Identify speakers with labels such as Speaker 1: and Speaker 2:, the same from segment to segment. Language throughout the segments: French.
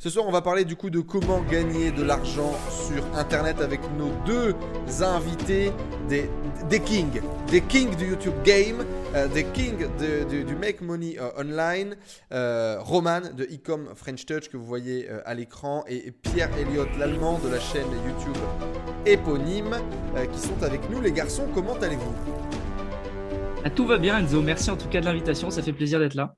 Speaker 1: Ce soir, on va parler du coup de comment gagner de l'argent sur Internet avec nos deux invités, des, kings, des kings du YouTube Game, euh, des kings du Make Money euh, Online, euh, Roman de Ecom French Touch que vous voyez à l'écran et Pierre Elliott, l'allemand de la chaîne YouTube éponyme, qui sont avec nous. Les garçons, comment allez-vous?
Speaker 2: Ah, tout va bien, Enzo. Merci en tout cas de l'invitation. Ça fait plaisir d'être là.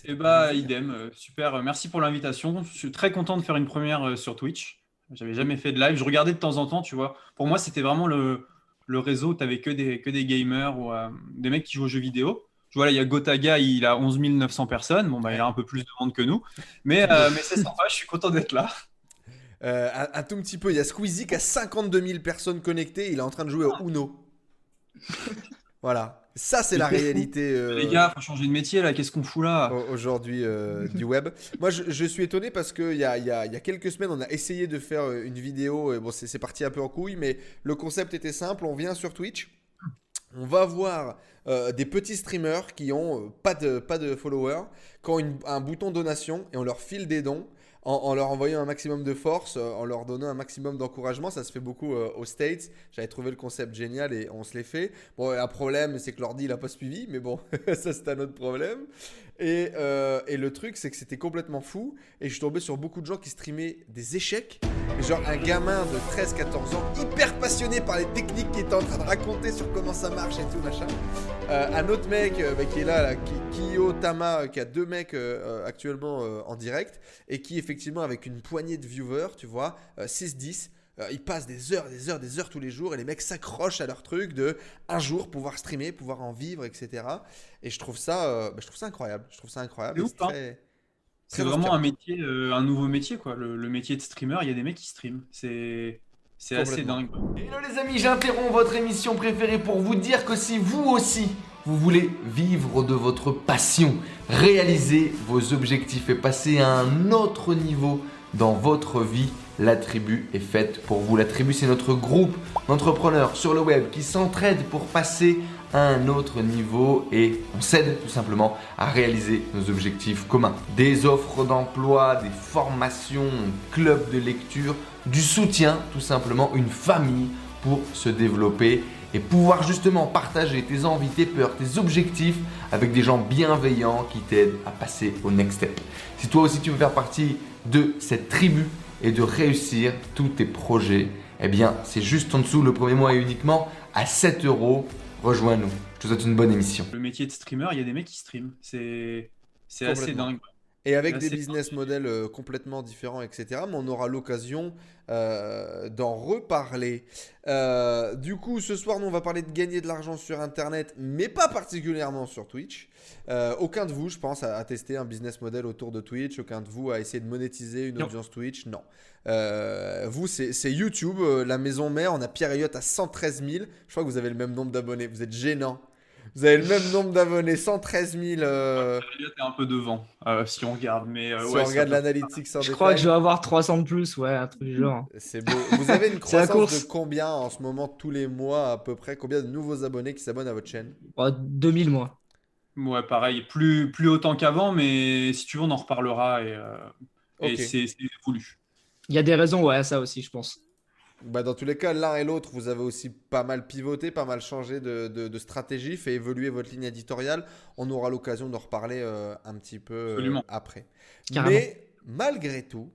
Speaker 1: C'est
Speaker 3: Eh bah, idem, euh, super, euh, merci pour l'invitation. Je suis très content de faire une première euh, sur Twitch. J'avais jamais fait de live, je regardais de temps en temps, tu vois. Pour moi, c'était vraiment le, le réseau, tu n'avais que des, que des gamers ou euh, des mecs qui jouent aux jeux vidéo. Je vois là, il y a Gotaga, il a 11 900 personnes. Bon, bah, il a un peu plus de monde que nous. Mais, euh, mais c'est sympa, je suis content d'être là.
Speaker 1: Euh, un, un tout petit peu, il y a Squeezie qui a 52 000 personnes connectées, il est en train de jouer au Uno. voilà, ça c'est la réalité euh,
Speaker 3: Les gars, faut changer de métier là, qu'est-ce qu'on fout là?
Speaker 1: au- aujourd'hui euh, du web. Moi je, je suis étonné parce qu'il y a, il y, a, y a quelques semaines on a essayé de faire euh, une vidéo, et bon c'est parti un peu en couille, mais le concept était simple, on vient sur Twitch, on va voir euh, des petits streamers qui ont euh, pas, de, pas de followers, qui ont une- un bouton donation et on leur file des dons. En, leur envoyant un maximum de force, euh, en leur donnant un maximum d'encouragement, ça se fait beaucoup euh, aux States. J'avais trouvé le concept génial et on se l'est fait. Bon, un problème, c'est que l'ordi il a pas suivi, mais bon, ça c'est un autre problème. Et, euh, et le truc, c'est que c'était complètement fou. Et je suis tombé sur beaucoup de gens qui streamaient des échecs. Genre un gamin de 13-14 ans, hyper passionné par les techniques qui était en train de raconter sur comment ça marche et tout machin. Euh, un autre mec euh, bah, qui est là, là qui, Kiyo Tama, euh, qui a deux mecs actuellement en direct. Et qui effectivement, avec une poignée de viewers, tu vois, euh, 6-10. euh, ils passent des heures, des heures, des heures tous les jours et les mecs s'accrochent à leur truc de un jour pouvoir streamer, pouvoir en vivre, etc. Et je trouve ça, euh, bah, je trouve ça incroyable. Je trouve ça incroyable.
Speaker 3: C'est
Speaker 1: très-
Speaker 3: C'est vraiment un métier, euh, un nouveau métier, quoi. Le, le métier de streamer, il y a des mecs qui streament. C'est c'est assez dingue.
Speaker 4: Hello les amis, j'interromps votre émission préférée pour vous dire que si vous aussi, vous voulez vivre de votre passion, réaliser vos objectifs et passer à un autre niveau dans votre vie, la tribu est faite pour vous. La tribu, c'est notre groupe d'entrepreneurs sur le web qui s'entraident pour passer à un autre niveau et on s'aide tout simplement à réaliser nos objectifs communs. Des offres d'emploi, des formations, un club de lecture, du soutien tout simplement, une famille pour se développer et pouvoir justement partager tes envies, tes peurs, tes objectifs avec des gens bienveillants qui t'aident à passer au next step. Si toi aussi tu veux faire partie de cette tribu et de réussir tous tes projets, eh bien c'est juste en dessous, le premier mois est uniquement à 7 euros. Rejoins-nous. Je te souhaite une bonne émission.
Speaker 3: Le métier de streamer, il y a des mecs qui streament. C'est c'est assez dingue.
Speaker 1: Et avec
Speaker 3: Là,
Speaker 1: des business models euh, complètement différents, etc. Mais on aura l'occasion euh, d'en reparler. Euh, du coup, ce soir, nous, on va parler de gagner de l'argent sur Internet, mais pas particulièrement sur Twitch. Euh, aucun de vous, je pense, a, a testé un business model autour de Twitch. Aucun de vous a essayé de monétiser une
Speaker 3: Non.
Speaker 1: audience Twitch. Non. Vous, c'est YouTube, la maison mère. On a Pierre Elliott à 113 000. Je crois que vous avez le même nombre d'abonnés. Vous êtes gênant. Vous avez le même nombre d'abonnés, 113 000. euh,
Speaker 3: Elliot est un peu devant, euh, si on regarde. Mais euh,
Speaker 1: si
Speaker 3: ouais,
Speaker 1: on regarde l'analytics en
Speaker 2: Je crois que je vais avoir 300 de plus, ouais, un truc du genre.
Speaker 1: C'est beau. Vous avez une croissance
Speaker 2: course.
Speaker 1: de combien en ce moment tous les mois à peu près? Combien de nouveaux abonnés qui s'abonnent à votre chaîne?
Speaker 2: Ouais, 2000 mois.
Speaker 3: Ouais, pareil, plus, plus autant qu'avant, mais si tu veux, on en reparlera et, euh, et c'est voulu.
Speaker 2: Il y a des raisons, ouais, à ça aussi, je pense.
Speaker 1: Bah, Dans tous les cas, l'un et l'autre, vous avez aussi pas mal pivoté, pas mal changé de, de- de stratégie, fait évoluer votre ligne éditoriale. On aura l'occasion d'en reparler euh, un petit peu euh, après.
Speaker 2: Carrément.
Speaker 1: Mais malgré tout,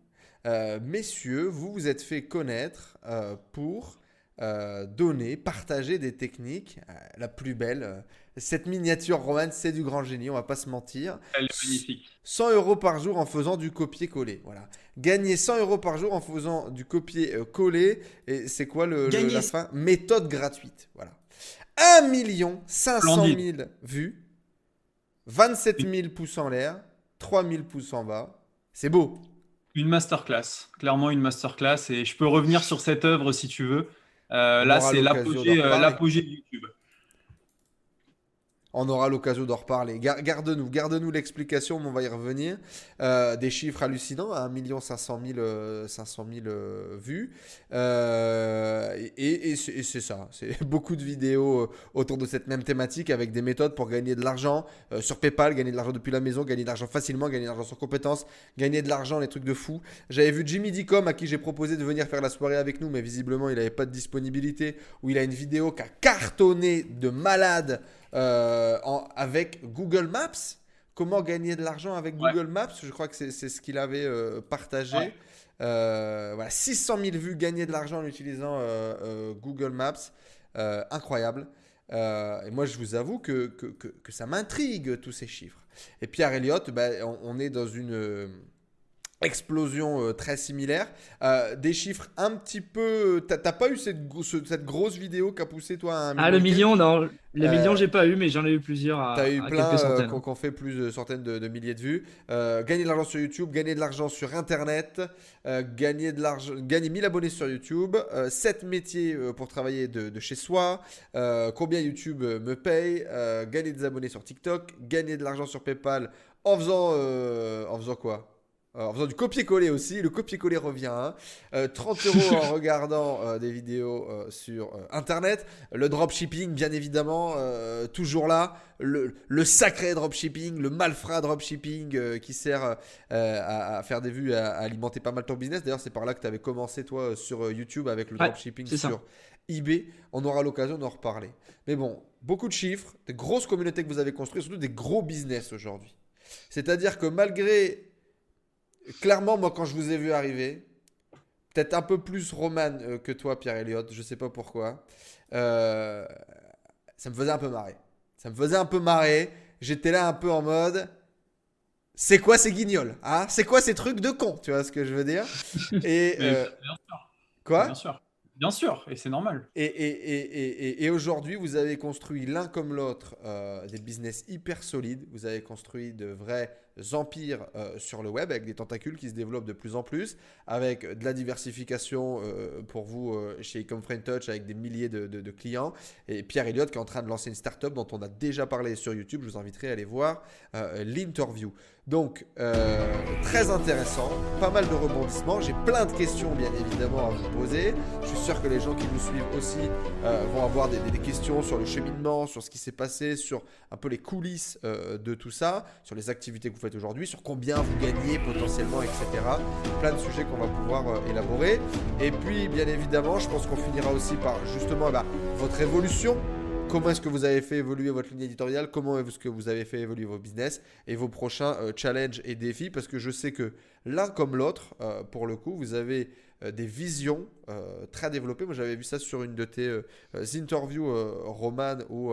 Speaker 1: euh, messieurs, vous vous êtes fait connaître pour donner, partager des techniques. La plus belle, cette miniature romane, c'est du grand génie, on va pas se mentir.
Speaker 3: Elle est magnifique.
Speaker 1: 100 euros par jour en faisant du copier-coller. Voilà. Gagner 100 euros par jour en faisant du copier-coller. Et c'est quoi le, le-
Speaker 2: Gagner-
Speaker 1: la fin? Méthode gratuite. Voilà. 1 500 000
Speaker 3: Splendide.
Speaker 1: vues. 27 000 pouces en l'air. 3 000 pouces en bas. C'est beau.
Speaker 3: Une masterclass, clairement une masterclass. Et je peux revenir sur cette œuvre si tu veux. Euh, là, c'est euh, l'apogée de YouTube.
Speaker 1: On aura l'occasion d'en reparler. Garde-nous, garde-nous l'explication, on va y revenir. Euh, des chiffres hallucinants, 1 500 000, 500 000 vues. Euh, et, c'est ça. C'est beaucoup de vidéos euh, autour de cette même thématique avec des méthodes pour gagner de l'argent sur PayPal, gagner de l'argent depuis la maison, gagner de l'argent facilement, gagner de l'argent sans compétences, gagner de l'argent, les trucs de fou. J'avais vu Jimmy Dicom à qui j'ai proposé de venir faire la soirée avec nous, mais visiblement il n'avait pas de disponibilité, où il a une vidéo qui a cartonné de malade euh, avec Google Maps. Comment gagner de l'argent avec Google Maps? Je crois que c'est ce qu'il avait euh, partagé. Euh, voilà, 600 000 vues gagner de l'argent en utilisant Google Maps. incroyable. et moi, je vous avoue que, que, que, ça m'intrigue, tous ces chiffres. Et Pierre Elliott, ben, on, est dans une explosion euh, très similaire. Euh, des chiffres un petit peu. T'as pas eu cette, cette grosse vidéo qui a poussé toi un
Speaker 2: Ah, le million, non. Le million, j'ai pas eu, mais j'en ai eu plusieurs.
Speaker 1: T'as eu plein euh, qu'on fait plus de centaines de, milliers de vues. gagner de l'argent sur YouTube, gagner de l'argent sur Internet, gagner de l'argent, gagner 1000 abonnés sur YouTube, 7 métiers pour travailler de, de chez soi, combien YouTube me paye, gagner des abonnés sur TikTok, gagner de l'argent sur PayPal en faisant, en faisant quoi? En faisant du copier-coller aussi, le copier-coller revient. 30 hein. euh, euros en regardant euh, des vidéos euh, sur Internet. Le dropshipping, bien évidemment, toujours là. Le, sacré dropshipping, le malfrat dropshipping qui sert à, faire des vues, à, alimenter pas mal ton business. D'ailleurs, c'est par là que tu avais commencé, toi, sur YouTube avec le dropshipping sur eBay. On aura l'occasion d'en reparler. Mais bon, beaucoup de chiffres, des grosses communautés que vous avez construites, surtout des gros business aujourd'hui. C'est-à-dire que malgré clairement, moi, quand je vous ai vu arriver, peut-être un peu plus Roman euh, que toi, Pierre Elliott, je sais pas pourquoi, euh, ça me faisait un peu marrer. Ça me faisait un peu marrer. J'étais là un peu en mode. C'est quoi ces guignols hein? C'est quoi ces trucs de con Tu vois ce que je veux dire?
Speaker 3: Et euh, quoi? Bien sûr. Bien sûr, et c'est normal.
Speaker 1: Et, et, et, aujourd'hui, vous avez construit l'un comme l'autre des business hyper solides. Vous avez construit de vrais empires euh, sur le web avec des tentacules qui se développent de plus en plus, avec de la diversification euh, pour vous euh, chez Ecom Touch avec des milliers de, clients. Et Pierre Elliott qui est en train de lancer une startup dont on a déjà parlé sur YouTube. Je vous inviterai à aller voir l'interview. Donc, très intéressant, pas mal de rebondissements. J'ai plein de questions, bien évidemment, à vous poser. Je suis sûr que les gens qui nous suivent aussi vont avoir des, des, questions sur le cheminement, sur ce qui s'est passé, sur un peu les coulisses de tout ça, sur les activités que vous aujourd'hui, sur combien vous gagnez potentiellement, etc. Plein de sujets qu'on va pouvoir euh, élaborer. Et puis, bien évidemment, je pense qu'on finira aussi par justement bah, votre évolution. Comment est-ce que vous avez fait évoluer votre ligne éditoriale? Comment est-ce que vous avez fait évoluer vos business et vos prochains euh, challenges et défis? Parce que je sais que l'un comme l'autre, euh, pour le coup, vous avez des visions très développées. Moi, j'avais vu ça sur une de tes interviews, Roman, où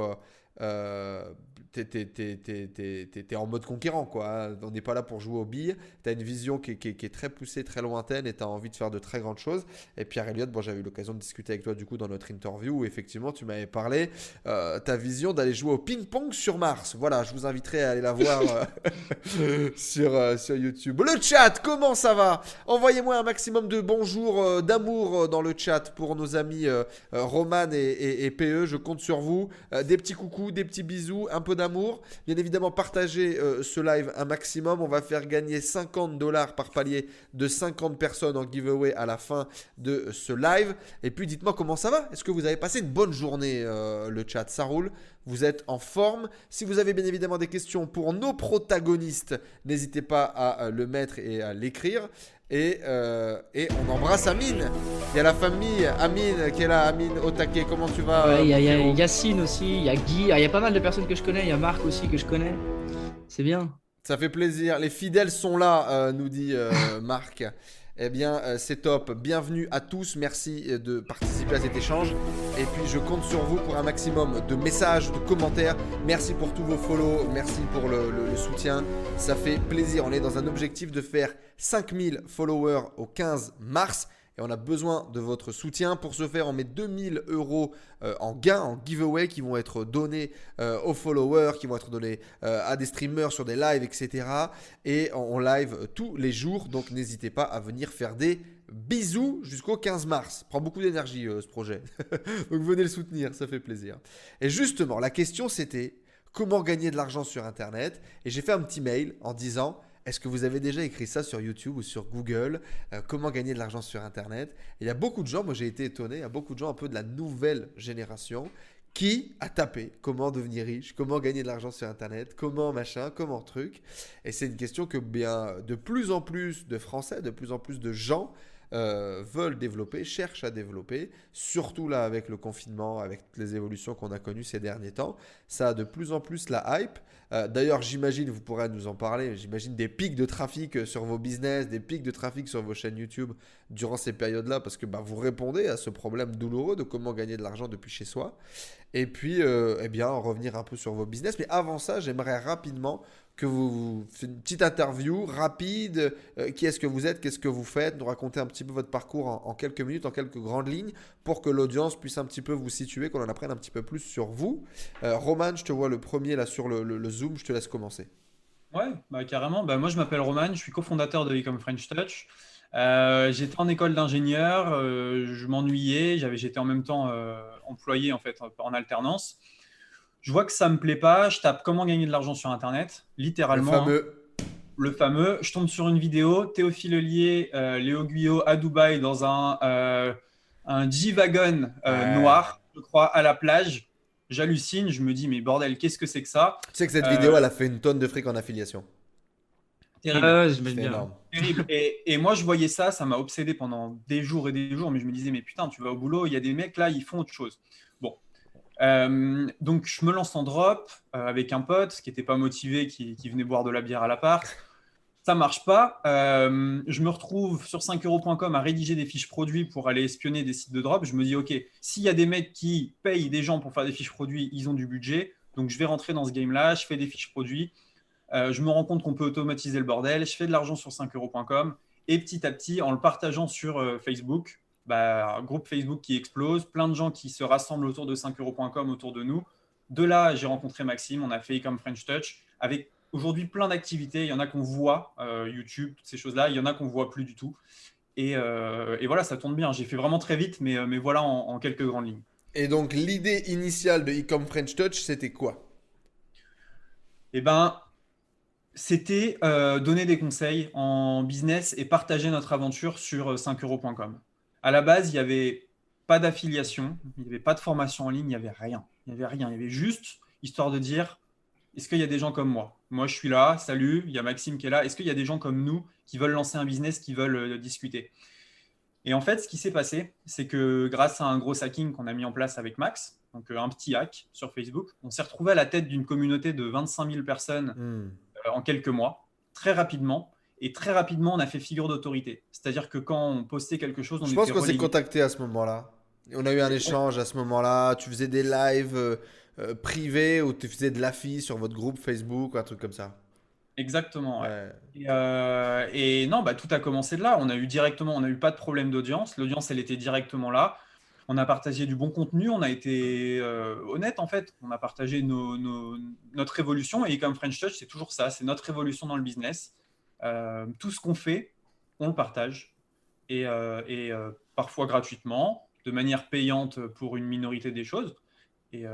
Speaker 1: t'es en mode conquérant, quoi. Hein. On n'est pas là pour jouer aux billes. T'as une vision qui, est très poussée, très lointaine et t'as envie de faire de très grandes choses. Et Pierre Elliott, bon, j'avais eu l'occasion de discuter avec toi du coup dans notre interview où effectivement tu m'avais parlé euh, ta vision d'aller jouer au ping-pong sur Mars. Voilà, je vous inviterai à aller la voir euh, sur, euh, sur YouTube. Le chat, comment ça va? Envoyez-moi un maximum de bonjour, d'amour dans le chat pour nos amis Roman et, et, PE. Je compte sur vous. des petits coucous, des petits bisous, un peu Bien évidemment, partagez euh, ce live un maximum. On va faire gagner 50 dollars par palier de 50 personnes en giveaway à la fin de ce live. Et puis, dites-moi comment ça va? Est-ce que vous avez passé une bonne journée, euh, le chat? Ça roule vous êtes en forme. Si vous avez bien évidemment des questions pour nos protagonistes, n'hésitez pas à euh, le mettre et à l'écrire. Et, et, on embrasse Amine. Il y a la famille Amine qui est là. Amine Otake, comment tu vas
Speaker 2: Il y, a Yacine aussi, il y a Guy, il y a pas mal de personnes que je connais. Il y a Marc aussi que je connais. C'est bien.
Speaker 1: Ça fait plaisir. Les fidèles sont là, nous dit Marc. Eh bien, euh, c'est top. Bienvenue à tous. Merci euh, de participer à cet échange. Et puis, je compte sur vous pour un maximum de messages, de commentaires. Merci pour tous vos follow. Merci pour le, le soutien. Ça fait plaisir. On est dans un objectif de faire 5000 followers au 15 mars et on a besoin de votre soutien. Pour ce faire, on met 2000 euros euh, en gains, en giveaway qui vont être donnés euh, aux followers, qui vont être donnés euh, à des streamers sur des lives, etc. Et on, live tous les jours, donc n'hésitez pas à venir faire des bisous jusqu'au 15 mars. Prend beaucoup d'énergie ce projet. donc venez le soutenir, ça fait plaisir. Et justement, la question c'était comment gagner de l'argent sur Internet? Et j'ai fait un petit mail en disant est-ce que vous avez déjà écrit ça sur YouTube ou sur Google euh, Comment gagner de l'argent sur Internet? Il y a beaucoup de gens, moi j'ai été étonné, il y a beaucoup de gens un peu de la nouvelle génération qui a tapé comment devenir riche, comment gagner de l'argent sur Internet, comment machin, comment truc. Et c'est une question que bien de plus en plus de Français, de plus en plus de gens euh, veulent développer, cherchent à développer, surtout là avec le confinement, avec les évolutions qu'on a connues ces derniers temps. Ça a de plus en plus la hype. Euh, d'ailleurs, j'imagine, vous pourrez nous en parler, j'imagine des pics de trafic sur vos business, des pics de trafic sur vos chaînes YouTube durant ces périodes-là, parce que bah, vous répondez à ce problème douloureux de comment gagner de l'argent depuis chez soi. Et puis, euh, eh bien, revenir un peu sur vos business. Mais avant ça, j'aimerais rapidement que vous faites une petite interview rapide. Euh, qui est-ce que vous êtes Qu'est-ce que vous faites Nous raconter un petit peu votre parcours en, quelques minutes, en quelques grandes lignes, pour que l'audience puisse un petit peu vous situer, qu'on en apprenne un petit peu plus sur vous. Euh, Roman, je te vois le premier là sur le, Zoom. Je te laisse commencer.
Speaker 3: Ouais, bah, carrément. Bah, moi, je m'appelle Roman. Je suis cofondateur de Ecom French Touch. Euh, j'étais en école d'ingénieur, je m'ennuyais, j'étais en même temps employé en fait en alternance je vois que ça me plaît pas, je tape comment gagner de l'argent sur Internet, littéralement.
Speaker 1: Le fameux.
Speaker 3: le fameux. Je tombe sur une vidéo, Théophile Lier, euh, Léo Guyot à Dubaï dans un, euh, un G-Wagon euh, noir, je crois, à la plage. J'hallucine, je me dis, mais bordel, qu'est-ce que c'est que ça?
Speaker 1: Tu sais que cette vidéo, elle a fait une tonne de fric en affiliation.
Speaker 3: Terrible. Terrible. Et, et, moi, je voyais ça, ça m'a obsédé pendant des jours et des jours, mais je me disais, mais putain, tu vas au boulot, il y a des mecs là, ils font autre chose. Euh, donc, je me lance en drop euh, avec un pote qui n'était pas motivé, qui, venait boire de la bière à l'appart. Ça marche pas. Euh, je me retrouve sur 5euros.com à rédiger des fiches produits pour aller espionner des sites de drop. Je me dis, OK, s'il y a des mecs qui payent des gens pour faire des fiches produits, ils ont du budget. Donc, je vais rentrer dans ce game-là. Je fais des fiches produits. je me rends compte qu'on peut automatiser le bordel. Je fais de l'argent sur 5euros.com. Et petit à petit, en le partageant sur Facebook, bah, un groupe Facebook qui explose, plein de gens qui se rassemblent autour de 5euros.com autour de nous. De là, j'ai rencontré Maxime, on a fait Ecom French Touch avec aujourd'hui plein d'activités. Il y en a qu'on voit, euh, YouTube, toutes ces choses-là. Il y en a qu'on voit plus du tout. Et, euh, voilà, ça tourne bien. J'ai fait vraiment très vite, mais, mais voilà en, quelques grandes lignes.
Speaker 1: Et donc, l'idée initiale de Ecom French Touch, c'était quoi?
Speaker 3: Eh ben, c'était euh, donner des conseils en business et partager notre aventure sur 5euros.com à la base, il n'y avait pas d'affiliation, il n'y avait pas de formation en ligne, il n'y avait rien. Il n'y avait rien. Il y avait juste histoire de dire est-ce qu'il y a des gens comme moi? Moi, je suis là, salut, il y a Maxime qui est là. Est-ce qu'il y a des gens comme nous qui veulent lancer un business, qui veulent euh, discuter? Et en fait, ce qui s'est passé, c'est que grâce à un gros hacking qu'on a mis en place avec Max, donc euh, un petit hack sur Facebook, on s'est retrouvé à la tête d'une communauté de 25 000 personnes hmm. euh, en quelques mois, très rapidement. Et très rapidement, on a fait figure d'autorité. C'est-à-dire que quand on postait quelque chose, on
Speaker 1: Je pense qu'on s'est contacté à ce moment-là. On a eu un échange à ce moment-là. Tu faisais des lives euh, euh, privés ou tu faisais de l'affi sur votre groupe Facebook ou un truc comme ça.
Speaker 3: Exactement. Euh, et, non, bah, tout a commencé de là. On a eu directement, on n'a eu pas de problème d'audience. L'audience, elle était directement là. On a partagé du bon contenu. On a été honnête en fait. On a partagé notre évolution. Et comme French Touch, c'est toujours ça. C'est notre évolution dans le business. Euh, tout ce qu'on fait, on le partage et, euh, euh, parfois gratuitement, de manière payante pour une minorité des choses. Et,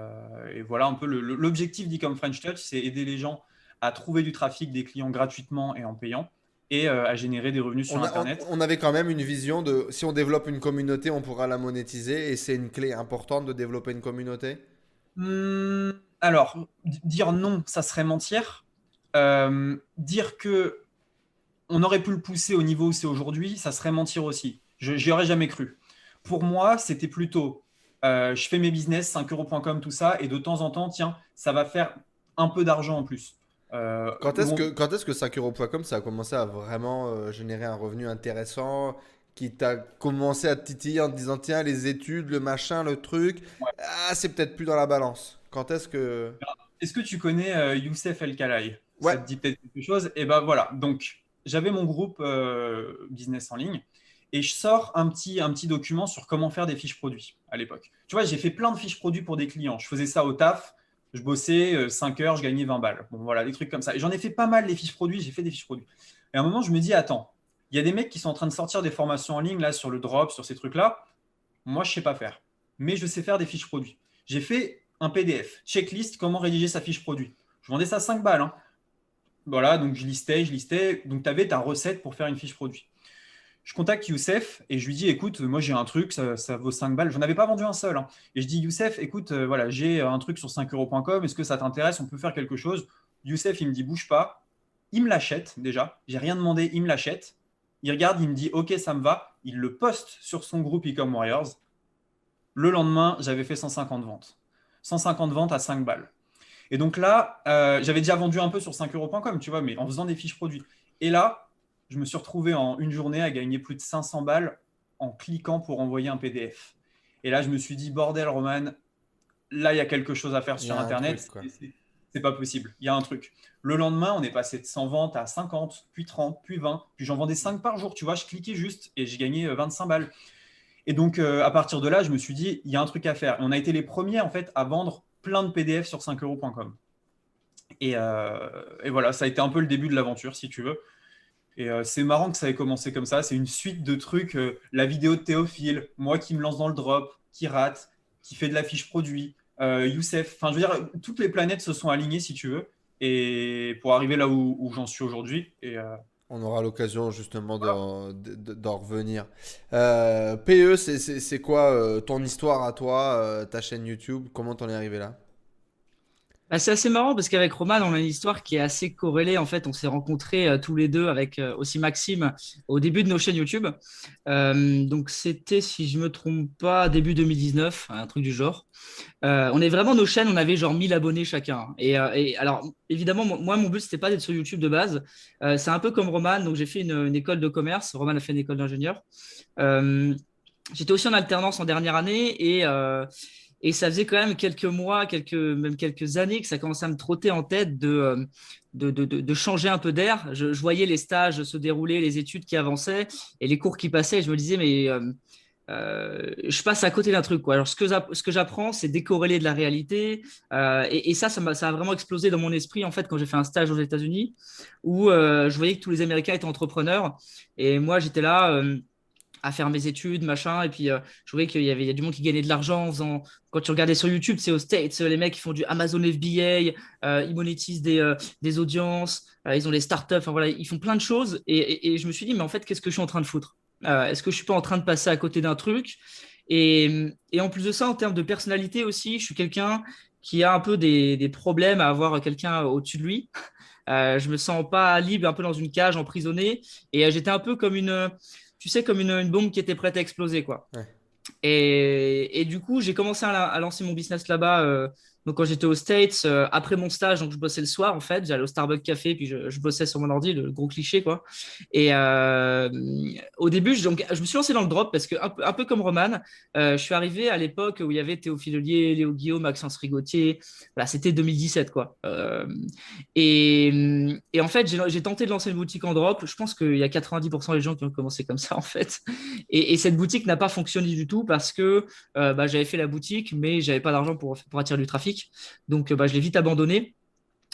Speaker 3: voilà un peu l'objectif d'Ecom French Touch, c'est aider les gens à trouver du trafic des clients gratuitement et en payant et à générer des revenus sur Internet.
Speaker 1: On, avait quand même une vision de si on développe une communauté, on pourra la monétiser et c'est une clé importante de développer une communauté?
Speaker 3: Hmm, Alors, dire non, ça serait mentir. dire que on aurait pu le pousser au niveau où c'est aujourd'hui, ça serait mentir aussi. Je n'y aurais jamais cru. Pour moi, c'était plutôt euh, je fais mes business, 5euros.com, tout ça, et de temps en temps, tiens, ça va faire un peu d'argent en plus.
Speaker 1: Euh, quand est-ce que, quand est que 5euros.com, ça a commencé à vraiment euh, générer un revenu intéressant qui t'a commencé à titiller en te disant tiens, les études, le machin, le truc, ah, c'est peut-être plus dans la balance. Quand est-ce que.
Speaker 3: Est-ce que tu connais Youssef El Khalai ouais. Ça te dit peut-être quelque chose? Et eh ben voilà, donc j'avais mon groupe euh, business en ligne et je sors un petit, un petit document sur comment faire des fiches produits à l'époque. Tu vois, j'ai fait plein de fiches produits pour des clients. Je faisais ça au taf. Je bossais 5 euh, heures, je gagnais 20 balles. Bon, voilà, des trucs comme ça. Et j'en ai fait pas mal les fiches produits. J'ai fait des fiches produits. Et à un moment, je me dis, attends, il y a des mecs qui sont en train de sortir des formations en ligne là sur le drop, sur ces trucs-là. Moi, je sais pas faire. Mais je sais faire des fiches produits. J'ai fait un PDF, checklist, comment rédiger sa fiche produit. Je vendais ça 5 balles. hein. Voilà, donc je listais, je listais. Donc tu avais ta recette pour faire une fiche produit. Je contacte Youssef et je lui dis écoute, moi j'ai un truc, ça, vaut 5 balles. Je avais pas vendu un seul. hein. Et je dis Youssef, écoute, euh, voilà, j'ai un truc sur 5euros.com, est-ce que ça t'intéresse? On peut faire quelque chose. Youssef, il me dit bouge pas. Il me l'achète déjà. J'ai rien demandé, il me l'achète. Il regarde, il me dit ok, ça me va. Il le poste sur son groupe Ecom Warriors. Le lendemain, j'avais fait 150 ventes. 150 ventes à 5 balles. Et donc là, euh, j'avais déjà vendu un peu sur 5euros.com, tu vois, mais en faisant des fiches produits. Et là, je me suis retrouvé en une journée à gagner plus de 500 balles en cliquant pour envoyer un PDF. Et là, je me suis dit, bordel, Roman, là, il y a quelque chose à faire sur Internet. C'est- pas possible. Il y a un truc. Le lendemain, on est passé de 100 ventes à 50, puis 30, puis 20. Puis j'en vendais 5 par jour. Tu vois, je cliquais juste et j'ai gagné euh, 25 balles. Et donc, euh, à partir de là, je me suis dit, il y a un truc à faire. Et on a été les premiers, en fait, à vendre plein de PDF sur 5euros.com. Et, euh, et voilà, ça a été un peu le début de l'aventure, si tu veux. Et euh, c'est marrant que ça ait commencé comme ça. C'est une suite de trucs. euh, la vidéo de Théophile, moi qui me lance dans le drop, qui rate, qui fait de la fiche produit, Youssef. Enfin, je veux dire, toutes les planètes se sont alignées, si tu veux, et pour arriver là où, j'en suis aujourd'hui. Et
Speaker 1: On aura l'occasion justement d'en de- d'en revenir. Euh, PE, c'est- c'est c'est quoi euh, ton histoire à toi, euh, ta chaîne YouTube? Comment t'en es arrivé là?
Speaker 2: Bah, c'est assez marrant parce qu'avec Roman, on a une histoire qui est assez corrélée. En fait, on s'est rencontrés euh, tous les deux avec euh, aussi Maxime au début de nos chaînes YouTube. Euh, donc, c'était, si je me trompe pas, début 2019, un truc du genre. Euh, on est vraiment nos chaînes, on avait genre 1000 abonnés chacun. Et, euh, alors, évidemment, mo- moi, mon but, c'était pas d'être sur YouTube de base. Euh, c'est un peu comme Roman. Donc, j'ai fait une, une école de commerce. Roman a fait une école d'ingénieur. Euh, J'étais aussi en alternance en dernière année et, euh, et ça faisait quand même quelques mois, quelques, même quelques années que ça commençait à me trotter en tête de, euh, de, de, changer un peu d'air. Je, voyais les stages se dérouler, les études qui avançaient et les cours qui passaient. Et je me disais, mais euh, euh, je passe à côté d'un truc. Quoi. Alors, ce que, ce que j'apprends, c'est décorrélé de la réalité. Et, ça, ça, m'a- ça a vraiment explosé dans mon esprit, en fait, quand j'ai fait un stage aux États-Unis, où je voyais que tous les Américains étaient entrepreneurs. Et moi, j'étais là. À faire mes études, machin. Et puis, euh, je voyais qu'il y avait du monde qui gagnait de l'argent en faisant. Quand tu regardais sur YouTube, c'est aux States, euh, les mecs qui font du Amazon FBA, euh, ils monétisent des, des audiences, ils ont les startups, enfin voilà, ils font plein de choses. Et, je me suis dit, mais en fait, qu'est-ce que je suis en train de foutre? Est-ce que je suis pas en train de passer à côté d'un truc? Et, et en plus de ça, en termes de personnalité aussi, je suis quelqu'un qui a un peu des, des problèmes à avoir quelqu'un au-dessus de lui. Je me sens pas libre, un peu dans une cage, emprisonné. Et j'étais un peu comme une, tu sais, comme une, une bombe qui était prête à exploser, quoi.
Speaker 1: Ouais.
Speaker 2: Et, et du coup, j'ai commencé à, la- à lancer mon business là-bas. Donc, quand j'étais aux States, euh, après mon stage, donc je bossais le soir, en fait. J'allais au Starbucks Café, puis je, bossais sur mon ordi, le gros cliché, quoi. Et euh, au début, je, donc, je me suis lancé dans le drop parce que, un, peu- comme Roman, euh, je suis arrivé à l'époque où il y avait Théophile Ollier, Léo Guillaume, Maxence Rigotier. Voilà, c'était 2017, quoi. Et, et en fait, j'ai tenté de lancer une boutique en drop. Je pense qu'il y a 90% des gens qui ont commencé comme ça, en fait. Et, et cette boutique n'a pas fonctionné du tout parce que bah, j'avais fait la boutique, mais j'avais pas d'argent pour, pour attirer du trafic. Donc, euh, bah, je l'ai vite abandonné.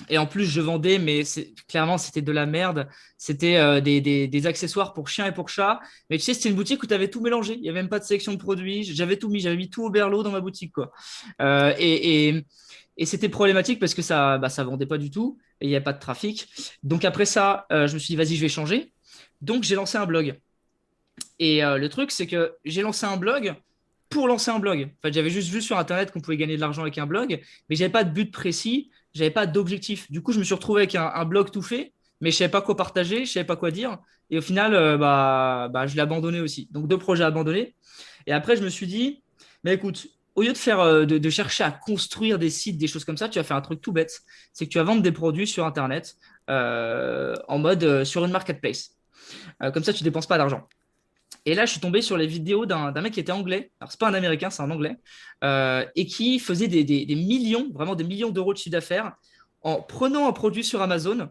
Speaker 2: Et en plus, je vendais, mais clairement, c'était de la merde. C'était euh, des, accessoires pour chiens et pour chats. Mais tu sais, c'était une boutique où tu avais tout mélangé. Il n'y avait même pas de sélection de produits. J'avais tout mis. J'avais mis tout au berlot dans ma boutique. Quoi. Euh, et c'était problématique parce que ça bah, ça vendait pas du tout il n'y avait pas de trafic. Donc après ça, je me suis dit, vas-y, je vais changer. Donc j'ai lancé un blog. Et le truc, c'est que j'ai lancé un blog pour lancer un blog. J'avais juste vu sur Internet qu'on pouvait gagner de l'argent avec un blog, mais j'avais pas de but précis, j'avais pas d'objectif. Du coup, je me suis retrouvé avec un, blog tout fait, mais je savais pas quoi partager, je savais pas quoi dire. Et au final, euh, bah, bah, je l'ai abandonné aussi. Donc deux projets abandonnés. Et après, je me suis dit, mais écoute, au lieu de faire, euh, de, chercher à construire des sites, des choses comme ça, tu vas faire un truc tout bête. C'est que tu vas vendre des produits sur Internet euh, en mode sur une marketplace. Comme ça, tu dépenses pas d'argent. Et là, je suis tombé sur les vidéos d'un mec qui était anglais. Alors, c'est pas un américain, c'est un anglais. euh, et qui faisait des millions, vraiment des millions d'euros de chiffre d'affaires en prenant un produit sur Amazon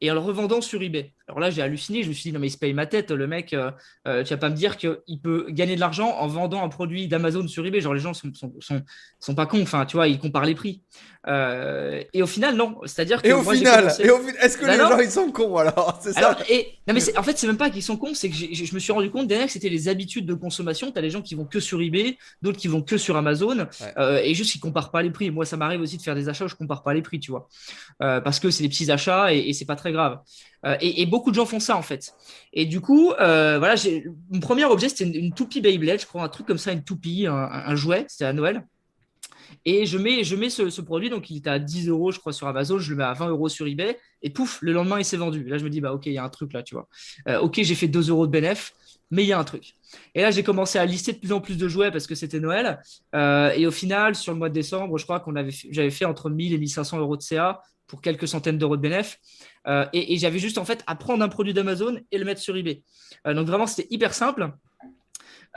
Speaker 2: et en le revendant sur eBay. Alors là, j'ai halluciné. Je me suis dit, non, mais il se paye ma tête, le mec. Euh, euh, tu vas pas me dire qu'il peut gagner de l'argent en vendant un produit d'Amazon sur eBay. Genre, les gens sont, sont, sont, pas cons. Enfin, tu vois, ils comparent les prix. Euh, et au final, non. C'est-à-dire que.
Speaker 1: Et au final, est-ce que bah les gens, ils sont cons alors? C'est ça
Speaker 2: et, non, mais en fait, c'est même pas qu'ils sont cons. C'est que je me suis rendu compte derrière que c'était les habitudes de consommation. Tu as les gens qui vont que sur eBay, d'autres qui vont que sur Amazon. et juste, ils comparent pas les prix. Moi, ça m'arrive aussi de faire des achats où je compare pas les prix, tu vois. parce que c'est des petits achats et, et c'est pas très grave. Euh, et, beaucoup de gens font ça en fait. Et du coup, euh, voilà, mon premier objet c'était une, toupie Beyblade, je crois, un truc comme ça, une toupie, un, jouet, c'était à Noël. Et je mets, je mets ce, produit, donc il était à 10 euros, je crois, sur Amazon, je le mets à 20 euros sur eBay, et pouf, le lendemain, il s'est vendu. là, je me dis, bah ok, il y a un truc là, tu vois. Euh, ok, j'ai fait 2 euros de bénéf, mais il y a un truc. Et là, j'ai commencé à lister de plus en plus de jouets parce que c'était Noël. et au final, sur le mois de décembre, je crois qu'on avait, j'avais fait entre 1000 et 1500 euros de CA pour quelques centaines d'euros de bénéf. Euh, et, j'avais juste en fait à prendre un produit d'Amazon et le mettre sur eBay. Euh, donc vraiment, c'était hyper simple.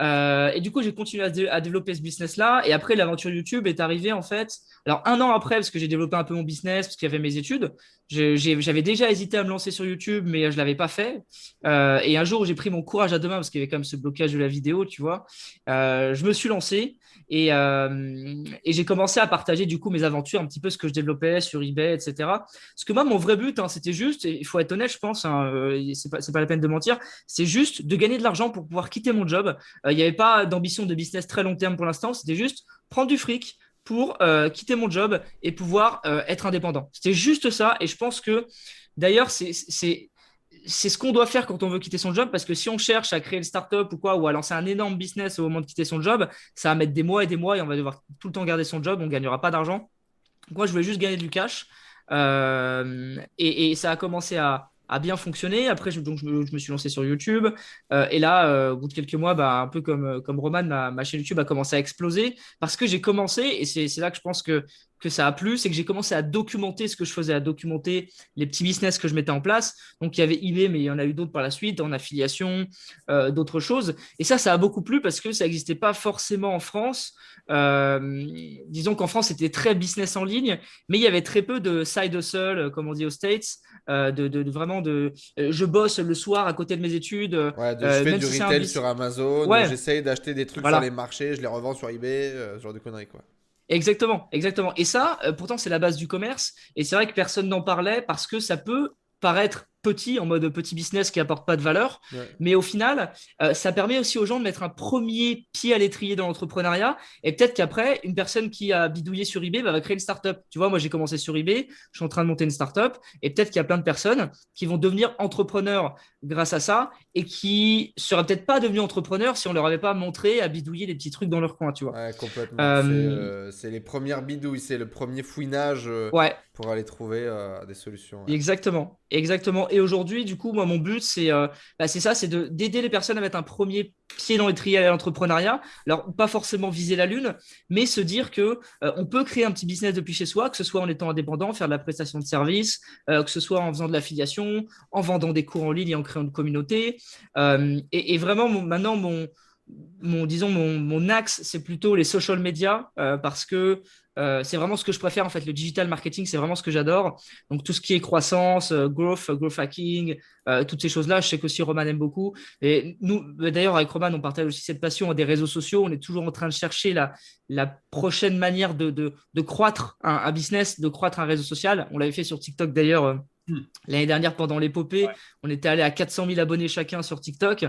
Speaker 2: Euh, et du coup, j'ai continué à, développer ce business-là. Et après, l'aventure YouTube est arrivée en fait. Alors, un an après, parce que j'ai développé un peu mon business, parce qu'il y avait mes études, j'avais déjà hésité à me lancer sur YouTube, mais je ne l'avais pas fait. et un jour, j'ai pris mon courage à deux mains, parce qu'il y avait quand même ce blocage de la vidéo, tu vois. je me suis lancé. Euh, et, j'ai commencé à partager du coup mes aventures, un petit peu ce que je développais sur eBay, etc. Parce que moi, mon vrai but, hein, c'était juste, il faut être honnête, je pense, hein, euh, c'est pas, la peine de mentir, c'est juste de gagner de l'argent pour pouvoir quitter mon job. Euh, il n'y avait pas d'ambition de business très long terme pour l'instant, c'était juste prendre du fric pour quitter mon job et pouvoir être indépendant. C'était juste ça. Et je pense que d'ailleurs, c'est c'est ce qu'on doit faire quand on veut quitter son job parce que si on cherche à créer une startup ou quoi ou à lancer un énorme business au moment de quitter son job, ça va mettre des mois et des mois et on va devoir tout le temps garder son job, on ne gagnera pas d'argent. Moi, je voulais juste gagner du cash euh, et, ça a commencé à, bien fonctionner. Après, je, me, suis lancé sur YouTube. Euh, et là, euh, au bout de quelques mois, bah, un peu comme, comme Roman, ma, ma, chaîne YouTube a commencé à exploser parce que j'ai commencé, et c'est là que je pense que que ça a plu, c'est que j'ai commencé à documenter ce que je faisais, à documenter les petits business que je mettais en place. Donc, il y avait eBay, mais il y en a eu d'autres par la suite, en affiliation, euh, d'autres choses. Et ça, ça a beaucoup plu parce que ça n'existait pas forcément en France. Euh, disons qu'en France, c'était très business en ligne, mais il y avait très peu de side hustle, comme on dit aux States, euh, de, vraiment de. je bosse le soir à côté de mes études.
Speaker 1: Ouais, de, je fais du retail sur Amazon, ouais. j'essaye d'acheter des trucs sur les marchés, je les revends sur eBay, ce genre de conneries, quoi.
Speaker 2: Exactement, exactement. Et ça, euh, pourtant, c'est la base du commerce. Et c'est vrai que personne n'en parlait parce que ça peut paraître petit, en mode petit business qui apporte pas de valeur. Mais au final, euh, ça permet aussi aux gens de mettre un premier pied à l'étrier dans l'entrepreneuriat. Et peut-être qu'après, une personne qui a bidouillé sur eBay bah, va créer une startup. Tu vois, moi, j'ai commencé sur eBay, je suis en train de monter une startup. Et peut-être qu'il y a plein de personnes qui vont devenir entrepreneurs grâce à ça et qui seraient peut-être pas devenus entrepreneurs si on leur avait pas montré à bidouiller des petits trucs dans leur coin, tu vois.
Speaker 1: Ouais, complètement. Euh, euh, c'est les premières bidouilles, c'est le premier fouinage pour aller trouver des solutions.
Speaker 2: Exactement, exactement. Et aujourd'hui, du coup, moi, mon but, c'est euh, bah, ça, c'est d'aider les personnes à mettre un premier pied dans l'étrier à l'entrepreneuriat. Alors, pas forcément viser la lune, mais se dire que euh, on peut créer un petit business depuis chez soi, que ce soit en étant indépendant, faire de la prestation de service, euh, que ce soit en faisant de l'affiliation, en vendant des cours en ligne et en créant une communauté. Et, vraiment, maintenant, mon mon, disons, mon, mon axe, c'est plutôt les social media parce que euh, c'est vraiment ce que je préfère en fait. Le digital marketing, c'est vraiment ce que j'adore. Donc tout ce qui est croissance, euh, growth, growth hacking, euh, toutes ces choses-là, je sais qu'aussi Roman aime beaucoup. Et nous, d'ailleurs, avec Roman, on partage aussi cette passion des réseaux sociaux. On est toujours en train de chercher la, la prochaine manière de, de, croître un, business, de croître un réseau social. On l'avait fait sur TikTok d'ailleurs. Hmm. L'année dernière, pendant l'épopée, on était allé à 400 000 abonnés chacun sur TikTok.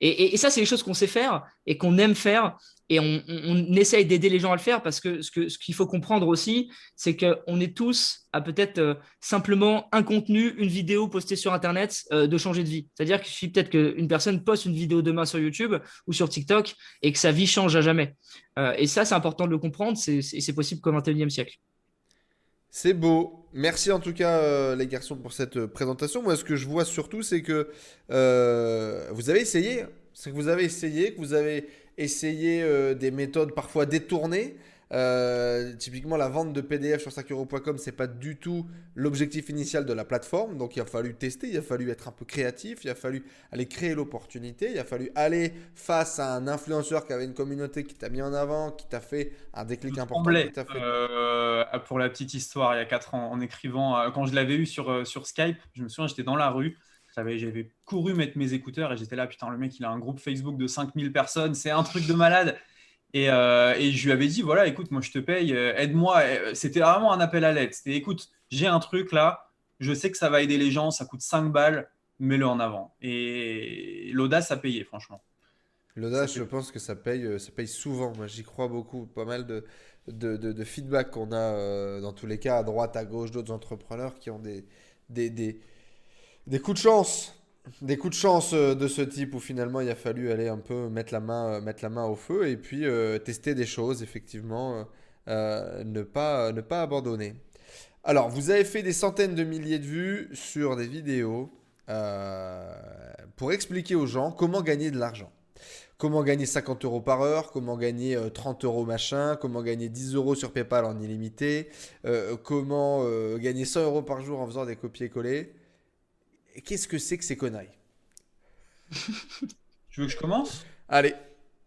Speaker 2: Et, et, ça, c'est les choses qu'on sait faire et qu'on aime faire et on, essaye d'aider les gens à le faire parce que ce qu'il faut comprendre aussi, c'est qu'on est tous à peut-être euh, simplement un contenu, une vidéo postée sur Internet euh, de changer de vie. C'est-à-dire qu'il suffit peut-être qu'une personne poste une vidéo demain sur YouTube ou sur TikTok et que sa vie change à jamais. Euh, et ça, c'est important de le comprendre, c'est possible qu'au XXIe siècle.
Speaker 1: C'est beau. Merci en tout cas, les garçons, pour cette présentation. Moi, ce que je vois surtout, c'est que vous avez essayé. C'est que vous avez essayé, que vous avez essayer euh, des méthodes parfois détournées. Euh, typiquement, la vente de PDF sur 5euros.com, c'est pas du tout l'objectif initial de la plateforme. Donc, il a fallu tester, il a fallu être un peu créatif, il a fallu aller créer l'opportunité, il a fallu aller face à un influenceur qui avait une communauté qui t'a mis en avant, qui t'a fait un déclic important. Fait...
Speaker 3: Euh, pour la petite histoire, il y a 4 ans, en écrivant, euh, quand je l'avais eu sur, sur Skype, je me souviens, j'étais dans la rue. J'avais couru mettre mes écouteurs et j'étais là, putain, le mec, il a un groupe Facebook de 5000 personnes, c'est un truc de malade. Euh, et, je lui avais dit, voilà, écoute, moi je te paye, euh, aide-moi. Euh, c'était vraiment un appel à l'aide. C'était, écoute, j'ai un truc là, je sais que ça va aider les gens, ça coûte 5 balles, mets-le en avant. Et l'audace a payé, franchement.
Speaker 1: L'audace, je pense que ça paye, ça paye souvent. Moi, j'y crois beaucoup. Pas mal de, de, de, feedback qu'on a dans tous les cas, à droite, à gauche, d'autres entrepreneurs qui ont des, des, des, des coups de chance des coups de chance euh, de ce type où finalement il a fallu aller un peu mettre la main, euh, mettre la main au feu et puis euh, tester des choses, effectivement, ne, pas, ne pas abandonner. Alors, vous avez fait des centaines de milliers de vues sur des vidéos pour expliquer aux gens comment gagner de l'argent. Comment gagner 50 euros par heure, comment gagner 30 euros machin, comment gagner 10 euros sur PayPal en illimité, comment gagner 100 euros par jour en faisant des copier-coller qu'est-ce que c'est que ces conneries
Speaker 3: Tu veux que je commence?
Speaker 1: Allez.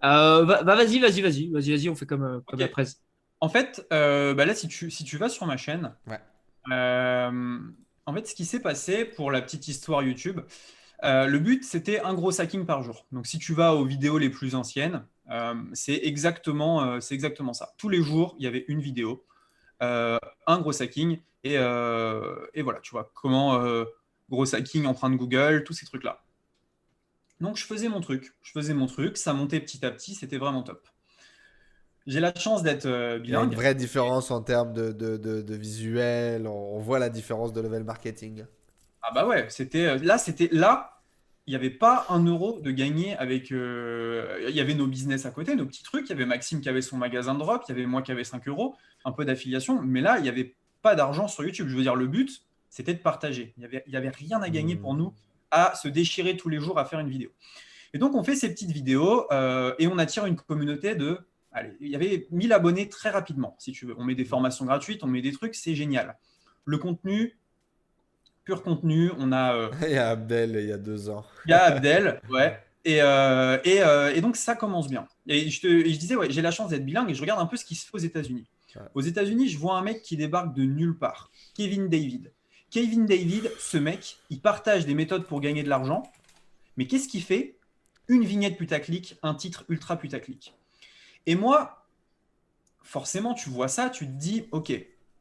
Speaker 2: Euh, bah, vas-y, vas-y, vas-y, vas-y, vas-y, on fait comme, euh, comme la presse.
Speaker 3: En fait, euh, bah là, si tu, si tu vas sur ma chaîne, en fait, ce qui s'est passé pour la petite histoire YouTube, le but, c'était un gros hacking par jour. Donc, si tu vas aux vidéos les plus anciennes, c'est exactement, c'est exactement ça. Tous les jours, il y avait une vidéo, un gros hacking, et, et voilà, tu vois, comment gros hacking, de Google, tous ces trucs-là. Donc je faisais mon truc, je faisais mon truc, ça montait petit à petit, c'était vraiment top. J'ai la chance d'être bilingue. Il y a
Speaker 1: une vraie différence en termes de, de, visuel, on voit la différence de level marketing.
Speaker 3: Ah bah ouais, c'était euh, là, c'était là, il n'y avait pas un euro de gagner avec. Euh, il y avait nos business à côté, nos petits trucs. Il y avait Maxime qui avait son magasin de drop, il y avait moi qui avait 5 euros, un peu d'affiliation. Mais là, il n'y avait pas d'argent sur YouTube. Je veux dire, le but, c'était de partager. Il n'y avait, avait rien à gagner pour nous à se déchirer tous les jours à faire une vidéo. Et donc, on fait ces petites vidéos euh, et on attire une communauté de. Allez, il y avait 1000 abonnés très rapidement, si tu veux. On met des formations gratuites, on met des trucs, c'est génial. Le contenu, pur contenu, on a. Euh,
Speaker 1: il y a Abdel il y a deux ans.
Speaker 3: Il y a Abdel, ouais. Et, euh, et, donc, ça commence bien. Et je, te, je disais, ouais, j'ai la chance d'être bilingue et je regarde un peu ce qui se fait aux États-Unis. Aux États-Unis, je vois un mec qui débarque de nulle part, Kevin David. Kevin David, ce mec, il partage des méthodes pour gagner de l'argent. Mais qu'est-ce qu'il fait? Une vignette putaclic, un titre ultra putaclic. Et moi, forcément, tu vois ça, tu te dis, ok,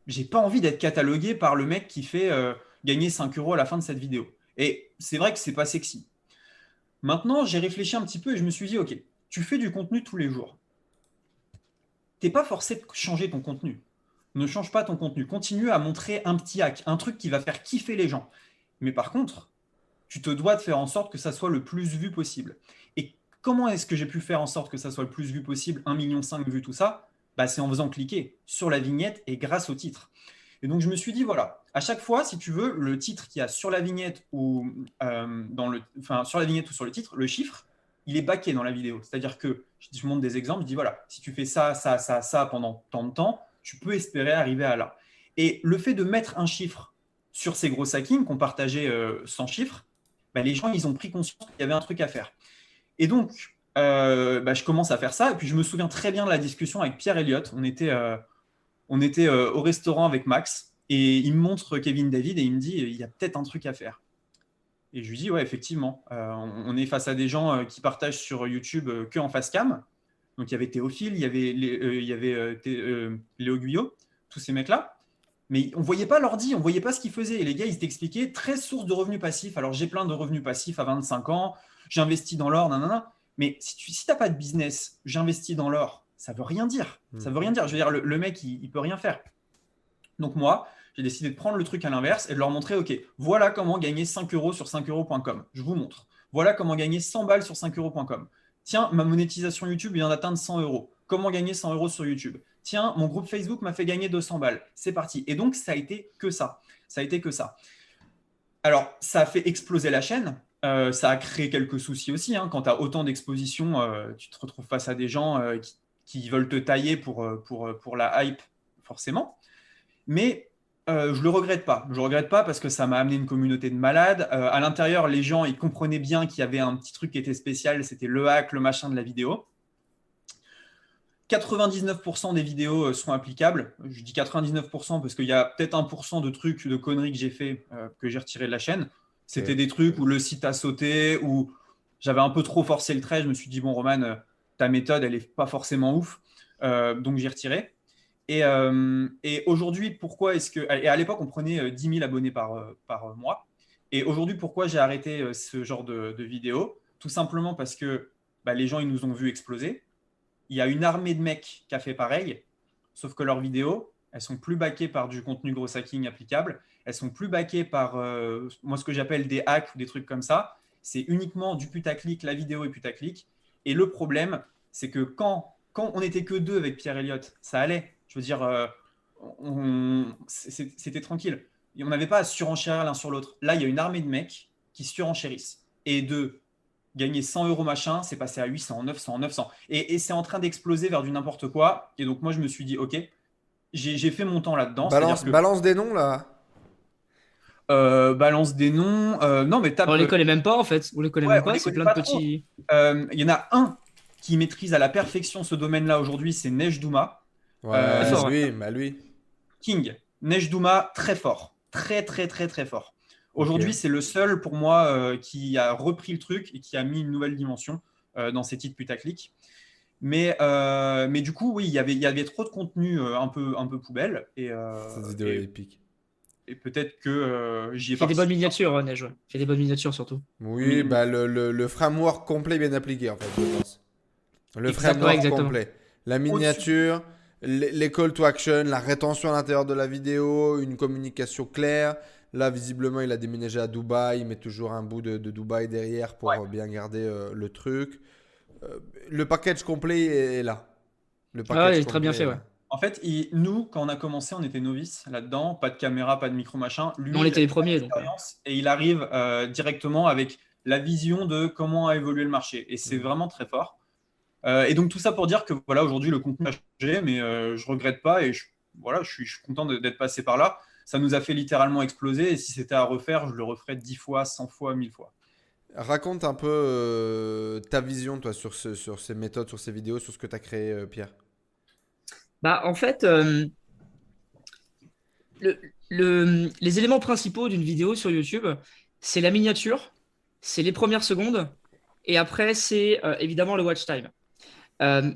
Speaker 3: j'ai pas envie d'être catalogué par le mec qui fait euh, gagner 5 euros à la fin de cette vidéo. Et c'est vrai que c'est pas sexy. Maintenant, j'ai réfléchi un petit peu et je me suis dit, ok, tu fais du contenu tous les jours. T'es pas forcé de changer ton contenu ne change pas ton contenu. Continue à montrer un petit hack, un truc qui va faire kiffer les gens. Mais par contre, tu te dois de faire en sorte que ça soit le plus vu possible. Et comment est-ce que j'ai pu faire en sorte que ça soit le plus vu possible 1,5 million vues, tout ça? Bah, C'est en faisant cliquer sur la vignette et grâce au titre. Et donc, je me suis dit, voilà, à chaque fois, si tu veux, le titre qui a sur la vignette ou euh, dans le, enfin, sur la vignette ou sur le titre, le chiffre, il est baqué dans la vidéo. C'est-à-dire que je montre des exemples, je dis, voilà, si tu fais ça, ça, ça, ça pendant tant de temps, tu peux espérer arriver à là. Et le fait de mettre un chiffre sur ces gros hackings qu'on partageait euh, sans chiffre, bah, les gens, ils ont pris conscience qu'il y avait un truc à faire. Et donc, euh, bah, je commence à faire ça. Et puis, je me souviens très bien de la discussion avec Pierre Elliott. On était, euh, on était au restaurant avec Max et il me montre Kevin David et il me dit il y a peut-être un truc à faire. Et je lui dis ouais, effectivement, on est face à des gens qui partagent sur YouTube que en face cam. Donc il y avait Théophile, il y avait, euh, il y avait euh, euh, Léo Guyot, tous ces mecs-là. Mais on ne voyait pas l'ordi, on ne voyait pas ce qu'ils faisaient. Et les gars, ils t'expliquaient 13 sources de revenus passifs. Alors j'ai plein de revenus passifs à 25 ans, j'investis dans l'or, nanana. Mais si tu n'as pas de business, j'investis dans l'or, ça ne veut rien dire. Ça veut rien dire. Je veux dire, le, mec, il ne peut rien faire. Donc moi, j'ai décidé de prendre le truc à l'inverse et de leur montrer, OK, voilà comment gagner 5 euros sur 5 euros.com. Je vous montre. Voilà comment gagner 100 balles sur 5 euros.com. Tiens, ma monétisation YouTube vient d'atteindre 100 euros. Comment gagner 100 euros sur YouTube? Tiens, mon groupe Facebook m'a fait gagner 200 balles. C'est parti. Et donc, ça a été que ça. Ça a été que ça. Alors, ça a fait exploser la chaîne. Euh, ça a créé quelques soucis aussi. Hein. Quand tu as autant d'expositions, euh, tu te retrouves face à des gens euh, qui veulent te tailler pour, pour, pour la hype, forcément. Mais euh, je le regrette pas. Je le regrette pas parce que ça m'a amené une communauté de malades. Euh, à l'intérieur, les gens, ils comprenaient bien qu'il y avait un petit truc qui était spécial, c'était le hack, le machin de la vidéo. 99% des vidéos euh, sont applicables. Je dis 99% parce qu'il y a peut-être 1% de trucs, de conneries que j'ai fait, que j'ai retiré de la chaîne. C'était des trucs où le site a sauté, où j'avais un peu trop forcé le trait. Je me suis dit, bon, Roman, ta méthode, elle n'est pas forcément ouf. donc j'ai retiré. Euh, et, aujourd'hui, pourquoi est-ce que. Et à l'époque, on prenait 10 euh, 000 abonnés par, euh, par mois. Et aujourd'hui, pourquoi j'ai arrêté ce genre de, vidéos Tout simplement parce que bah, les gens, ils nous ont vu exploser. Il y a une armée de mecs qui a fait pareil, sauf que leurs vidéos, elles sont plus backées par du contenu gros hacking applicable. Elles sont plus backées par, moi, ce que j'appelle des hacks ou des trucs comme ça. C'est uniquement du putaclic, la vidéo est putaclic. Et le problème, c'est que quand, quand on n'était que deux avec Pierre Elliott, ça allait. Je veux dire, euh, c'était tranquille. on n'avait pas à surenchérir l'un sur l'autre. Là, il y a une armée de mecs qui surenchérissent. Et de gagner 100 euros machin, c'est passé à 800, 900, 900. Et, c'est en train d'exploser vers du n'importe quoi. Et donc, moi, je me suis dit, OK, j'ai fait mon temps là-dedans.
Speaker 1: Balance, balance des noms, là.
Speaker 3: Euh, balance des noms. Euh, non, mais
Speaker 2: On les connaît même pas en fait. On les connaît même pas. C'est plein de petits.
Speaker 3: Il y en a un qui maîtrise à la perfection ce domaine-là aujourd'hui, c'est Neige Douma.
Speaker 1: Ouais, euh, lui, bah lui.
Speaker 3: King, Neige Douma, très fort. Très, très, très, très fort. Aujourd'hui, c'est le seul pour moi euh, qui a repris le truc et qui a mis une nouvelle dimension euh, dans ses titres putaclic. Mais, mais du coup, oui, y il y avait trop de contenu un, peu, un peu poubelle. Et,
Speaker 1: Cette vidéo est épique.
Speaker 3: Et peut-être que j'y ai
Speaker 2: fait des bonnes miniatures, Neige. Fait des bonnes miniatures surtout.
Speaker 1: Oui, Bah, le, le, framework complet bien appliqué, en fait, je pense. Le framework complet. La miniature, les call to action, la rétention à l'intérieur de la vidéo, une communication claire. Là, visiblement, il a déménagé à Dubaï, il met toujours un bout de, Dubaï derrière pour bien garder euh, le truc. Euh, le package complet est là.
Speaker 2: Le package ah, très bien fait, ouais.
Speaker 3: En fait, nous, quand on a commencé, on était novices là-dedans, pas de caméra, pas de micro, machin.
Speaker 2: Lui, on était les premiers. Donc.
Speaker 3: Et il arrive euh, directement avec la vision de comment a évolué le marché. Et c'est mm. vraiment très fort. Euh, et donc tout ça pour dire que voilà, aujourd'hui le contenu a changé, mais euh, je regrette pas et je, voilà, je suis, je suis content d'être passé par là. Ça nous a fait littéralement exploser et si c'était à refaire, je le referais 10 fois, 100 fois, 1000 fois.
Speaker 1: Raconte un peu euh, ta vision toi sur, ce, sur ces méthodes, sur ces vidéos, sur ce que tu as créé, Pierre.
Speaker 2: Bah, en fait, le, le, les éléments principaux d'une vidéo sur YouTube, c'est la miniature, c'est les premières secondes, et après, c'est évidemment le watch time. Euh,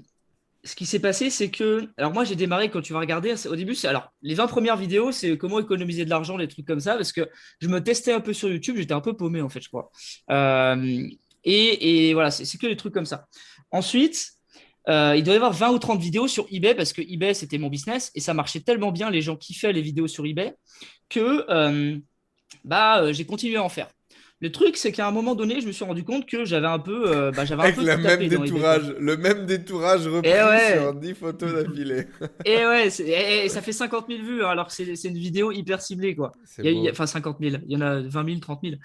Speaker 2: ce qui s'est passé, c'est que. Alors, moi, j'ai démarré quand tu vas regarder. Au début, c'est. Alors, les 20 premières vidéos, c'est comment économiser de l'argent, des trucs comme ça, parce que je me testais un peu sur YouTube. J'étais un peu paumé, en fait, je crois. Euh, et, voilà, c'est que des trucs comme ça. Ensuite, euh, il doit y avoir 20 ou 30 vidéos sur eBay, parce que eBay, c'était mon business. Et ça marchait tellement bien, les gens kiffaient les vidéos sur eBay, que bah, j'ai continué à en faire. Le truc, c'est qu'à un moment donné, je me suis rendu compte que j'avais un peu. Euh, bah, j'avais
Speaker 1: Avec le même détourage, le même détourage repris sur 10 photos d'affilée.
Speaker 2: et ouais, et, ça fait 50 000 vues, hein, alors que c'est une vidéo hyper ciblée, quoi. enfin, 50 000, il y en a 20 000, 30 000.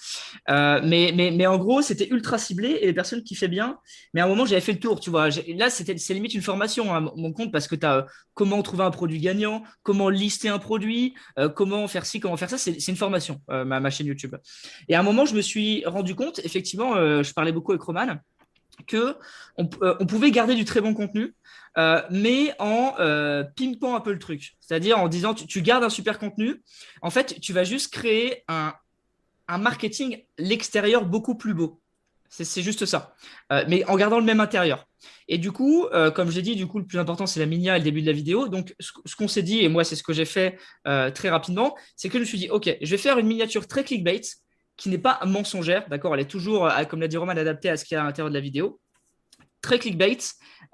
Speaker 2: mais, mais, mais en gros, c'était ultra ciblé et les personnes kiffaient bien. Mais à un moment, j'avais fait le tour, tu vois. Là, c'est limite une formation, hein, mon compte, parce que tu as euh, comment trouver un produit gagnant, comment lister un produit, euh, comment faire ci, comment faire ça. C'est une formation, ma, ma chaîne YouTube. Et à un moment, je me me suis rendu compte, effectivement, euh, je parlais beaucoup avec Roman, que on, euh, pouvait garder du très bon contenu, euh, mais en pimpant un peu le truc. C'est-à-dire en disant, tu, gardes un super contenu, en fait, tu vas juste créer un, un marketing l'extérieur beaucoup plus beau. C'est juste ça. mais en gardant le même intérieur. Et du coup, comme j'ai dit, du coup, le plus important, c'est la minia et le début de la vidéo. Donc, ce qu'on s'est dit, et moi, c'est ce que j'ai fait très rapidement, c'est que je me suis dit, OK, je vais faire une miniature très clickbait qui n'est pas mensongère, d'accord Elle est toujours, euh, comme l'a dit Roman, adaptée à ce qu'il y a à l'intérieur de la vidéo. Très clickbait.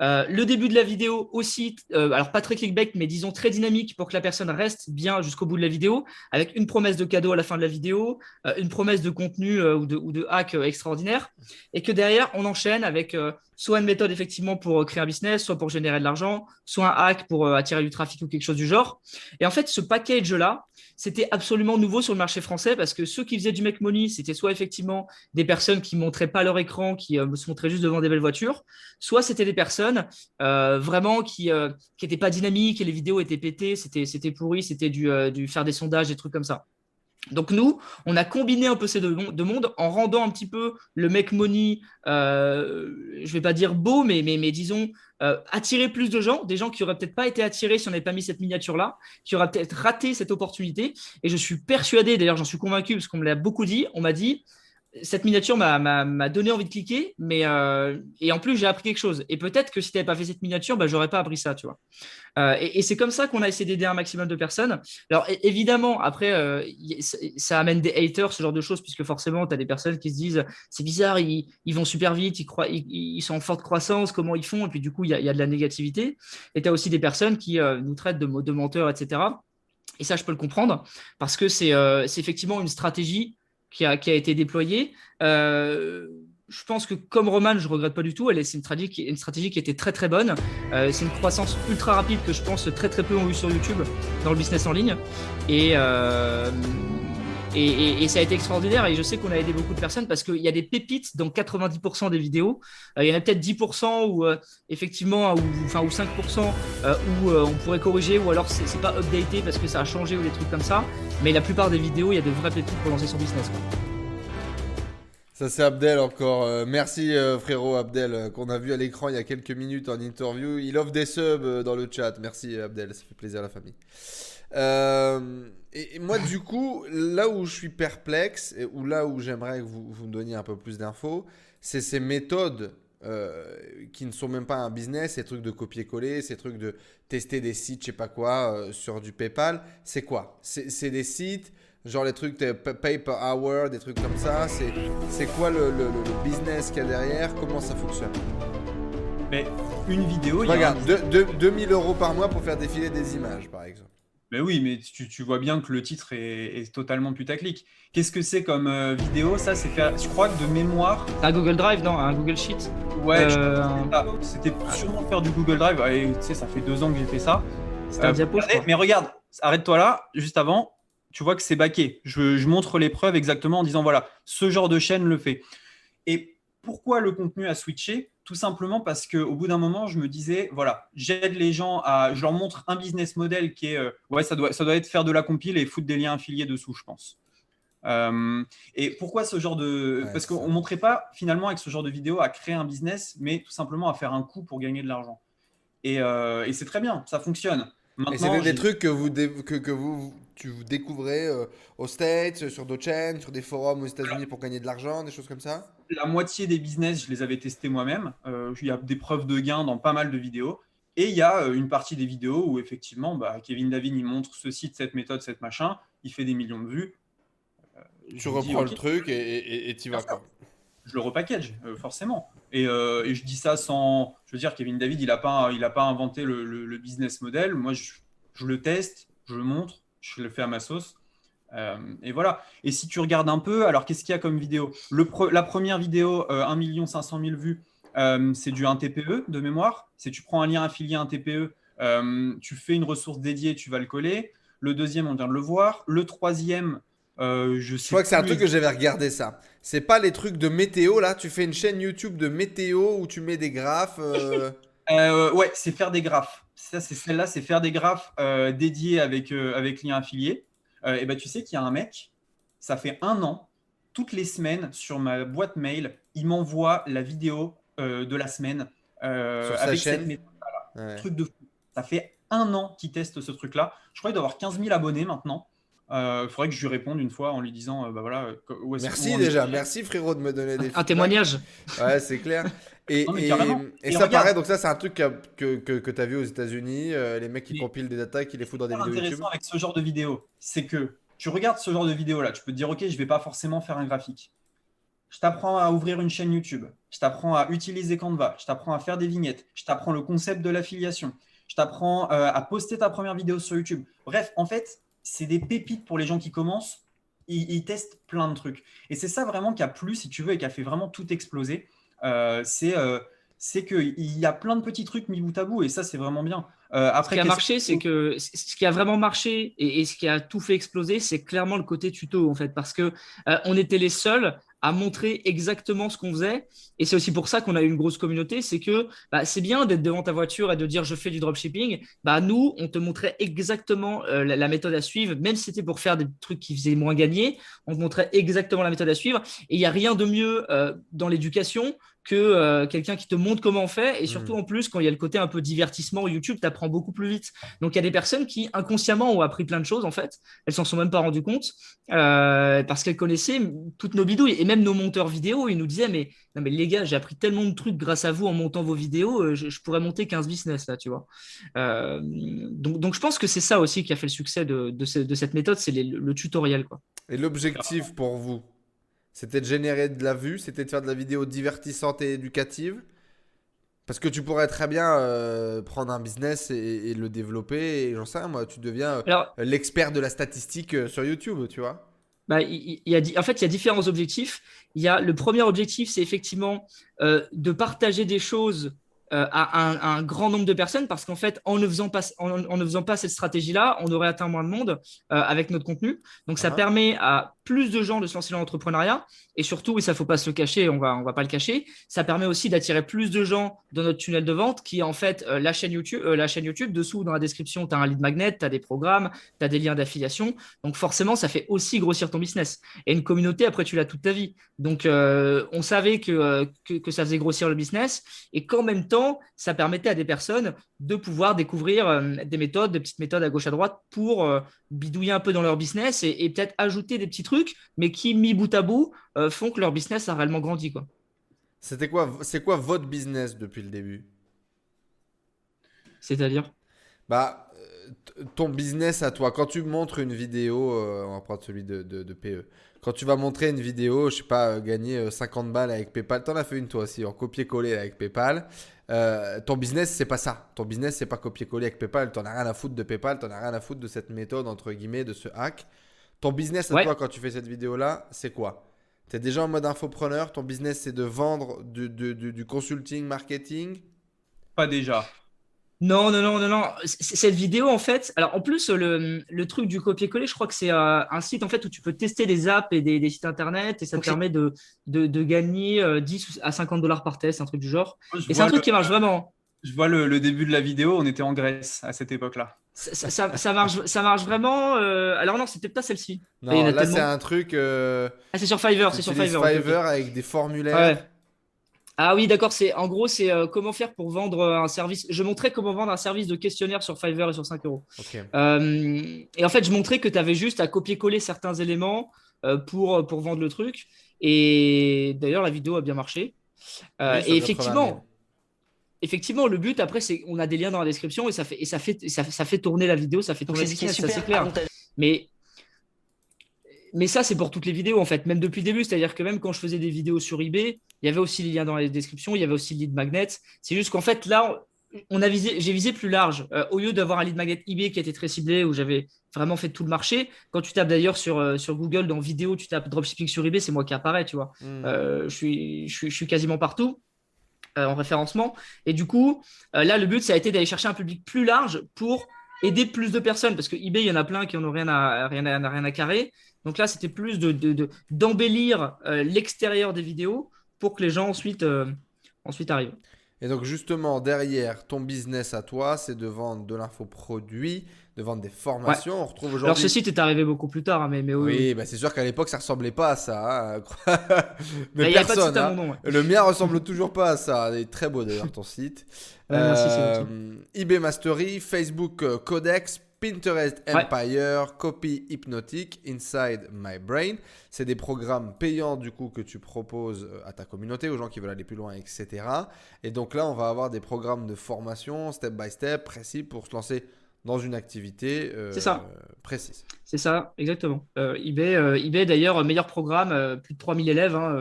Speaker 2: Euh, le début de la vidéo aussi, euh, alors pas très clickbait, mais disons très dynamique pour que la personne reste bien jusqu'au bout de la vidéo, avec une promesse de cadeau à la fin de la vidéo, une promesse de contenu ou, de, ou, de, hack extraordinaire, et que derrière, on enchaîne avec soit une méthode effectivement pour créer un business, soit pour générer de l'argent, soit un hack pour attirer du trafic ou quelque chose du genre. Et en fait, ce package-là, c'était absolument nouveau sur le marché français parce que ceux qui faisaient du make money, c'était soit effectivement des personnes qui montraient pas leur écran, qui euh, se montraient juste devant des belles voitures, soit c'était des personnes vraiment qui n'étaient pas dynamiques et les vidéos étaient pétées, c'était pourri, c'était du, du faire des sondages, des trucs comme ça. Donc nous, on a combiné un peu ces deux, mondes en rendant un petit peu le mec money, euh, je vais pas dire beau, mais, mais, disons euh, attirer plus de gens, des gens qui auraient peut-être pas été attirés si on n'avait pas mis cette miniature là, qui auraient peut-être raté cette opportunité. Et je suis persuadé, d'ailleurs j'en suis convaincu parce qu'on me l'a beaucoup dit, on m'a dit cette miniature m'a donné envie de cliquer, mais euh, et en plus j'ai appris quelque chose. Et peut-être que si tu n'avais pas fait cette miniature, bah, j'aurais pas appris ça, tu vois. Euh, et, c'est comme ça qu'on a essayé d'aider un maximum de personnes. Alors évidemment, après, euh, ça amène des haters, ce genre de choses, puisque forcément, tu as des personnes qui se disent c'est bizarre, ils, vont super vite, ils, croient, ils, sont en forte croissance, comment ils font? Et puis du coup, il y, a de la négativité. Et tu as aussi des personnes qui nous traitent de, de menteurs, etc. Et ça, je peux le comprendre, parce que c'est effectivement une stratégie qui a, été déployée. Euh, je pense que comme Roman, je regrette pas du tout. C'est une stratégie, une stratégie qui était très très bonne. Euh, c'est une croissance ultra rapide que je pense très très peu ont eu sur YouTube dans le business en ligne. Et, euh, et, ça a été extraordinaire et je sais qu'on a aidé beaucoup de personnes parce qu'il y a des pépites dans 90% des vidéos. Euh, il y en a peut-être 10% où euh, effectivement, ou, enfin, ou 5% euh, où on pourrait corriger ou alors c'est pas updaté parce que ça a changé ou des trucs comme ça. Mais la plupart des vidéos, il y a de vraies pépites pour lancer son business.
Speaker 1: Ça c'est Abdel encore. merci frérot Abdel qu'on a vu à l'écran il y a quelques minutes en interview. Il offre des subs dans le chat. Merci Abdel, ça fait plaisir à la famille. Et, moi, du coup, là où je suis perplexe, et, ou là où j'aimerais que vous, vous me donniez un peu plus d'infos, c'est ces méthodes euh, qui ne sont même pas un business, ces trucs de copier-coller, ces trucs de tester des sites, je sais pas quoi, euh, sur du PayPal. C'est quoi? C'est des sites, genre les trucs de pay per hour, des trucs comme ça. C'est quoi le, le, le business qu'il y a derrière? Comment ça fonctionne?
Speaker 3: Mais une vidéo.
Speaker 1: Regarde, 2000 euros par mois pour faire défiler des images, par exemple.
Speaker 3: Mais oui, mais tu, vois bien que le titre est, totalement putaclic. Qu'est-ce que c'est comme euh, vidéo? Ça, c'est faire, je crois que de mémoire.
Speaker 2: Un Google Drive, non Un Google Sheet
Speaker 3: Ouais, euh, c'était sûrement faire du Google Drive. tu sais, ça fait deux ans que j'ai fait ça.
Speaker 2: C'était un euh, diapo,
Speaker 3: Mais regarde, arrête-toi là, juste avant. Tu vois que c'est baqué. Je, je montre les preuves exactement en disant voilà, ce genre de chaîne le fait. Et pourquoi le contenu a switché? Tout simplement parce qu'au bout d'un moment, je me disais, voilà, j'aide les gens à. Je leur montre un business model qui est. Euh, ouais, ça doit, ça doit être faire de la compile et foutre des liens affiliés dessous, je pense. Euh, et pourquoi ce genre de. parce qu'on ne montrait pas finalement avec ce genre de vidéo à créer un business, mais tout simplement à faire un coup pour gagner de l'argent. Et, euh, et c'est très bien, ça fonctionne.
Speaker 1: Et c'est des, trucs que vous, que, que vous, tu découvrez euh, aux States, sur d'autres chaînes, sur des forums aux États-Unis pour gagner de l'argent, des choses comme ça?
Speaker 3: La moitié des business, je les avais testés moi-même. Euh, il y a des preuves de gains dans pas mal de vidéos. Et il y a euh, une partie des vidéos où effectivement, bah, Kevin David, il montre ce site, cette méthode, cette machin, il fait des millions de vues.
Speaker 1: tu reprends le truc et tu vas quoi
Speaker 3: je le repackage, forcément. Et, et, je dis ça sans. Je veux dire, Kevin David, il n'a pas, il pas inventé le, business model. Moi, je, le teste, je le montre, je le fais à ma sauce. Euh, et voilà. Et si tu regardes un peu, alors qu'est-ce qu'il y a comme vidéo? La première vidéo, 1 500 000 vues, euh, c'est du 1 TPE de mémoire. Si tu prends un lien affilié à un TPE, euh, tu fais une ressource dédiée, tu vas le coller. Le deuxième, on vient de le voir. Le troisième, je,
Speaker 1: je crois que c'est un truc que j'avais regardé ça. C'est pas les trucs de météo là. Tu fais une chaîne YouTube de météo où tu mets des graphes.
Speaker 3: ouais, c'est faire des graphes ça, c'est celle-là, c'est faire des graphes euh, dédiés avec, euh, avec lien affilié. Euh, et ben, tu sais qu'il y a un mec, ça fait un an, toutes les semaines sur ma boîte mail, il m'envoie la vidéo de la semaine avec cette méthode. Truc de fou. Ça fait un an qu'il teste ce truc-là. Je crois qu'il doit avoir 15 000 abonnés maintenant. Il faudrait que je lui réponde une fois en lui disant bah voilà.
Speaker 1: merci déjà, merci frérot de me donner des.
Speaker 2: Un témoignage.
Speaker 1: Ouais, c'est clair. Et, et, ça paraît, donc ça c'est un truc que, que, que tu as vu aux États-Unis, euh, les mecs qui compilent des data, qui les foutent dans des vidéos
Speaker 3: YouTube. intéressant avec ce genre de vidéo, c'est que tu regardes ce genre de vidéo là, tu peux te dire ok, je vais pas forcément faire un graphique. Je t'apprends à ouvrir une chaîne YouTube, je t'apprends à utiliser Canva, je t'apprends à faire des vignettes, je t'apprends le concept de l'affiliation, je t'apprends euh, à poster ta première vidéo sur YouTube. Bref, en fait, c'est des pépites pour les gens qui commencent. Ils, ils testent plein de trucs. Et c'est ça vraiment qui a plu, si tu veux, et qui a fait vraiment tout exploser. Euh, c'est euh, c'est qu'il y a plein de petits trucs mis bout à bout et ça c'est vraiment bien.
Speaker 2: Euh, après, ce qui a marché, c'est que ce qui a vraiment marché et, ce qui a tout fait exploser, c'est clairement le côté tuto en fait, parce que on était les seuls à montrer exactement ce qu'on faisait. Et c'est aussi pour ça qu'on a eu une grosse communauté. C'est que bah, c'est bien d'être devant ta voiture et de dire je fais du dropshipping. Bah, nous, on te montrait exactement euh, la, méthode à suivre, même si c'était pour faire des trucs qui faisaient moins gagner. On te montrait exactement la méthode à suivre. Et il n'y a rien de mieux euh, dans l'éducation que euh, quelqu'un qui te montre comment on fait. Et surtout, hmm. en plus, quand il y a le côté un peu divertissement, YouTube, tu apprends beaucoup plus vite. Donc, il y a des personnes qui, inconsciemment, ont appris plein de choses, en fait. Elles s'en sont même pas rendues compte euh, parce qu'elles connaissaient toutes nos bidouilles. Et même nos monteurs vidéo, ils nous disaient, mais, non, mais les gars, j'ai appris tellement de trucs grâce à vous en montant vos vidéos, euh, je, pourrais monter 15 business, là, tu vois. donc, donc, je pense que c'est ça aussi qui a fait le succès de, de, cette méthode, c'est le tutoriel, quoi.
Speaker 1: Et l'objectif pour vous? C'était de générer de la vue, c'était de faire de la vidéo divertissante et éducative. Parce que tu pourrais très bien euh, prendre un business et, le développer. Et j'en sais rien, moi, tu deviens euh, l'expert de la statistique euh, sur YouTube, tu vois.
Speaker 2: Bah, il, y a, en fait, il y a différents objectifs. Il y a, le premier objectif, c'est effectivement de partager des choses à, un, grand nombre de personnes parce qu'en fait, en ne faisant pas, en, ne faisant pas cette stratégie-là, on aurait atteint moins de monde avec notre contenu. Donc, ça ah. permet à plus de gens de se lancer dans l'entrepreneuriat. Et surtout, et ça ne faut pas se le cacher, on va, on va pas le cacher, ça permet aussi d'attirer plus de gens dans notre tunnel de vente qui est en fait euh, la, chaîne YouTube, euh, la chaîne YouTube. Dessous, dans la description, tu as un lead magnet, tu as des programmes, tu as des liens d'affiliation. Donc forcément, ça fait aussi grossir ton business. Et une communauté, après, tu l'as toute ta vie. Donc euh, on savait que, que, que, ça faisait grossir le business et qu'en même temps, ça permettait à des personnes de pouvoir découvrir des méthodes, des petites méthodes à gauche à droite pour bidouiller un peu dans leur business et, peut-être ajouter des petits trucs, mais qui, mis bout à bout, euh, font que leur business a réellement grandi. Quoi.
Speaker 1: C'était quoi, c'est quoi votre business depuis le début?
Speaker 2: C'est-à-dire?
Speaker 1: Bah, euh, ton business à toi, quand tu montres une vidéo, euh, on va prendre celui de, de, PE, quand tu vas montrer une vidéo, je sais pas, gagner 50 balles avec PayPal, t'en as fait une toi aussi, en copier-coller avec PayPal. Euh, ton business, c'est pas ça. Ton business, c'est pas copier-coller avec PayPal. T'en as rien à foutre de PayPal, t'en as rien à foutre de cette méthode, entre guillemets, de ce hack. Ton business, à toi, quand tu fais cette vidéo-là, c'est quoi? T'es déjà en mode infopreneur? Ton business, c'est de vendre du, du consulting, marketing?
Speaker 3: Pas déjà.
Speaker 2: Non, non, non, non, non. Cette vidéo, en fait, alors en plus, le, truc du copier-coller, je crois que c'est euh, un site en fait où tu peux tester des apps et des, sites internet et ça te permet de, de, gagner 10 euh, à 50 dollars par test, un truc du genre. et c'est un truc qui marche vraiment.
Speaker 3: Je vois le, début de la vidéo, on était en Grèce à cette époque-là.
Speaker 2: Ça, marche, ça marche vraiment. Euh, alors non, c'était pas celle-ci.
Speaker 1: Non, là c'est un truc. Ah,
Speaker 2: c'est sur Fiverr, c'est sur Fiverr.
Speaker 1: Fiverr avec des formulaires.
Speaker 2: Ah oui, d'accord. C'est en gros, c'est euh, comment faire pour vendre un service. Je montrais comment vendre un service de questionnaire sur Fiverr et sur 5 euros. Euh, et en fait, je montrais que tu avais juste à copier-coller certains éléments euh, pour, pour vendre le truc. Et d'ailleurs, la vidéo a bien marché. et effectivement, effectivement, le but après, c'est on a des liens dans la description et ça fait et ça fait ça, fait tourner la vidéo, ça fait tourner le business, ça c'est clair. Mais mais ça, c'est pour toutes les vidéos en fait, même depuis le début. C'est-à-dire que même quand je faisais des vidéos sur eBay, il y avait aussi les liens dans la description, il y avait aussi le lead magnet. C'est juste qu'en fait, là, on a visé, j'ai visé plus large. Euh, au lieu d'avoir un lead magnet eBay qui était très ciblé, où j'avais vraiment fait tout le marché, quand tu tapes d'ailleurs sur, euh, sur Google dans vidéo, tu tapes dropshipping sur eBay, c'est moi qui apparaît, tu vois. Hmm. Euh, je, suis, je, suis, quasiment partout en référencement. Et du coup, là, le but, ça a été d'aller chercher un public plus large pour aider plus de personnes, parce que eBay, il y en a plein qui n'ont rien à, rien, à, rien à carrer. Donc là, c'était plus d'embellir de, l'extérieur des vidéos pour que les gens euh, ensuite arrivent.
Speaker 1: Et donc justement, derrière ton business à toi, c'est de vendre de l'infoproduit, de vendre des formations. On retrouve aujourd'hui.
Speaker 2: Alors ce site est arrivé beaucoup plus tard, hein, mais, mais oui.
Speaker 1: Oui, bah, c'est sûr qu'à l'époque ça ressemblait pas à ça. Hein. mais bah, personne. Hein. Le mien ressemble toujours pas à ça. Il est très beau d'ailleurs ton site.
Speaker 2: merci, euh,
Speaker 1: eBay Mastery, Facebook euh, Codex, Pinterest Empire, Copy Hypnotic, Inside My Brain. C'est des programmes payants du coup que tu proposes euh, à ta communauté, aux gens qui veulent aller plus loin, etc. Et donc là, on va avoir des programmes de formation step by step précis pour se lancer dans une activité euh, précise.
Speaker 2: C'est ça, exactement. Euh, eBay, eBay d'ailleurs, meilleur programme, plus de 3000 élèves. Hein,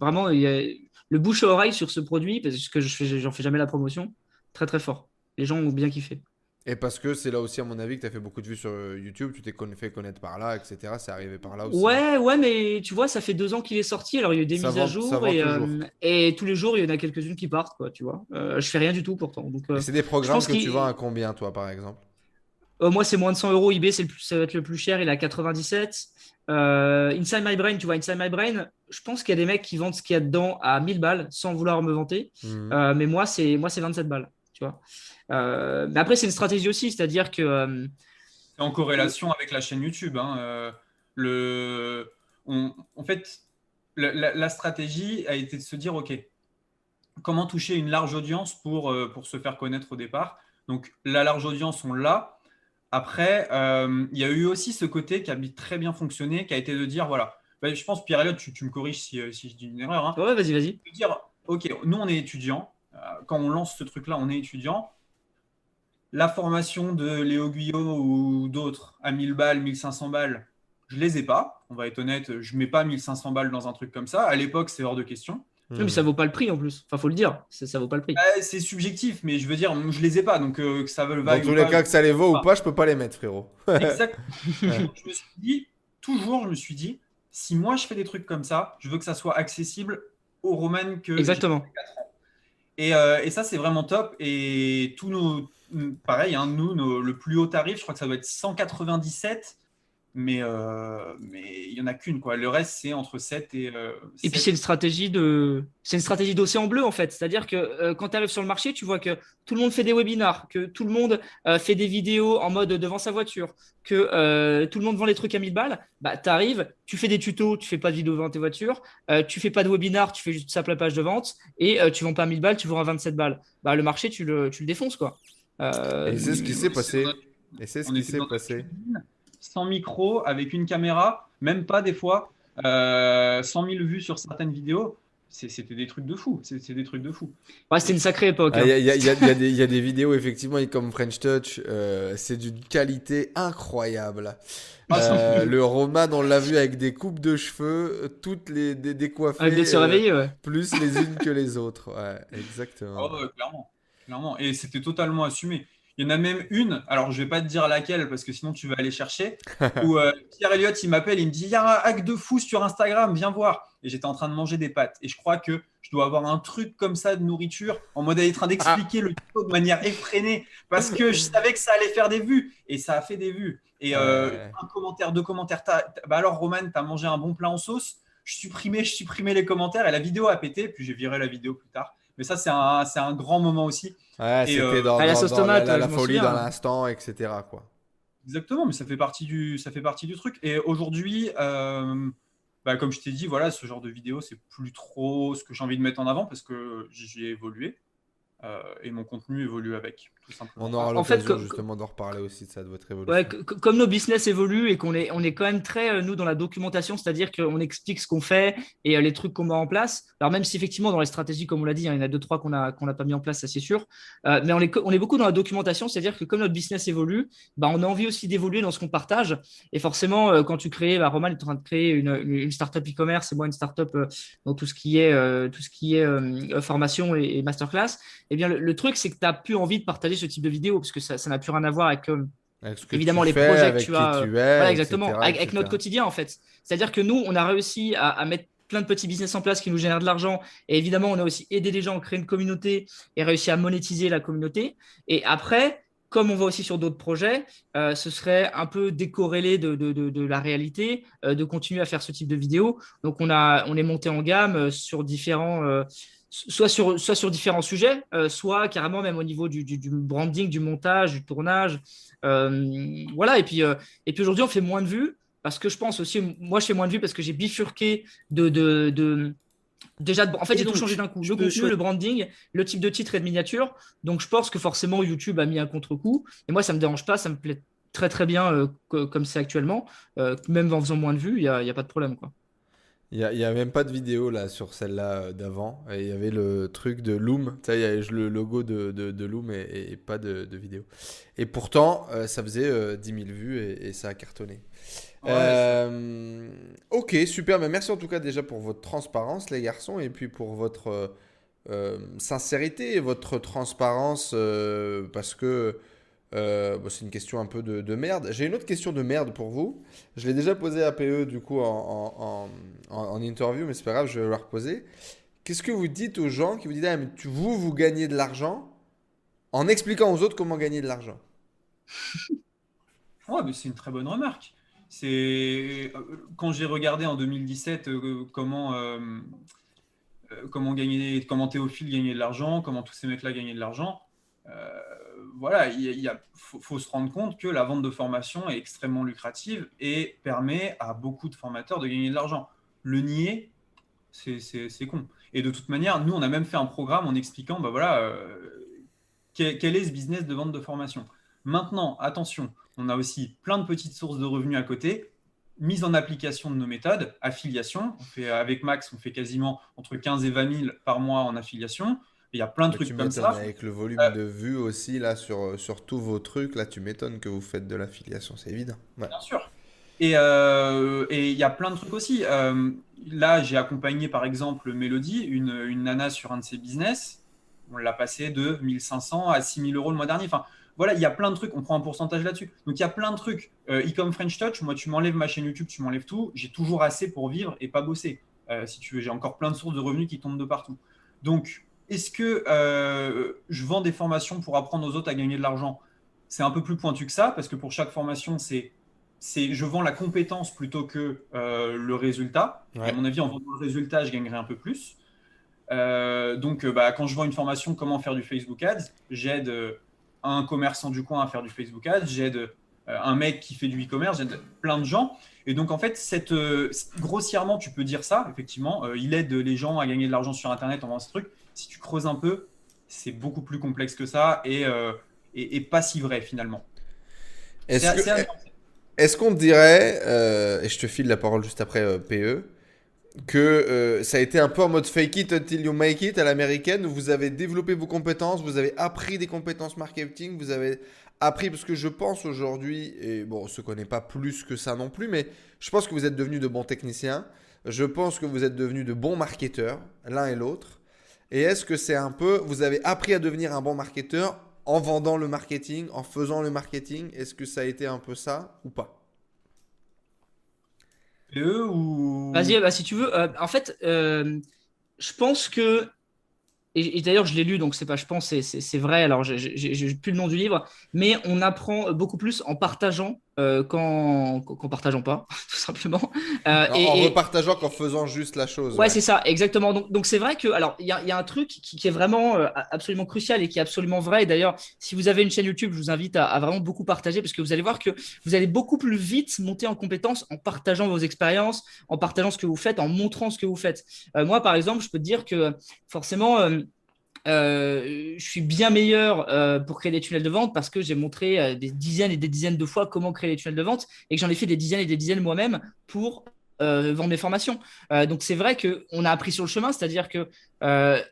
Speaker 2: vraiment, il y a le bouche à oreille sur ce produit, parce que je n'en fais jamais la promotion, très très fort. Les gens ont bien kiffé.
Speaker 1: Et parce que c'est là aussi, à mon avis, que tu as fait beaucoup de vues sur euh, YouTube, tu t'es fait connaître par là, etc. C'est arrivé par là aussi.
Speaker 2: Ouais, ouais, mais tu vois, ça fait deux ans qu'il est sorti. Alors, il y a eu des mises à jour et, euh, et, tous les jours, il y en a quelques-unes qui partent, quoi, tu vois. Euh, je fais rien du tout pourtant. Donc,
Speaker 1: c'est des programmes que tu vends à combien, toi, par exemple?
Speaker 2: Moi, c'est moins de 100 euros. eBay, c'est ça va être le plus cher. Il est à 97. Euh, Inside My Brain, tu vois, Inside My Brain, je pense qu'il y a des mecs qui vendent ce qu'il y a dedans à 1000 balles sans vouloir me vanter. Euh, mais moi, c'est moi, c'est 27 balles, tu vois. Euh, mais après, c'est une stratégie aussi, c'est-à-dire que euh,
Speaker 3: C'est en corrélation avec la chaîne YouTube. hein, euh, le, on- en fait, la, la- la stratégie a été de se dire, OK, comment toucher une large audience pour, pour se faire connaître au départ? Donc, la large audience, on l'a. Après, euh, il y a eu aussi ce côté qui a très bien fonctionné, qui a été de dire, voilà, Bah, je pense, Pierre-Elliott, tu, tu me corriges si, si je dis une erreur, hein,
Speaker 2: ouais, vas-y, vas-y.
Speaker 3: de dire, OK, nous, on est étudiants. Quand on lance ce truc-là, on est étudiant. La formation de Léo Guyot ou d'autres à 1000 balles, 1500 balles, je les ai pas. On va être honnête, je mets pas 1500 balles dans un truc comme ça. À l'époque, c'est hors de question.
Speaker 2: Oui, mais ça vaut pas le prix en plus. Enfin, faut le dire, ça, ça vaut pas le prix.
Speaker 3: Euh, c'est subjectif, mais je veux dire, je les ai pas. Donc, euh, que ça veut le
Speaker 1: Dans tous
Speaker 3: ou
Speaker 1: les
Speaker 3: pas,
Speaker 1: cas, que ça les vaut
Speaker 3: pas.
Speaker 1: ou pas, je peux pas les mettre, frérot.
Speaker 3: Exact. Je me suis dit, toujours, je me suis dit, si moi je fais des trucs comme ça, je veux que ça soit accessible aux Romains que
Speaker 2: Exactement.
Speaker 3: Et, euh, et ça, c'est vraiment top. Et tous nos. Pareil, hein, nous, nos- le plus haut tarif, je crois que ça doit être 197. Mais euh, mais il n'y en a qu'une. quoi. Le reste, c'est entre 7 et. euh,
Speaker 2: Et puis
Speaker 3: 7.
Speaker 2: c'est une stratégie de, c'est une stratégie d'océan bleu en fait. C'est-à-dire que euh, quand tu arrives sur le marché, tu vois que tout le monde fait des webinars, que tout le monde fait des vidéos en mode devant sa voiture, que tout le monde vend les trucs à 1000 balles. Bah, tu arrives, tu fais des tutos, tu fais pas de vidéo devant tes voitures, tu fais pas de webinar, tu fais juste simple page de vente et tu vends pas à 1000 balles, tu vends à 27 balles. Bah, le marché, tu le, tu le défonces quoi. Euh,
Speaker 1: Et c'est ce qui s'est passé.
Speaker 3: notre-
Speaker 1: Et c'est ce
Speaker 3: on
Speaker 1: qui s'est passé.
Speaker 3: sans micro, avec une caméra, même pas des fois, euh, 100 000 vues sur certaines vidéos. C'était des trucs de fou. C'est des trucs de fou.
Speaker 2: ouais, c'était une sacrée époque.
Speaker 1: Ah,
Speaker 2: hein.
Speaker 1: Il y, a- il y a- y y des- il y a des vidéos, effectivement, comme French Touch, euh, c'est d'une qualité incroyable.
Speaker 3: Ah,
Speaker 1: Euh, le Roman, on l'a vu avec des coupes de cheveux, euh, toutes les dé- décoiffées,
Speaker 2: Avec de se
Speaker 1: euh,
Speaker 2: réveiller, ouais.
Speaker 1: plus les unes que les autres. Ouais, exactement.
Speaker 3: Oh, clairement. Clairement. Et c'était totalement assumé. Il y en a même une, alors je vais pas te dire laquelle parce que sinon tu vas aller chercher, où euh, Pierre Elliott il m'appelle, il me dit il y a un hack de fou sur Instagram, viens voir. Et j'étais en train de manger des pâtes. Et je crois que je dois avoir un truc comme ça de nourriture en mode en train d'expliquer le tuto de manière effrénée parce que je savais que ça allait faire des vues. Et ça a fait des vues. Et euh,
Speaker 1: Ouais.
Speaker 3: un commentaire, deux commentaires. Bah alors Roman, t'as mangé un bon plat en sauce? Je supprimais, je supprimais les commentaires et la vidéo a pété. Puis j'ai viré la vidéo plus tard. Mais ça, c'est un, c'est un grand moment aussi.
Speaker 1: Ouais,
Speaker 3: Et,
Speaker 1: c'était
Speaker 3: euh,
Speaker 1: dans,
Speaker 2: Ah, la
Speaker 1: dans folie dans l'instant, etc. Quoi.
Speaker 3: Exactement, mais ça fait partie du, ça fait partie du truc. Et aujourd'hui, euh, bah, comme je t'ai dit, voilà, ce genre de vidéo, c'est plus trop ce que j'ai envie de mettre en avant parce que j'y ai évolué euh, et mon contenu évolue avec, tout simplement.
Speaker 1: On aura
Speaker 2: En fait,
Speaker 1: l'occasion
Speaker 2: que-
Speaker 1: justement d'en reparler aussi de ça, de votre évolution.
Speaker 2: Ouais, co- co- comme nos business évoluent et qu'on est, on est quand même très, euh, nous, dans la documentation, c'est-à-dire qu'on explique ce qu'on fait et euh, les trucs qu'on met en place. Alors, même si effectivement, dans les stratégies, comme on l'a dit, hein, il y en a deux, trois qu'on n'a qu'on n'a pas mis en place, ça c'est sûr. Euh, mais on est, on est beaucoup dans la documentation, c'est-à-dire que comme notre business évolue, bah, on a envie aussi d'évoluer dans ce qu'on partage. Et forcément, quand tu crées, bah, Roman est en train de créer une, une, une startup e-commerce et moi une startup euh, dans tout ce qui est, euh, tout ce qui est euh, formation et, et masterclass, eh bien, le, le truc, c'est que tu n'as plus envie de partager ce type de vidéo parce que ça n'a plus rien à voir avec. euh,
Speaker 1: Avec ce que
Speaker 2: évidemment, les
Speaker 1: fais,
Speaker 2: projets que tu as,
Speaker 1: tu es,
Speaker 2: voilà,
Speaker 1: etc.,
Speaker 2: exactement, avec, avec notre quotidien en fait. C'est-à-dire que nous, on a réussi à, à mettre plein de petits business en place qui nous génèrent de l'argent. Et évidemment, on a aussi aidé les gens à créer une communauté et réussi à monétiser la communauté. Et après, comme on va aussi sur d'autres projets, euh, ce serait un peu décorrélé de, de, de, de la réalité euh, de continuer à faire ce type de vidéo. Donc, on, a, on est monté en gamme sur différents. euh, soit sur, soit sur différents sujets, euh, soit carrément même au niveau du, du, du branding, du montage, du tournage. Euh, voilà, et puis, euh, et puis aujourd'hui, on fait moins de vues parce que je pense aussi, moi, je fais moins de vues parce que j'ai bifurqué de. de, de Déjà, en fait, j'ai tout changé d'un coup.
Speaker 5: je
Speaker 2: Le contenu, le branding, le type de titre et de miniature. Donc, je pense que forcément, YouTube a mis un contre-coup. Et moi, ça me dérange pas. Ça me plaît très, très bien euh, co- comme c'est actuellement. Euh, même en faisant moins de vues, il n'y a, a pas de problème. Quoi.
Speaker 1: Il n'y a, y a même pas de vidéo là sur celle-là euh, d'avant. Il y avait le truc de Loom. Tu sais, il y avait le logo de, de, de Loom et, et- et pas de, de vidéo. Et pourtant, euh, ça faisait euh, 10 000 vues et, et ça a cartonné.
Speaker 3: Ouais,
Speaker 1: Euh, ok, super. Mais merci en tout cas déjà pour votre transparence, les garçons, et puis pour votre sincérité et votre transparence, parce que euh, bon, c'est une question un peu de, de merde. J'ai une autre question de merde pour vous. Je l'ai déjà posée à PE du coup en, interview, mais c'est pas grave, je vais la reposer. Qu'est-ce que vous dites aux gens qui vous disent, ah, mais vous, vous gagnez de l'argent en expliquant aux autres comment gagner de l'argent?
Speaker 3: Ouais, mais c'est une très bonne remarque. C'est quand j'ai regardé en 2017 comment comment gagner, comment Théophile gagnait de l'argent, comment tous ces mecs-là gagnaient de l'argent. Voilà, il, faut, se rendre compte que la vente de formation est extrêmement lucrative et permet à beaucoup de formateurs de gagner de l'argent. Le nier, c'est con. Et de toute manière, nous, on a même fait un programme en expliquant, bah voilà, quel, est ce business de vente de formation. Maintenant, attention, on a aussi plein de petites sources de revenus à côté. Mise en application de nos méthodes, affiliation. Avec Max, on fait quasiment entre 15 et 20 000 par mois en affiliation. Il y a plein de trucs comme ça.
Speaker 1: Avec le volume euh, de vues aussi, là, sur, sur tous vos trucs, là, tu m'étonnes que vous faites de l'affiliation, c'est évident.
Speaker 3: Bien sûr. Euh, et il y a plein de trucs aussi. Euh, là, j'ai accompagné, par exemple, Mélodie, une, une nana sur un de ses business. On l'a passé de 1500 à 6000 euros le mois dernier. Enfin, voilà, il y a plein de trucs, on prend un pourcentage là-dessus. Donc il y a plein de trucs. E-com French Touch, moi tu m'enlèves ma chaîne YouTube, tu m'enlèves tout, j'ai toujours assez pour vivre et pas bosser. Si tu veux, j'ai encore plein de sources de revenus qui tombent de partout. Donc, est-ce que euh, je vends des formations pour apprendre aux autres à gagner de l'argent? C'est un peu plus pointu que ça, parce que pour chaque formation, c'est je vends la compétence plutôt que le résultat. À mon avis, en vendant le résultat, je gagnerai un peu plus. donc, bah, quand je vends une formation, comment faire du Facebook Ads, j'aide un commerçant du coin à faire du Facebook Ads, j'aide euh, un mec qui fait du e-commerce, j'aide plein de gens. Et donc, en fait, cette, euh, grossièrement, tu peux dire ça, effectivement. Euh, il aide les gens à gagner de l'argent sur Internet en vendant ce truc. Si tu creuses un peu, c'est beaucoup plus complexe que ça et, et, pas si vrai finalement.
Speaker 1: Est-ce qu'on dirait, et je te file la parole juste après PE, que euh, ça a été un peu en mode fake it until you make it à l'américaine, où vous avez développé vos compétences, vous avez appris des compétences marketing, vous avez appris, parce que je pense aujourd'hui, et bon, on se connaît pas plus que ça non plus, mais je pense que vous êtes devenus de bons techniciens, je pense que vous êtes devenus de bons marketeurs, l'un et l'autre. Et est-ce que c'est un peu, vous avez appris à devenir un bon marketeur en vendant le marketing, en faisant le marketing? Est-ce que ça a été un peu ça ou pas?
Speaker 3: Ou...
Speaker 2: Vas-y, bah, si tu veux. Euh, en fait, euh, je pense que. Et, d'ailleurs, je l'ai lu, donc c'est pas je pense, c'est vrai. Alors, j'ai plus le nom du livre, mais on apprend beaucoup plus en partageant euh, qu'en partageant pas, tout simplement.
Speaker 1: Euh, en, et, en repartageant qu'en faisant juste la chose.
Speaker 2: Ouais, c'est ça, exactement. Donc, donc c'est vrai que, alors, il y, y a, un truc qui, est vraiment euh, absolument crucial et qui est absolument vrai. D'ailleurs, si vous avez une chaîne YouTube, je vous invite à, vraiment beaucoup partager parce que vous allez voir que vous allez beaucoup plus vite monter en compétence en partageant vos expériences, en partageant ce que vous faites, en montrant ce que vous faites. Euh, moi, par exemple, je peux te dire que forcément, euh, je suis bien meilleur euh, pour créer des tunnels de vente parce que j'ai montré euh, des dizaines et des dizaines de fois comment créer des tunnels de vente et que j'en ai fait des dizaines et des dizaines moi-même pour vendre mes formations. donc c'est vrai qu'on a appris sur le chemin, c'est-à-dire que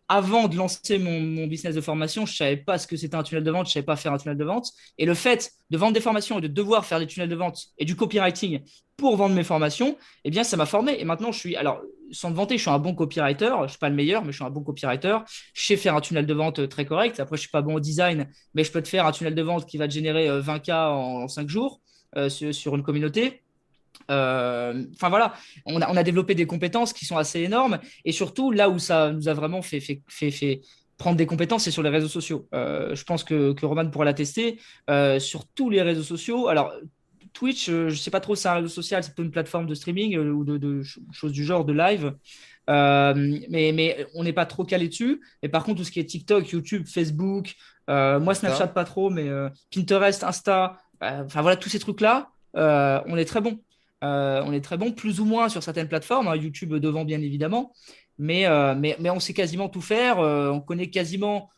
Speaker 2: avant de lancer mon, business de formation, je ne savais pas ce que c'était un tunnel de vente, je ne savais pas faire un tunnel de vente. Et le fait de vendre des formations et de devoir faire des tunnels de vente et du copywriting pour vendre mes formations, eh bien ça m'a formé. Et maintenant je suis, alors sans te vanter, je suis un bon copywriter. Je ne suis pas le meilleur, mais je suis un bon copywriter. Je sais faire un tunnel de vente très correct. Après, je ne suis pas bon au design, mais je peux te faire un tunnel de vente qui va te générer 20K euh, en, 5 jours euh, sur, une communauté. Euh, enfin voilà, on a, développé des compétences qui sont assez énormes. Et surtout, là où ça nous a vraiment fait, fait, prendre des compétences, c'est sur les réseaux sociaux. je pense que, que Roman pourra l'attester. sur tous les réseaux sociaux, alors Twitch, euh, je ne sais pas trop si c'est un réseau social, c'est plutôt une plateforme de streaming euh, ou de, choses du genre, de live. Euh, mais, mais, on n'est pas trop calé dessus. Et par contre, tout ce qui est TikTok, YouTube, Facebook, moi Snapchat pas trop, mais Pinterest, Insta, enfin voilà, tous ces trucs-là, on est très bon. On est très bon, plus ou moins sur certaines plateformes, hein, YouTube devant bien évidemment, mais, mais, mais, on sait quasiment tout faire, on connaît quasiment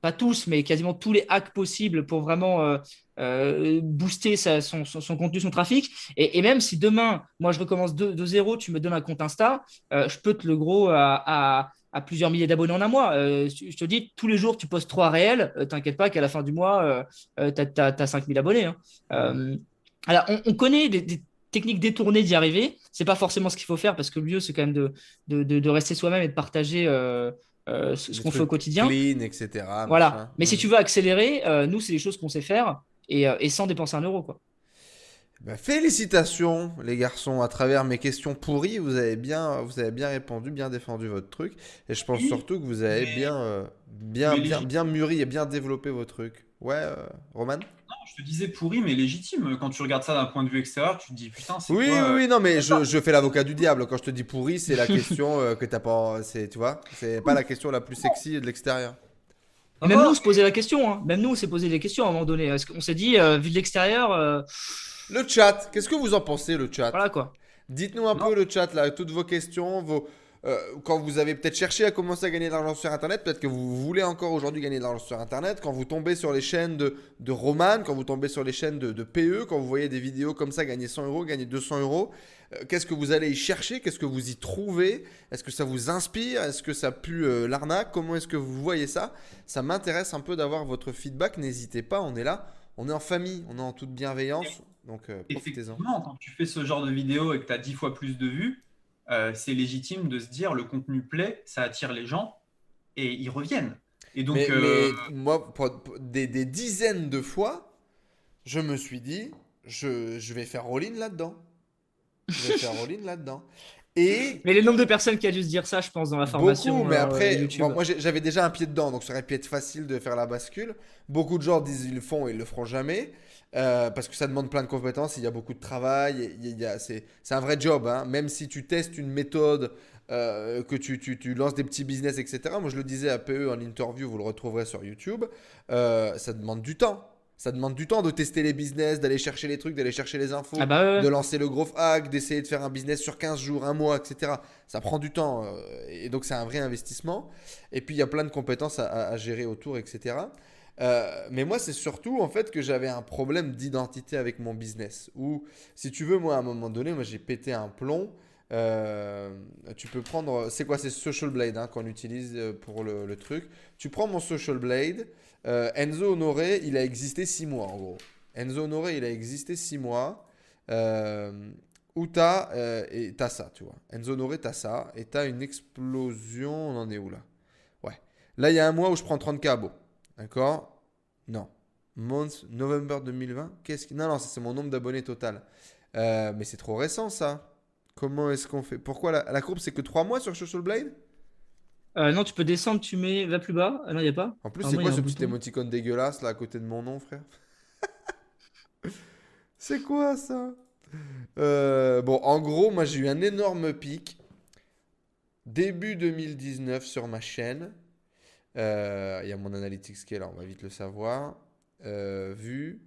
Speaker 2: pas tous, mais quasiment tous les hacks possibles pour vraiment euh, euh, booster son, contenu, son trafic. Et, même si demain, moi, je recommence de, zéro, tu me donnes un compte Insta, euh, je peux te le gros à, plusieurs milliers d'abonnés en un mois. je te dis, tous les jours, tu postes trois réels, t'inquiète pas qu'à la fin du mois, tu as, 5000 abonnés. Hein. alors, on, connaît des, techniques détournées d'y arriver. C'est pas forcément ce qu'il faut faire parce que le mieux, c'est quand même de, de rester soi-même et de partager euh, ce, qu'on fait au quotidien.
Speaker 1: Clean, etc.
Speaker 2: Voilà. Mais si mm. tu veux accélérer, euh, nous, c'est des choses qu'on sait faire et, euh, et, sans dépenser un euro. Quoi.
Speaker 1: Bah, félicitations, les garçons. À travers mes questions pourries, vous avez bien, vous avez bien répondu, bien défendu votre truc. Et je pense surtout que vous avez bien, bien, bien, bien mûri et bien développé vos trucs. Ouais, euh, Roman?
Speaker 3: Non, je te disais pourri, mais légitime. Quand tu regardes ça d'un point de vue extérieur, tu te dis putain, c'est
Speaker 1: Oui,
Speaker 3: quoi,
Speaker 1: oui,
Speaker 3: euh,
Speaker 1: oui, non, mais je, je fais l'avocat du diable. Quand je te dis pourri, c'est la question euh, que t'as pas. C'est, tu vois, c'est pas la question la plus sexy de l'extérieur.
Speaker 2: Même nous, on se posait la question. Hein. Même nous, on s'est posé des questions à un moment donné. Qu'on s'est dit, euh, vu de l'extérieur, euh,
Speaker 1: Le chat, qu'est-ce que vous en pensez, le chat?
Speaker 2: Voilà quoi.
Speaker 1: Dites-nous un
Speaker 3: Non.
Speaker 1: peu le chat là, toutes vos questions, vos, euh, quand vous avez peut-être cherché à commencer à gagner de l'argent sur Internet, peut-être que vous voulez encore aujourd'hui gagner de l'argent sur Internet, quand vous tombez sur les chaînes de, de Roman, quand vous tombez sur les chaînes de, PE, quand vous voyez des vidéos comme ça gagner 100 euros, gagner 200 euros, euh, qu'est-ce que vous allez y chercher? Qu'est-ce que vous y trouvez? Est-ce que ça vous inspire? Est-ce que ça pue euh, l'arnaque? Comment est-ce que vous voyez ça? Ça m'intéresse un peu d'avoir votre feedback, n'hésitez pas, on est là, on est en famille, on est en toute bienveillance, donc profitez-en.
Speaker 3: Quand tu fais ce genre de vidéo et que tu as 10 fois plus de vues, euh, c'est légitime de se dire le contenu plaît, ça attire les gens et ils reviennent. Et donc,
Speaker 1: mais,
Speaker 3: euh,
Speaker 1: mais moi, pour- pour des, des dizaines de fois, je me suis dit, je, je vais faire all-in là-dedans. Je vais faire all-in là-dedans. Et
Speaker 2: Mais le nombre de personnes qui a dû se dire ça, je pense, dans la formation.
Speaker 1: beaucoup, mais
Speaker 2: euh,
Speaker 1: après, moi j'avais déjà un pied dedans, donc ça aurait pu être facile de faire la bascule. Beaucoup de gens disent ils le font et ils le feront jamais. Euh, parce que ça demande plein de compétences, il y a beaucoup de travail, il y a- c'est c'est un vrai job. hein. Même si tu testes une méthode, euh, que tu, tu- tu lances des petits business, etc. Moi je le disais à PE en interview, vous le retrouverez sur YouTube, euh, ça demande du temps. Ça demande du temps de tester les business, d'aller chercher les trucs, d'aller chercher les infos
Speaker 2: Ah bah ouais,
Speaker 1: de lancer le growth hack, d'essayer de faire un business sur 15 jours, un mois, etc. Ça prend du temps et donc c'est un vrai investissement. Et puis il y a plein de compétences à, à- à gérer autour, etc. Euh, mais moi, c'est surtout en fait que j'avais un problème d'identité avec mon business. Ou si tu veux, moi, à un moment donné, moi j'ai pété un plomb. Euh, tu peux prendre, c'est quoi, c'est Social Blade hein, qu'on utilise euh, pour le, truc. Tu prends mon Social Blade. Enzo Honoré, il a existé 6 mois en gros. Enzo Honoré, il a existé 6 mois. Où t'as et t'as ça, tu vois. Enzo Honoré, t'as ça. Et t'as une explosion. On en est où là? Ouais. Là, il y a un mois où je prends 30 cabos. D'accord? Non. Month, November 2020 Qu'est-ce qui... Non, non, c'est mon nombre d'abonnés total. Euh, mais c'est trop récent ça. Comment est-ce qu'on fait? Pourquoi la, la courbe c'est que 3 mois sur Social Blade?
Speaker 2: Euh, non, tu peux descendre, tu mets, va plus bas. Ah non, il n'y a pas.
Speaker 1: En plus, c'est quoi ce petit
Speaker 2: bouton.
Speaker 1: émoticône dégueulasse là à côté de mon nom, frère? C'est quoi ça? Euh, Bon, en gros, moi j'ai eu un énorme pic début 2019 sur ma chaîne. Euh, Il y a mon analytics qui est là, on va vite le savoir. Euh, vu.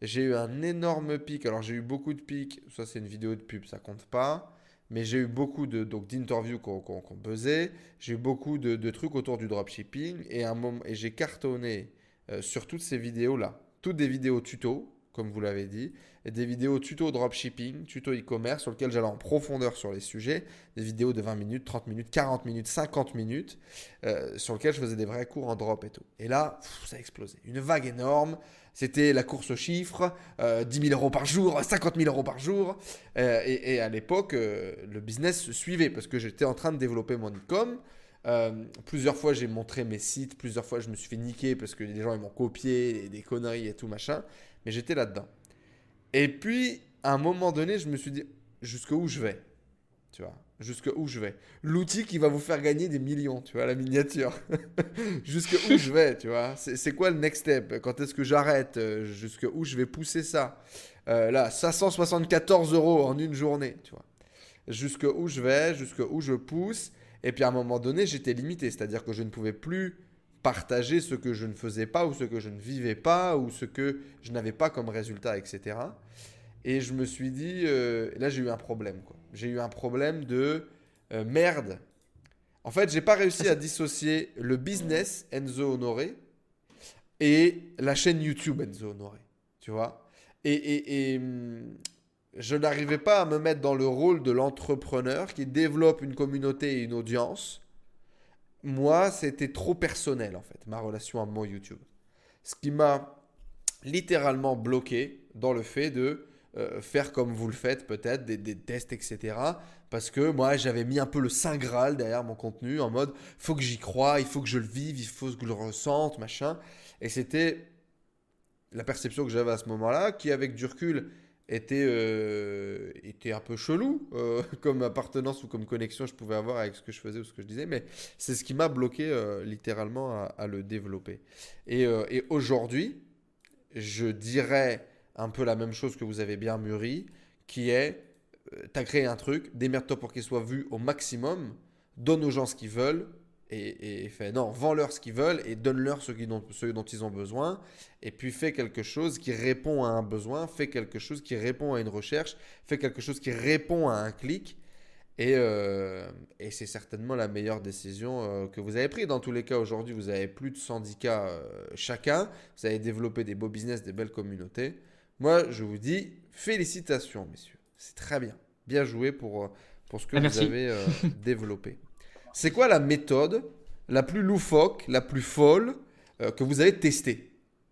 Speaker 1: J'ai eu un énorme pic. Alors j'ai eu beaucoup de pics. Ça c'est une vidéo de pub, ça compte pas. Mais j'ai eu beaucoup de d'interviews qu'on qu'on buzzait. J'ai eu beaucoup de, trucs autour du dropshipping et un moment et j'ai cartonné euh, sur toutes ces vidéos là, toutes des vidéos tuto comme vous l'avez dit, des vidéos tuto dropshipping, tuto e-commerce sur lesquelles j'allais en profondeur sur les sujets, des vidéos de 20 minutes, 30 minutes, 40 minutes, 50 minutes, euh, sur lesquelles je faisais des vrais cours en drop et tout. Et là, ça a explosé. Une vague énorme. C'était la course aux chiffres, euh, 10 000 euros par jour, 50 000 euros par jour. Euh, et, à l'époque, euh, le business se suivait parce que j'étais en train de développer mon e-com. Plusieurs fois, j'ai montré mes sites. Plusieurs fois, je me suis fait niquer parce que les gens ils m'ont copié, des conneries et tout machin. Mais j'étais là-dedans. Et puis, à un moment donné, je me suis dit jusqu'où je vais. Tu vois, jusqu'où je vais. L'outil qui va vous faire gagner des millions, tu vois, la miniature. jusqu'où je vais, tu vois. C'est quoi le next step? Quand est-ce que j'arrête? Jusqu'où je vais pousser ça? Euh, Là, 574 euros en une journée, tu vois. Jusqu'où je vais, jusqu'où je pousse. Et puis à un moment donné, j'étais limité, c'est-à-dire que je ne pouvais plus partager ce que je ne faisais pas ou ce que je ne vivais pas ou ce que je n'avais pas comme résultat, etc. Et je me suis dit, euh, là j'ai eu un problème. J'ai eu un problème de euh, merde. En fait, j'ai pas réussi à dissocier le business Enzo Honoré et la chaîne YouTube Enzo Honoré. Tu vois Et, et- et, hum, je n'arrivais pas à me mettre dans le rôle de l'entrepreneur qui développe une communauté et une audience. Moi, c'était trop personnel en fait, ma relation à mon YouTube. Ce qui m'a littéralement bloqué dans le fait de euh, faire comme vous le faites peut-être, des, des tests, etc. Parce que moi, j'avais mis un peu le Saint Graal derrière mon contenu en mode, faut que j'y croie, il faut que je le vive, il faut que je le ressente, machin. Et c'était la perception que j'avais à ce moment-là, qui avec du recul était, euh, était un peu chelou euh, comme appartenance ou comme connexion je pouvais avoir avec ce que je faisais ou ce que je disais, mais c'est ce qui m'a bloqué euh, littéralement à, le développer. Et, et aujourd'hui, je dirais un peu la même chose que vous avez bien mûri, qui est, tu as créé un truc, démerde-toi pour qu'il soit vu au maximum, donne aux gens ce qu'ils veulent, et, et fais, non, vends-leur ce qu'ils veulent et donne-leur ce, qui dont- ce dont ils ont besoin, et puis fais quelque chose qui répond à un besoin, fais quelque chose qui répond à une recherche, fais quelque chose qui répond à un clic, et, euh, et c'est certainement la meilleure décision euh, que vous avez prise. Dans tous les cas, aujourd'hui, vous avez plus de syndicats euh, chacun. Vous avez développé des beaux business, des belles communautés. Moi, je vous dis félicitations, messieurs. C'est très bien. Bien joué pour, pour ce que
Speaker 2: Ah,
Speaker 1: vous
Speaker 2: merci.
Speaker 1: avez développé. C'est quoi la méthode la plus loufoque, la plus folle euh, que vous avez testée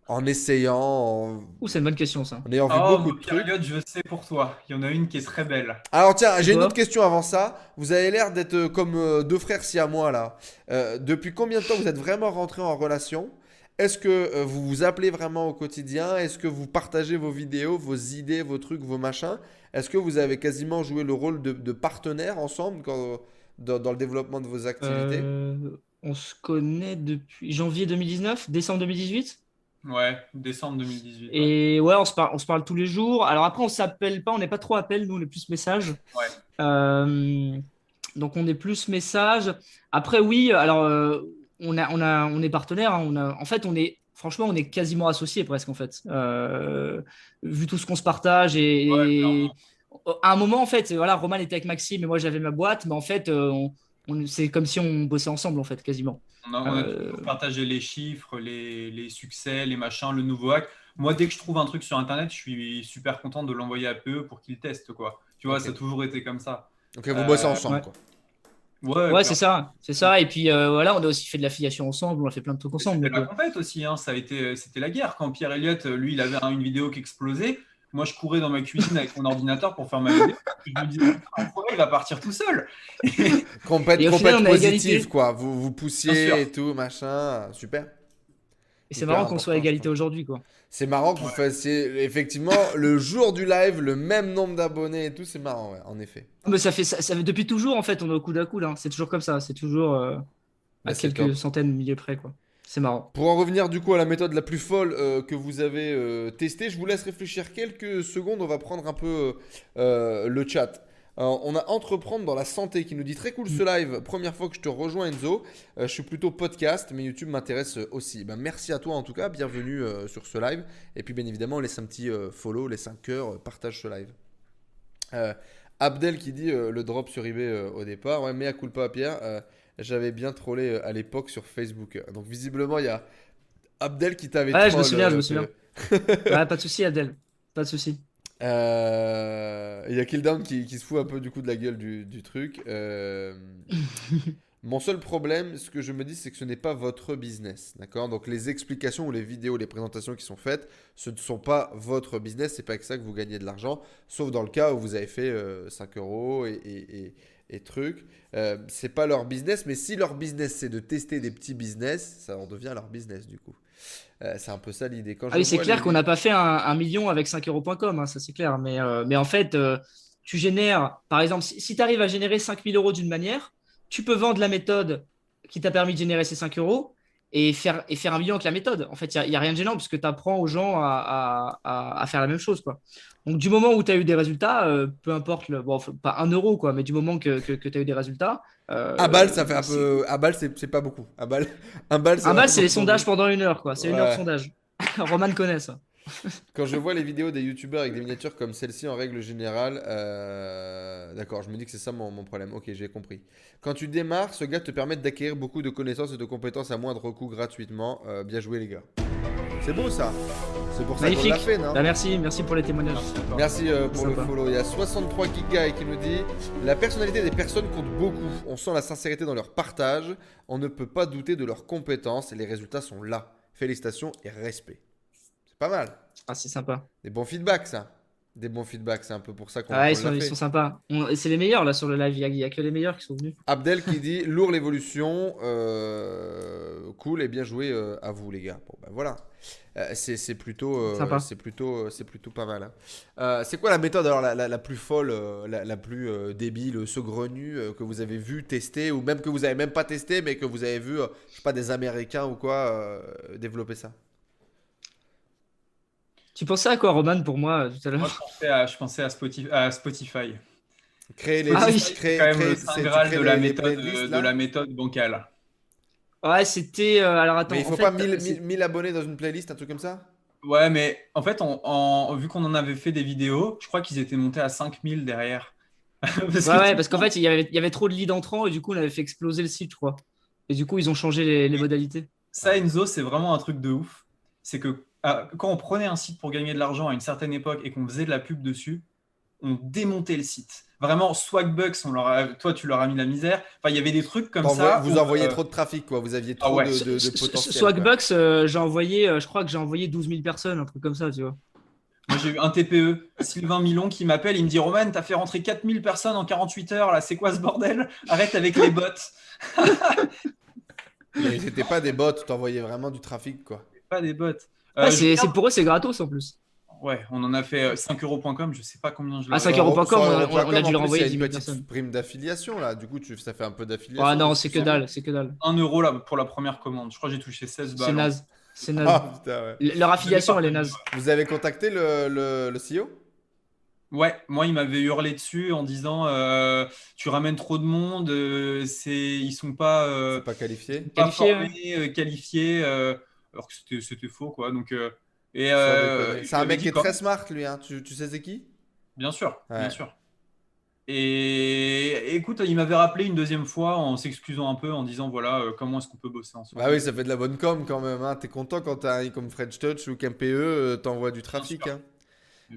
Speaker 1: En essayant, en,
Speaker 2: Ouh, c'est une bonne question, ça.
Speaker 1: en ayant vu
Speaker 3: Oh,
Speaker 1: beaucoup de trucs?
Speaker 3: Elliot, je sais pour toi. Il y en a une qui est très belle.
Speaker 1: Alors tiens, j'ai une autre question avant ça. Vous avez l'air d'être euh, comme euh, deux frères si à moi là. Euh, depuis combien de temps vous êtes vraiment rentrés en relation? Est-ce que euh, vous vous appelez vraiment au quotidien? Est-ce que vous partagez vos vidéos, vos idées, vos trucs, vos machins? Est-ce que vous avez quasiment joué le rôle de, de partenaire ensemble quand- dans, dans le développement de vos activités
Speaker 2: Euh, on se connaît depuis janvier 2019, décembre 2018.
Speaker 3: Ouais, décembre 2018. ouais.
Speaker 2: Et ouais, on se parle, on se parle tous les jours. Alors après, on s'appelle pas, on n'est pas trop appel, nous, on est plus message.
Speaker 3: Ouais.
Speaker 2: Euh, donc on est plus message. Après, oui, alors euh, on, a, on, a, on est partenaire. hein, on a, en fait, on est, franchement, on est quasiment associés presque, en fait. Euh, vu tout ce qu'on se partage. Et,
Speaker 3: Ouais.
Speaker 2: À un moment, en fait, voilà, Roman était avec Maxime et moi j'avais ma boîte, mais en fait, euh, on, on- c'est comme si on bossait ensemble, en fait, quasiment.
Speaker 3: On a, on a
Speaker 2: Euh,
Speaker 3: partagé les chiffres, les, les succès, les machins, le nouveau hack. Moi, dès que je trouve un truc sur Internet, je suis super content de l'envoyer à PE pour qu'ils testent, quoi. Tu vois, ça a toujours été comme ça.
Speaker 1: Ok, vous
Speaker 3: Euh,
Speaker 1: bossez ensemble
Speaker 2: ouais.
Speaker 1: quoi.
Speaker 3: Ouais,
Speaker 2: Ouais, c'est ça, c'est ça. Et puis euh, voilà, on a aussi fait de l'affiliation ensemble, on a fait plein de trucs ensemble.
Speaker 3: C'était
Speaker 2: donc,
Speaker 3: la compète aussi, hein. ça a été, c'était la guerre. Quand Pierre Elliott, lui, il avait un- une vidéo qui explosait, moi, je courais dans ma cuisine avec mon ordinateur pour faire ma vidéo. Je me disais, il va partir tout seul
Speaker 1: Compète, compète positive quoi. Vous vous poussiez et tout machin. Super.
Speaker 2: Et c'est marrant qu'on soit à égalité aujourd'hui, quoi.
Speaker 1: C'est marrant que vous fassiez effectivement le jour du live le même nombre d'abonnés et tout. C'est marrant, ouais, en effet.
Speaker 2: Mais ça fait, ça, ça fait depuis toujours, en fait, on est au coude à coude. hein. C'est toujours comme ça, c'est toujours euh,
Speaker 1: Bah,
Speaker 2: à quelques
Speaker 1: top.
Speaker 2: centaines, milliers près, quoi. C'est marrant.
Speaker 1: Pour en revenir du coup à la méthode la plus folle euh, que vous avez euh, testée, je vous laisse réfléchir quelques secondes. On va prendre un peu euh, le chat. On a Entreprendre dans la santé qui nous dit très cool ce live. Première fois que je te rejoins Enzo. Je suis plutôt podcast, mais YouTube m'intéresse aussi. Ben, merci à toi en tout cas. Bienvenue sur ce live. Et puis bien évidemment, laisse un petit follow, laisse un cœur, partage ce live. Abdel qui dit le drop sur eBay au départ. Ouais, mais à culpa Pierre. Euh, J'avais bien trollé euh, à l'époque sur Facebook. Donc visiblement, il y a Abdel qui t'avait
Speaker 2: Ouais, je me souviens, je
Speaker 1: euh,
Speaker 2: me souviens.
Speaker 1: que-
Speaker 2: Ouais, pas de souci, Adèle. Pas de souci.
Speaker 1: Euh, Il y a Killdown qui, qui se fout un peu du coup de la gueule du, du truc. Euh, Mon seul problème, ce que je me dis, c'est que ce n'est pas votre business. D'accord? Donc les explications ou les vidéos, les présentations qui sont faites, ce ne sont pas votre business. C'est pas avec ça que vous gagnez de l'argent. Sauf dans le cas où vous avez fait euh, 5 euros et, et, et, et trucs. Euh, c'est pas leur business. Mais si leur business, c'est de tester des petits business, ça en devient leur business du coup. Euh, c'est un peu ça l'idée. Quand
Speaker 2: Ah oui, c'est clair
Speaker 1: les-
Speaker 2: qu'on n'a pas fait un, un million avec 5euros.com, hein, ça c'est clair. Mais, euh, mais en fait, tu génères, par exemple, si, tu arrives à générer 5000 euros d'une manière, tu peux vendre la méthode qui t'a permis de générer ces 5 euros et faire, et faire un million avec la méthode. En fait, il n'y a, rien de gênant puisque tu apprends aux gens à, à- faire la même chose. Quoi. Donc, du moment où tu as eu des résultats, euh, peu importe, le, bon, pas un euro, quoi, mais du moment que, que, tu as eu des résultats. euh,
Speaker 1: À balle, ça fait un peu. À balle, c'est pas beaucoup. À balle, un balle,
Speaker 2: c'est les sondages pendant une heure, quoi. C'est une heure de sondage. Roman connaît ça.
Speaker 1: Quand je vois les vidéos des youtubeurs avec des miniatures comme celle-ci, en règle générale, euh, d'accord, je me dis que c'est ça mon, mon problème. Ok, j'ai compris. Quand tu démarres, ce gars te permet d'acquérir beaucoup de connaissances et de compétences à moindre coût gratuitement. Euh, bien joué, les gars. C'est beau ça. C'est pour ça qu'on
Speaker 2: Magnifique.
Speaker 1: l'a fait, non
Speaker 2: Bah, merci, merci pour les témoignages.
Speaker 3: Merci
Speaker 1: euh, pour le
Speaker 2: Sympa.
Speaker 1: follow. Il y a 63 gigas qui nous dit La personnalité des personnes compte beaucoup. On sent la sincérité dans leur partage. On ne peut pas douter de leurs compétences et les résultats sont là. Félicitations et respect. Pas mal.
Speaker 2: Ah, c'est sympa.
Speaker 1: Des bons feedbacks, ça. Des bons feedbacks, c'est un peu pour ça qu'on
Speaker 2: Ah, ils, sont, ils sont sympas. C'est les meilleurs là sur le live. Il n'y a, que les meilleurs qui sont venus.
Speaker 1: Abdel qui dit lourd l'évolution, euh, cool et bien joué euh, à vous les gars. Bon ben voilà, Euh, c'est c'est plutôt,
Speaker 2: Sympa.
Speaker 1: c'est plutôt, c'est plutôt pas mal. hein. C'est quoi la méthode alors la, la- la plus folle, la, la plus débile, saugrenue que vous avez vu tester ou même que vous avez même pas testé mais que vous avez vu, je sais pas des Américains ou quoi développer ça?
Speaker 2: Tu pensais à quoi, Roman, pour moi, euh, tout à l'heure
Speaker 3: je pensais à, je pensais à Spotify. à Spotify.
Speaker 1: Créer les
Speaker 2: Ah oui.
Speaker 1: listes, créer,
Speaker 3: quand même
Speaker 1: créer-
Speaker 3: le saint graal de
Speaker 1: les-
Speaker 3: la
Speaker 1: les
Speaker 3: méthode,
Speaker 1: playlists,
Speaker 3: de
Speaker 1: là
Speaker 3: la méthode bancale.
Speaker 2: Ouais, c'était. euh, alors attends.
Speaker 1: Mais il
Speaker 2: en
Speaker 1: faut
Speaker 2: fait,
Speaker 1: pas 1000
Speaker 2: euh, c'est-
Speaker 1: 1000 1000 abonnés dans une playlist, un truc comme ça?
Speaker 3: Ouais, mais en fait, en, en- vu qu'on en avait fait des vidéos, je crois qu'ils étaient montés à 5000 derrière. Parce
Speaker 2: Ouais, parce qu'en fait, il y, avait, il y avait trop de leads entrants et du coup, on avait fait exploser le site, je crois. Et du coup, ils ont changé les, les modalités.
Speaker 3: Ça, Enzo, c'est vraiment un truc de ouf. C'est que ah, quand on prenait un site pour gagner de l'argent à une certaine époque et qu'on faisait de la pub dessus, on démontait le site. Vraiment, Swagbucks, on leur a- toi, tu leur as mis la misère. Enfin, il y avait des trucs comme ça.
Speaker 1: Vous
Speaker 3: où,
Speaker 1: envoyez
Speaker 3: euh,
Speaker 1: trop de trafic, quoi. Vous aviez
Speaker 3: Ah
Speaker 1: trop
Speaker 3: ouais.
Speaker 1: de, de, de
Speaker 2: S-
Speaker 1: potentiel.
Speaker 2: Swagbucks, euh, j'ai envoyé, euh, je crois que j'ai envoyé 12 000 personnes, un truc comme ça, tu vois.
Speaker 3: Moi, j'ai eu un TPE, Sylvain Milon, qui m'appelle. Il me dit Roman, t'as fait rentrer 4000 personnes en 48 heures. Là, c'est quoi ce bordel? Arrête avec les bots.
Speaker 1: Mais c'était pas des bots, t'envoyais vraiment du trafic, quoi.
Speaker 3: Pas des bots. Euh,
Speaker 2: Ah,
Speaker 3: je
Speaker 2: c'est pour eux, c'est gratos en plus.
Speaker 3: Ouais, on en a fait euh, 5euros.com. Je sais pas combien je l'ai.
Speaker 2: Ah, 5
Speaker 1: Sur-
Speaker 2: euros.com,
Speaker 1: sur
Speaker 2: on a- on a-
Speaker 1: Europe.com,
Speaker 2: on a dû
Speaker 1: en
Speaker 2: leur
Speaker 1: plus,
Speaker 2: envoyer
Speaker 1: il y a
Speaker 2: 10
Speaker 1: une
Speaker 2: 000
Speaker 1: petite
Speaker 2: personnes.
Speaker 1: prime d'affiliation, là. Du coup, tu, ça fait un peu d'affiliation.
Speaker 2: Ah non, c'est que dalle, c'est que dalle.
Speaker 3: 1 euro là, pour la première commande. Je crois que j'ai touché 16 balles.
Speaker 2: C'est naze. C'est naze.
Speaker 1: Ah, putain, ouais.
Speaker 2: Le- Leur affiliation, elle est naze.
Speaker 1: Vous avez contacté le, le, le CEO
Speaker 3: Ouais, moi, il m'avait hurlé dessus en disant euh, Tu ramènes trop de monde, euh, c'est... ils sont pas, euh,
Speaker 1: pas qualifié?
Speaker 3: pas formés, euh, qualifiés, euh, alors que c'était, c'était faux, quoi. Donc, euh, et, euh,
Speaker 1: C'est un mec qui est très smart, lui. Hein. Tu, tu sais c'est qui?
Speaker 3: Bien sûr,
Speaker 1: Ouais.
Speaker 3: bien sûr. Et écoute, il m'avait rappelé une deuxième fois en s'excusant un peu, en disant voilà, euh, comment est-ce qu'on peut bosser ensemble.
Speaker 1: Bah oui, ça fait de la bonne com quand même. Hein. T'es content quand t'as un comme French Touch ou qu'un PE euh, t'envoie du trafic.
Speaker 3: sûr.
Speaker 1: Hein.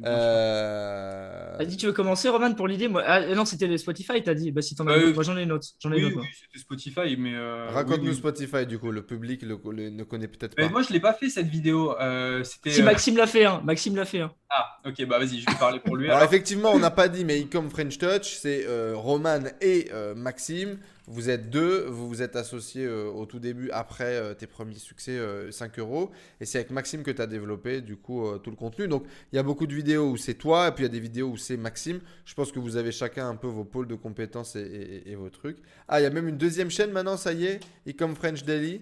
Speaker 1: Euh...
Speaker 2: Vas-y, tu veux commencer, Roman, pour l'idée? Moi... ah, Non, c'était Spotify, t'as dit. Bah, si t'en as
Speaker 3: Euh,
Speaker 2: une. Moi, j'en ai une autre. J'en ai
Speaker 3: Oui,
Speaker 2: une autre.
Speaker 3: oui,
Speaker 2: moi.
Speaker 3: c'était Spotify, mais. euh,
Speaker 1: Raconte-nous
Speaker 3: oui, oui.
Speaker 1: Spotify du coup. Le public le, le- ne connaît peut-être pas.
Speaker 3: Mais moi, je l'ai pas fait cette vidéo. euh, c'était.
Speaker 2: Si
Speaker 3: euh,
Speaker 2: Maxime l'a fait, hein. Maxime l'a fait. hein.
Speaker 3: Ah, ok, bah vas-y, je vais parler pour lui.
Speaker 1: Alors
Speaker 3: alors.
Speaker 1: effectivement, on n'a pas dit, mais comme French Touch, c'est euh, Roman et euh, Maxime. Vous êtes deux, vous vous êtes associés euh, au tout début après euh, tes premiers succès, euh, 5 euros. Et c'est avec Maxime que tu as développé du coup euh, tout le contenu. Donc il y a beaucoup de vidéos où c'est toi, et puis il y a des vidéos où c'est Maxime. Je pense que vous avez chacun un peu vos pôles de compétences et, et- et vos trucs. Ah, il y a même une deuxième chaîne maintenant, ça y est, Ecom French Daily.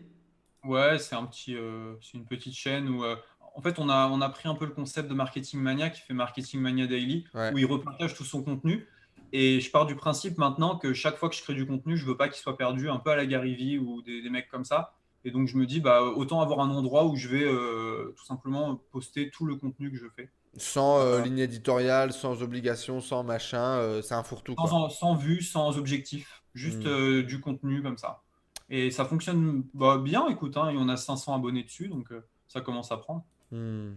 Speaker 3: Ouais, c'est un petit, c'est une petite chaîne où, en fait, on a, on a pris un peu le concept de Marketing Mania qui fait Marketing Mania Daily,
Speaker 1: Ouais.
Speaker 3: où il repartage tout son contenu. Et je pars du principe maintenant que chaque fois que je crée du contenu, je veux pas qu'il soit perdu, un peu à la Gary Vee ou des, des mecs comme ça. Et donc je me dis, bah, autant avoir un endroit où je vais euh, tout simplement poster tout le contenu que je fais.
Speaker 1: Sans euh, ligne éditoriale, sans obligation, sans machin. euh, c'est un fourre-tout.
Speaker 3: Sans, sans vue, sans objectif, juste
Speaker 1: Mm.
Speaker 3: euh, du contenu comme ça. Et ça fonctionne bah, bien, écoute, hein, et on a 500 abonnés dessus, donc ça commence à prendre.
Speaker 1: Hmm.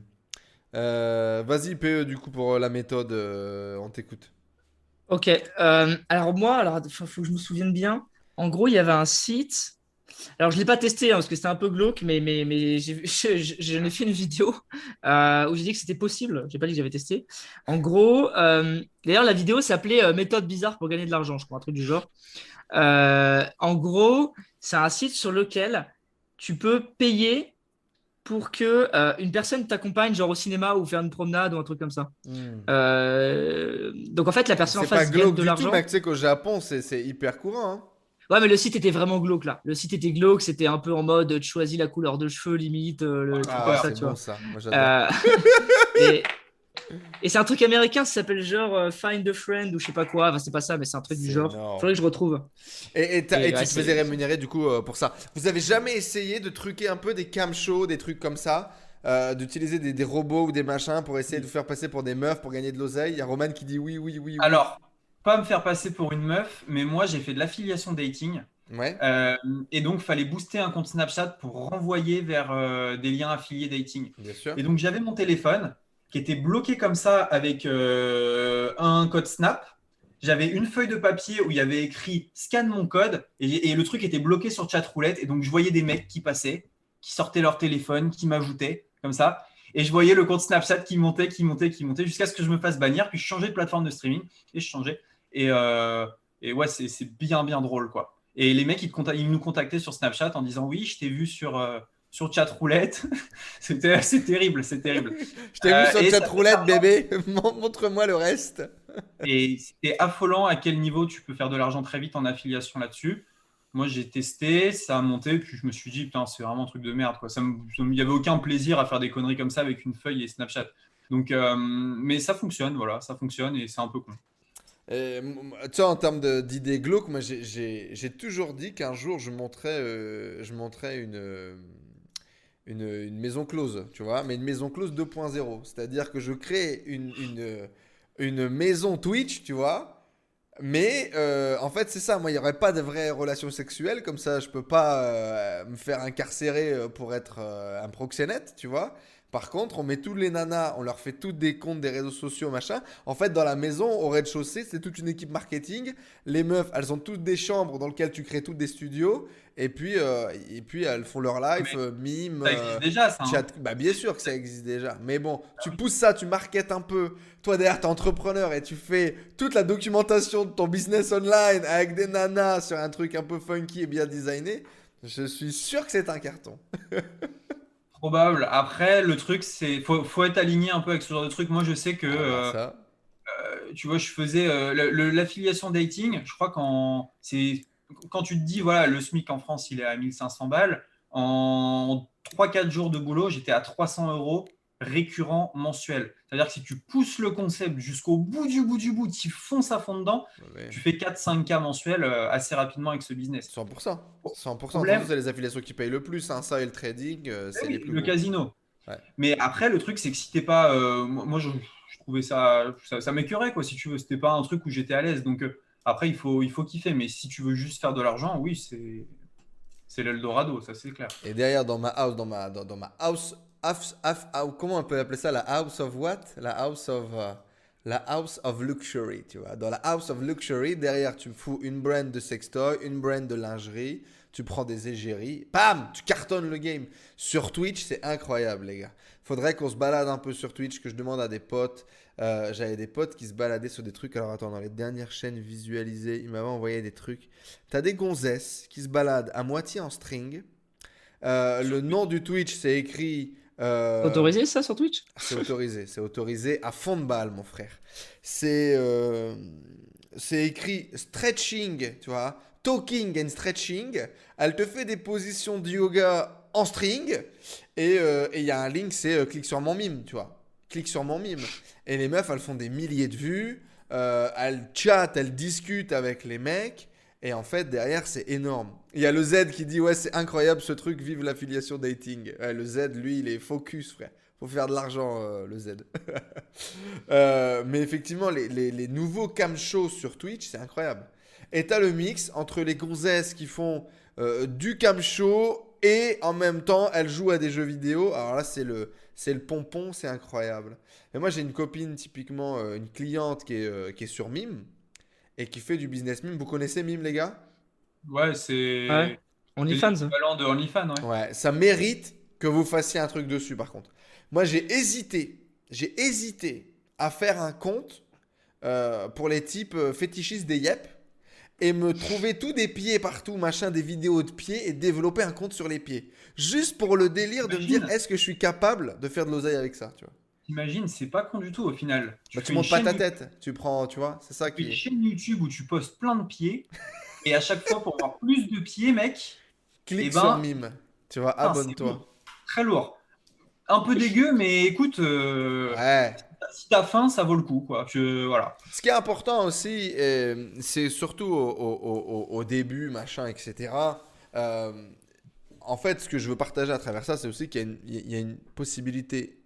Speaker 1: Vas-y, PE, du coup, pour la méthode, on t'écoute.
Speaker 2: Ok. euh, alors, moi, alors, faut que je me souvienne bien. En gros, il y avait un site. Alors, je l'ai pas testé hein, parce que c'était un peu glauque, mais, mais, mais j'ai j'en ai fait une vidéo euh, où j'ai dit que c'était possible. Je n'ai pas dit que j'avais testé. En gros, euh, d'ailleurs, la vidéo s'appelait Méthode bizarre pour gagner de l'argent, je crois, un truc du genre. En gros, c'est un site sur lequel tu peux payer pour que euh, une personne t'accompagne, genre au cinéma ou faire une promenade ou un truc comme ça.
Speaker 1: Hmm.
Speaker 2: Euh, donc en fait, la personne en
Speaker 1: C'est pas
Speaker 2: face gagne
Speaker 1: glauque
Speaker 2: de
Speaker 1: du tout,
Speaker 2: l'argent.
Speaker 1: mec. Tu sais qu'au Japon, c'est c'est hyper courant. hein.
Speaker 2: Ouais, mais le site était vraiment glauque là. Le site était glauque, c'était un peu en mode tu choisis la couleur de cheveux limite, euh, le truc
Speaker 1: Ah,
Speaker 2: comme ça,
Speaker 1: c'est
Speaker 2: tu
Speaker 1: bon,
Speaker 2: vois.
Speaker 1: ça. Moi, j'adore.
Speaker 2: Euh, et et c'est un truc américain, ça s'appelle genre euh, Find a Friend ou je sais pas quoi. Enfin, c'est pas ça, mais c'est un truc du genre.
Speaker 1: énorme.
Speaker 2: Faudrait que je retrouve.
Speaker 1: Et, et t'as-
Speaker 2: Et
Speaker 1: et tu
Speaker 2: ouais,
Speaker 1: te faisais rémunérer du coup euh, pour ça. Vous avez jamais essayé de truquer un peu des cam shows, des trucs comme ça euh, D'utiliser des, des robots ou des machins pour essayer de vous faire passer pour des meufs pour gagner de l'oseille? Il y a Roman qui dit oui, oui, oui. oui.
Speaker 3: Alors, pas me faire passer pour une meuf, mais moi j'ai fait de l'affiliation dating.
Speaker 1: Ouais.
Speaker 3: euh, et donc, fallait booster un compte Snapchat pour renvoyer vers euh, des liens affiliés dating.
Speaker 1: Bien sûr.
Speaker 3: Et donc, j'avais mon téléphone qui était bloqué comme ça avec euh, un code Snap. J'avais une feuille de papier où il y avait écrit scanne mon code et, le truc était bloqué sur chat roulette. Et donc, je voyais des mecs qui passaient, qui sortaient leur téléphone, qui m'ajoutaient comme ça. Et je voyais le compte Snapchat qui montait, qui montait, qui montait jusqu'à ce que je me fasse bannir. Puis je changeais de plateforme de streaming et je changeais. Et, euh, ouais, c'est bien, bien drôle quoi. Et les mecs, ils nous contactaient sur Snapchat en disant Oui, je t'ai vu sur, euh, sur chat roulette. C'était c'est terrible, c'est terrible.
Speaker 1: je t'ai vu sur chat roulette, bébé. Montre-moi le reste.
Speaker 3: et c'est affolant à quel niveau tu peux faire de l'argent très vite en affiliation là-dessus. Moi, j'ai testé, ça a monté, puis je me suis dit, putain, c'est vraiment un truc de merde. Quoi. Il n'y avait aucun plaisir à faire des conneries comme ça avec une feuille et Snapchat. Donc, euh, mais ça fonctionne, voilà, ça fonctionne et c'est un peu con.
Speaker 1: tu sais, en termes d'idées glauques, moi j'ai toujours dit qu'un jour je montrais, euh, je montrais une, une, maison close, tu vois, mais une maison close 2.0. C'est-à-dire que je crée une, une, maison Twitch, tu vois, mais euh, en fait, c'est ça. Moi, il n'y aurait pas de vraies relations sexuelles. Comme ça, je peux pas euh, me faire incarcérer euh, pour être un proxénète, tu vois. Par contre, on met tous les nanas, on leur fait toutes des comptes des réseaux sociaux, machin. En fait, dans la maison, au rez-de-chaussée, c'est toute une équipe marketing. Les meufs, elles ont toutes des chambres dans lesquelles tu crées toutes des studios. Et puis, euh, et puis elles font leur live, euh, mime.
Speaker 3: Ça existe euh, déjà, ça. Hein.
Speaker 1: Bah, bien sûr que ça existe déjà. Mais bon, tu pousses ça, tu marketes un peu. Toi, derrière, t'es entrepreneur et tu fais toute la documentation de ton business online avec des nanas sur un truc un peu funky et bien designé. Je suis sûr que c'est un carton.
Speaker 3: Probable. Après, le truc, c'est faut, faut être aligné un peu avec ce genre de truc. Moi, je sais que ah, bah, euh, tu vois, je faisais euh, l'affiliation dating. Je crois qu'en c'est quand tu te dis voilà, le SMIC en France, il est à 1500 balles. En 3-4 jours de boulot, j'étais à 300 euros récurrent mensuel. C'est-à-dire que si tu pousses le concept jusqu'au bout du bout du bout, tu fonces à fond dedans, tu fais 4-5K mensuels euh, assez rapidement avec ce business.
Speaker 1: 100%. 100%. C'est les affiliations qui payent le plus. Hein. Ça et le trading, euh, c'est
Speaker 3: les plus Le casino. Mais après, le truc, c'est que si t'es pas. Euh, moi, je, trouvais ça. Ça, ça m'écœurait, quoi, si tu veux. C'était pas un truc où j'étais à l'aise. Donc, après, il faut, il faut kiffer. Mais si tu veux juste faire de l'argent, oui, c'est. C'est l'Eldorado, ça c'est clair.
Speaker 1: Et derrière, dans ma house, dans ma, dans ma house comment on peut appeler ça la house of what? La house of uh, la house of luxury, tu vois. Dans la house of luxury, derrière tu fous une brand de sextoy, une brand de lingerie, tu prends des égéries, pam, tu cartonnes le game. Sur Twitch, c'est incroyable, les gars. Faudrait qu'on se balade un peu sur Twitch, que je demande à des potes. Euh, j'avais des potes qui se baladaient sur des trucs. Alors attends, dans les dernières chaînes visualisées, ils m'avaient envoyé des trucs. T'as des gonzesses qui se baladent à moitié en string. Euh, le nom du Twitch, c'est écrit
Speaker 2: euh, autorisé ça sur Twitch?
Speaker 1: C'est autorisé, c'est autorisé à fond de balle, mon frère. C'est euh, c'est écrit stretching, tu vois, talking and stretching. Elle te fait des positions de yoga en string et euh, il y a un link, c'est clique sur mon mime, tu vois. Clique sur mon mime. Et les meufs, elles font des milliers de vues. elles chattent, elles discutent avec les mecs. Et en fait, derrière, c'est énorme. Il y a le Z qui dit Ouais, c'est incroyable ce truc, vive l'affiliation dating. le Z, lui, il est focus, frère. Faut faire de l'argent, euh, le Z. Euh, mais effectivement, les, les, nouveaux cam shows sur Twitch, c'est incroyable. Et t'as le mix entre les gonzesses qui font euh, du cam show et en même temps, elles jouent à des jeux vidéo. Alors là, c'est le, c'est le pompon, c'est incroyable. Et moi, j'ai une copine, typiquement, une cliente qui est, qui est sur Mime et qui fait du business mime. Vous connaissez Mime, les gars?
Speaker 3: Ouais, c'est.
Speaker 2: Ouais. OnlyFans.
Speaker 3: de OnlyFans,
Speaker 1: ouais. Ouais, ça mérite que vous fassiez un truc dessus, par contre. Moi, j'ai hésité. J'ai hésité à faire un compte euh, pour les types euh, fétichistes des yep et me trouver tous des pieds partout, machin, des vidéos de pieds et développer un compte sur les pieds. Juste pour le délire de me dire est-ce que je suis capable de faire de l'oseille avec ça, tu vois?
Speaker 3: T'imagines, c'est pas con du tout au final.
Speaker 1: Tu, bah, montes pas ta tête, tu prends, tu vois, c'est ça qui.
Speaker 3: Une chaîne YouTube où tu postes plein de pieds et à chaque fois pour avoir plus de pieds, mec.
Speaker 1: Clique eh sur ben, mime, tu vois, abonne-toi.
Speaker 3: Très lourd. Un peu dégueu, mais écoute, euh, ouais. si t'as faim, ça vaut le coup, quoi. voilà.
Speaker 1: Ce qui est important aussi, euh, c'est surtout au, début, machin, etc. Euh, en fait, ce que je veux partager à travers ça, c'est aussi qu'il y, a une possibilité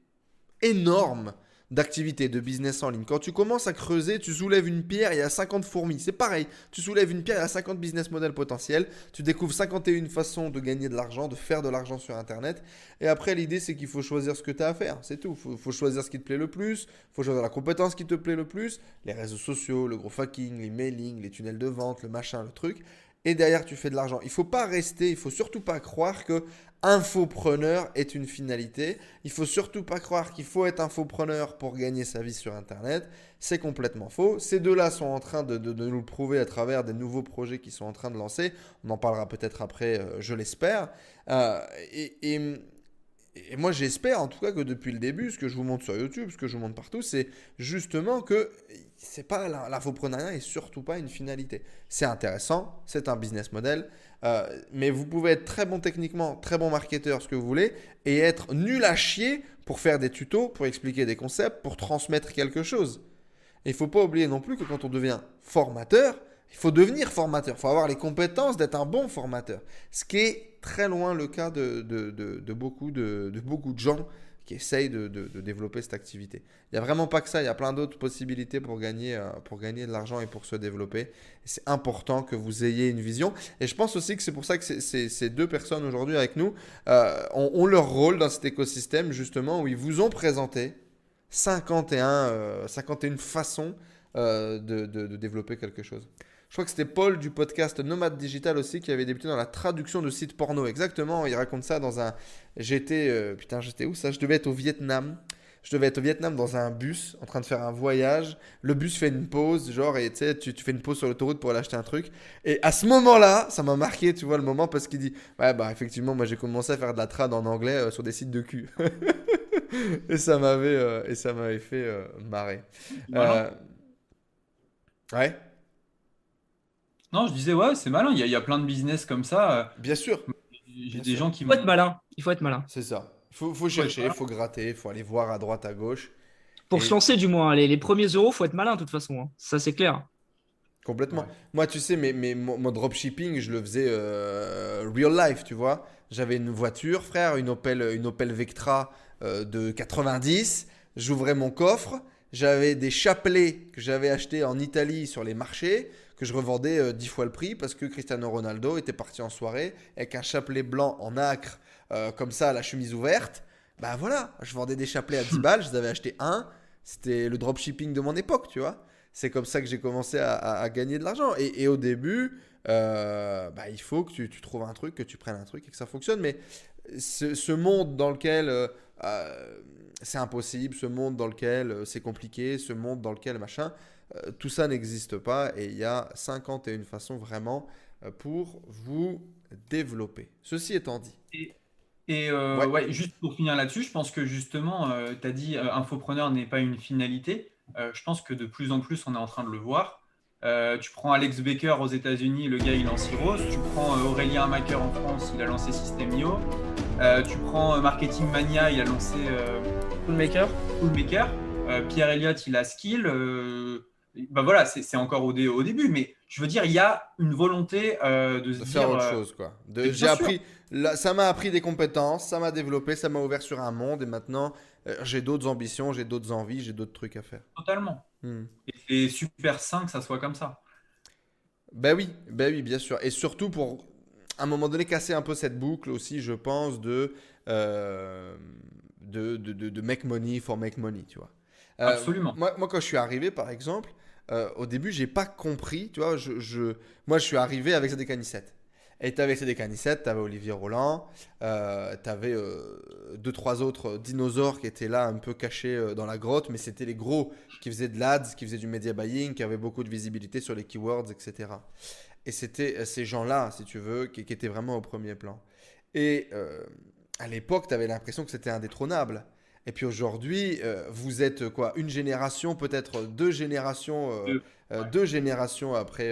Speaker 1: énorme d'activité, de business en ligne. Quand tu commences à creuser, tu soulèves une pierre, il y a 50 fourmis. C'est pareil, tu soulèves une pierre, il y a 50 business models potentiels. Tu découvres 51 façons de gagner de l'argent, de faire de l'argent sur Internet. Et après, l'idée, c'est qu'il faut choisir ce que tu as à faire. C'est tout. Il faut, choisir ce qui te plaît le plus. Il faut choisir la compétence qui te plaît le plus. Les réseaux sociaux, le gros fucking, les mailings, les tunnels de vente, le machin, le truc et derrière tu fais de l'argent. Il faut pas rester, il faut surtout pas croire que infopreneur est une finalité. Il faut surtout pas croire qu'il faut être infopreneur pour gagner sa vie sur Internet. C'est complètement faux. Ces deux-là sont en train de, nous le prouver à travers des nouveaux projets qu'ils sont en train de lancer. On en parlera peut-être après, euh, je l'espère. Euh, et, moi, j'espère en tout cas que depuis le début, ce que je vous montre sur YouTube, ce que je vous montre partout, c'est justement que c'est pas l'infoprenariat et surtout pas une finalité. C'est intéressant, c'est un business model, euh, mais vous pouvez être très bon techniquement, très bon marketeur, ce que vous voulez, et être nul à chier pour faire des tutos, pour expliquer des concepts, pour transmettre quelque chose. Il faut pas oublier non plus que quand on devient formateur, il faut devenir formateur, il faut avoir les compétences d'être un bon formateur. Ce qui est très loin le cas de, beaucoup, de, beaucoup de gens qui essayent de, développer cette activité. Il n'y a vraiment pas que ça, il y a plein d'autres possibilités pour gagner, euh, pour gagner de l'argent et pour se développer. C'est important que vous ayez une vision. Et je pense aussi que c'est pour ça que ces deux personnes aujourd'hui avec nous euh, ont, leur rôle dans cet écosystème, justement, où ils vous ont présenté 51, 51 euh, façons de développer quelque chose. Je crois que c'était Paul du podcast Nomade Digital aussi qui avait débuté dans la traduction de sites porno. Exactement, il raconte ça dans un. J'étais. Euh, putain, j'étais où ça? Je devais être au Vietnam. Je devais être au Vietnam dans un bus en train de faire un voyage. Le bus fait une pause, genre, et tu, tu fais une pause sur l'autoroute pour aller acheter un truc. Et à ce moment-là, ça m'a marqué, tu vois, le moment parce qu'il dit Ouais, bah, effectivement, moi j'ai commencé à faire de la trad en anglais euh, sur des sites de cul. et ça m'avait euh, et ça m'avait fait marrer. Ouais.
Speaker 3: Non, je disais, ouais, c'est malin. Il y, a, plein de business comme ça. Euh.
Speaker 1: Bien sûr.
Speaker 3: J'ai des gens qui.
Speaker 2: Il faut être malin. Il faut être malin.
Speaker 1: C'est ça. Il faut, faut, chercher, il faut gratter, il faut aller voir à droite, à gauche.
Speaker 2: Pour se lancer, du moins, les, les premiers euros, faut être malin de toute façon. Hein. Ça, c'est clair.
Speaker 1: Complètement. Moi, tu sais, mais, mais mon, dropshipping, je le faisais euh, real life, tu vois. J'avais une voiture, frère, une Opel, une Opel Vectra euh, de 90. J'ouvrais mon coffre. J'avais des chapelets que j'avais achetés en Italie sur les marchés que je revendais euh, dix fois le prix parce que Cristiano Ronaldo était parti en soirée avec un chapelet blanc en acre, euh, comme ça, la chemise ouverte. Bah voilà, je vendais des chapelets à 10 balles, je les avais acheté un. C'était le dropshipping de mon époque, tu vois. C'est comme ça que j'ai commencé à, gagner de l'argent. Et, au début, euh, bah, il faut que tu, trouves un truc, que tu prennes un truc et que ça fonctionne. Mais ce, monde dans lequel c'est impossible, ce monde dans lequel c'est compliqué, ce monde dans lequel machin, euh, tout ça n'existe pas et il y a 51 façons vraiment euh, pour vous développer. Ceci étant dit.
Speaker 3: Et, euh, ouais. juste pour finir là-dessus, je pense que justement, tu as dit infopreneur n'est pas une finalité. je pense que de plus en plus, on est en train de le voir. tu prends Alex Baker aux États-Unis, le gars il lance Heroes. Tu prends Aurélien Macker en France, il a lancé System.io. tu prends Marketing Mania, il a lancé.
Speaker 2: Coolmaker.
Speaker 3: Pierre Elliott, il a Skill ben voilà, c'est encore au, au, début, mais je veux dire, il y a une volonté euh, de,
Speaker 1: faire autre euh, chose, quoi. J'ai appris, ça m'a appris des compétences, ça m'a développé, ça m'a ouvert sur un monde, et maintenant euh, j'ai d'autres ambitions, j'ai d'autres envies, j'ai d'autres trucs à faire.
Speaker 3: Totalement. Hmm. Et c'est super sain que ça soit comme ça.
Speaker 1: Ben oui, ben oui, bien sûr. Et surtout pour, à un moment donné, casser un peu cette boucle aussi, je pense, de, de, de, de, make money for make money, tu vois.
Speaker 3: Absolument.
Speaker 1: Moi, moi, quand je suis arrivé, par exemple, euh, au début, j'ai pas compris. Tu vois, je, moi, je suis arrivé avec des canissettes. Et tu avais des canissettes, tu avais Olivier Roland, euh, tu avais euh, deux, trois autres dinosaures qui étaient là un peu cachés euh, dans la grotte, mais c'était les gros qui faisaient de l'ADS, qui faisaient du media buying, qui avaient beaucoup de visibilité sur les keywords, etc. Et c'était ces gens-là, si tu veux, qui, qui, étaient vraiment au premier plan. Et à l'époque, tu avais l'impression que c'était indétrônable. Et puis aujourd'hui, euh, vous êtes quoi Une génération, peut-être deux générations, euh, euh, deux générations après,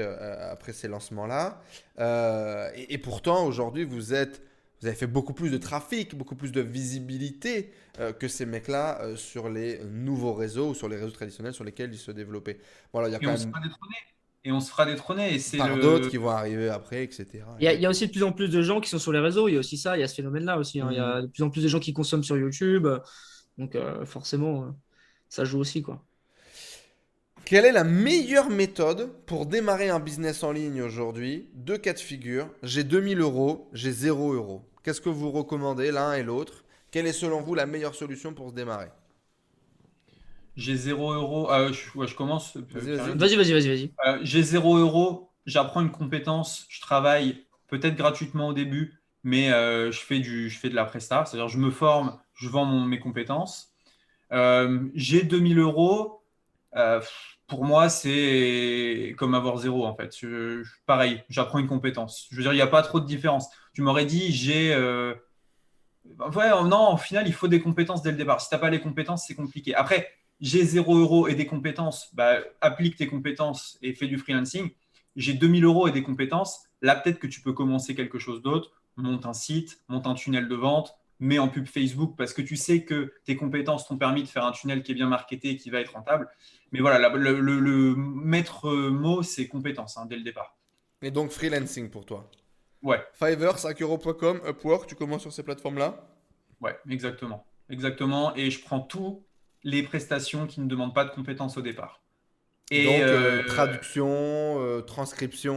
Speaker 1: après ces lancements-là. Et, pourtant, aujourd'hui, vous êtes, vous avez fait beaucoup plus de trafic, beaucoup plus de visibilité que ces mecs-là sur les nouveaux réseaux ou sur les réseaux traditionnels sur lesquels ils se développaient.
Speaker 3: Voilà, il y a et quand on même... Et on se fera détrôner. Et c'est
Speaker 1: par d'autres qui vont arriver après, etc.
Speaker 2: Il y, a, il y, a, aussi de plus en plus de gens qui sont sur les réseaux. Il y a aussi ça, il y a ce phénomène-là aussi. Hein. Il y a mmh. de plus en plus de gens qui consomment sur YouTube. Donc euh, forcément, euh, ça joue aussi. quoi.
Speaker 1: Quelle est la meilleure méthode pour démarrer un business en ligne aujourd'hui? Deux cas de figure. J'ai 2000 euros, j'ai 0 euros. Qu'est-ce que vous recommandez l'un et l'autre? Quelle est selon vous la meilleure solution pour se démarrer?
Speaker 3: J'ai 0 euros. Euh, je, commence.
Speaker 2: Vas-y, vas-y, vas-y.
Speaker 3: Vas j'ai 0 euros, j'apprends une compétence, je travaille peut-être gratuitement au début, mais euh, je, fais du, je fais de la presta, c'est-à-dire je me forme, je vends mes compétences. Euh, j'ai 2000 euros. euh, pour moi, c'est comme avoir zéro en fait. Pareil, j'apprends une compétence. Je veux dire, il n'y a pas trop de différence. Tu m'aurais dit, j'ai. euh, Ouais, non, au final, il faut des compétences dès le départ. Si tu n'as pas les compétences, c'est compliqué. Après, j'ai 0 euros et des compétences, bah, applique tes compétences et fais du freelancing. J'ai 2000 euros et des compétences. Là, peut-être que tu peux commencer quelque chose d'autre. Monte un site, monte un tunnel de vente, mets en pub Facebook parce que tu sais que tes compétences t'ont permis de faire un tunnel qui est bien marketé et qui va être rentable. Mais voilà, la- le, le- le maître mot, c'est compétences hein, dès le départ.
Speaker 1: Et donc freelancing pour toi.
Speaker 3: Ouais,
Speaker 1: Fiverr, 5euros.com, Upwork, tu commences sur ces plateformes-là?
Speaker 3: Ouais, exactement. Exactement. Et je prends tous les prestations qui ne demandent pas de compétences au départ. Et
Speaker 1: Donc euh,
Speaker 3: euh,
Speaker 1: traduction, euh, transcription,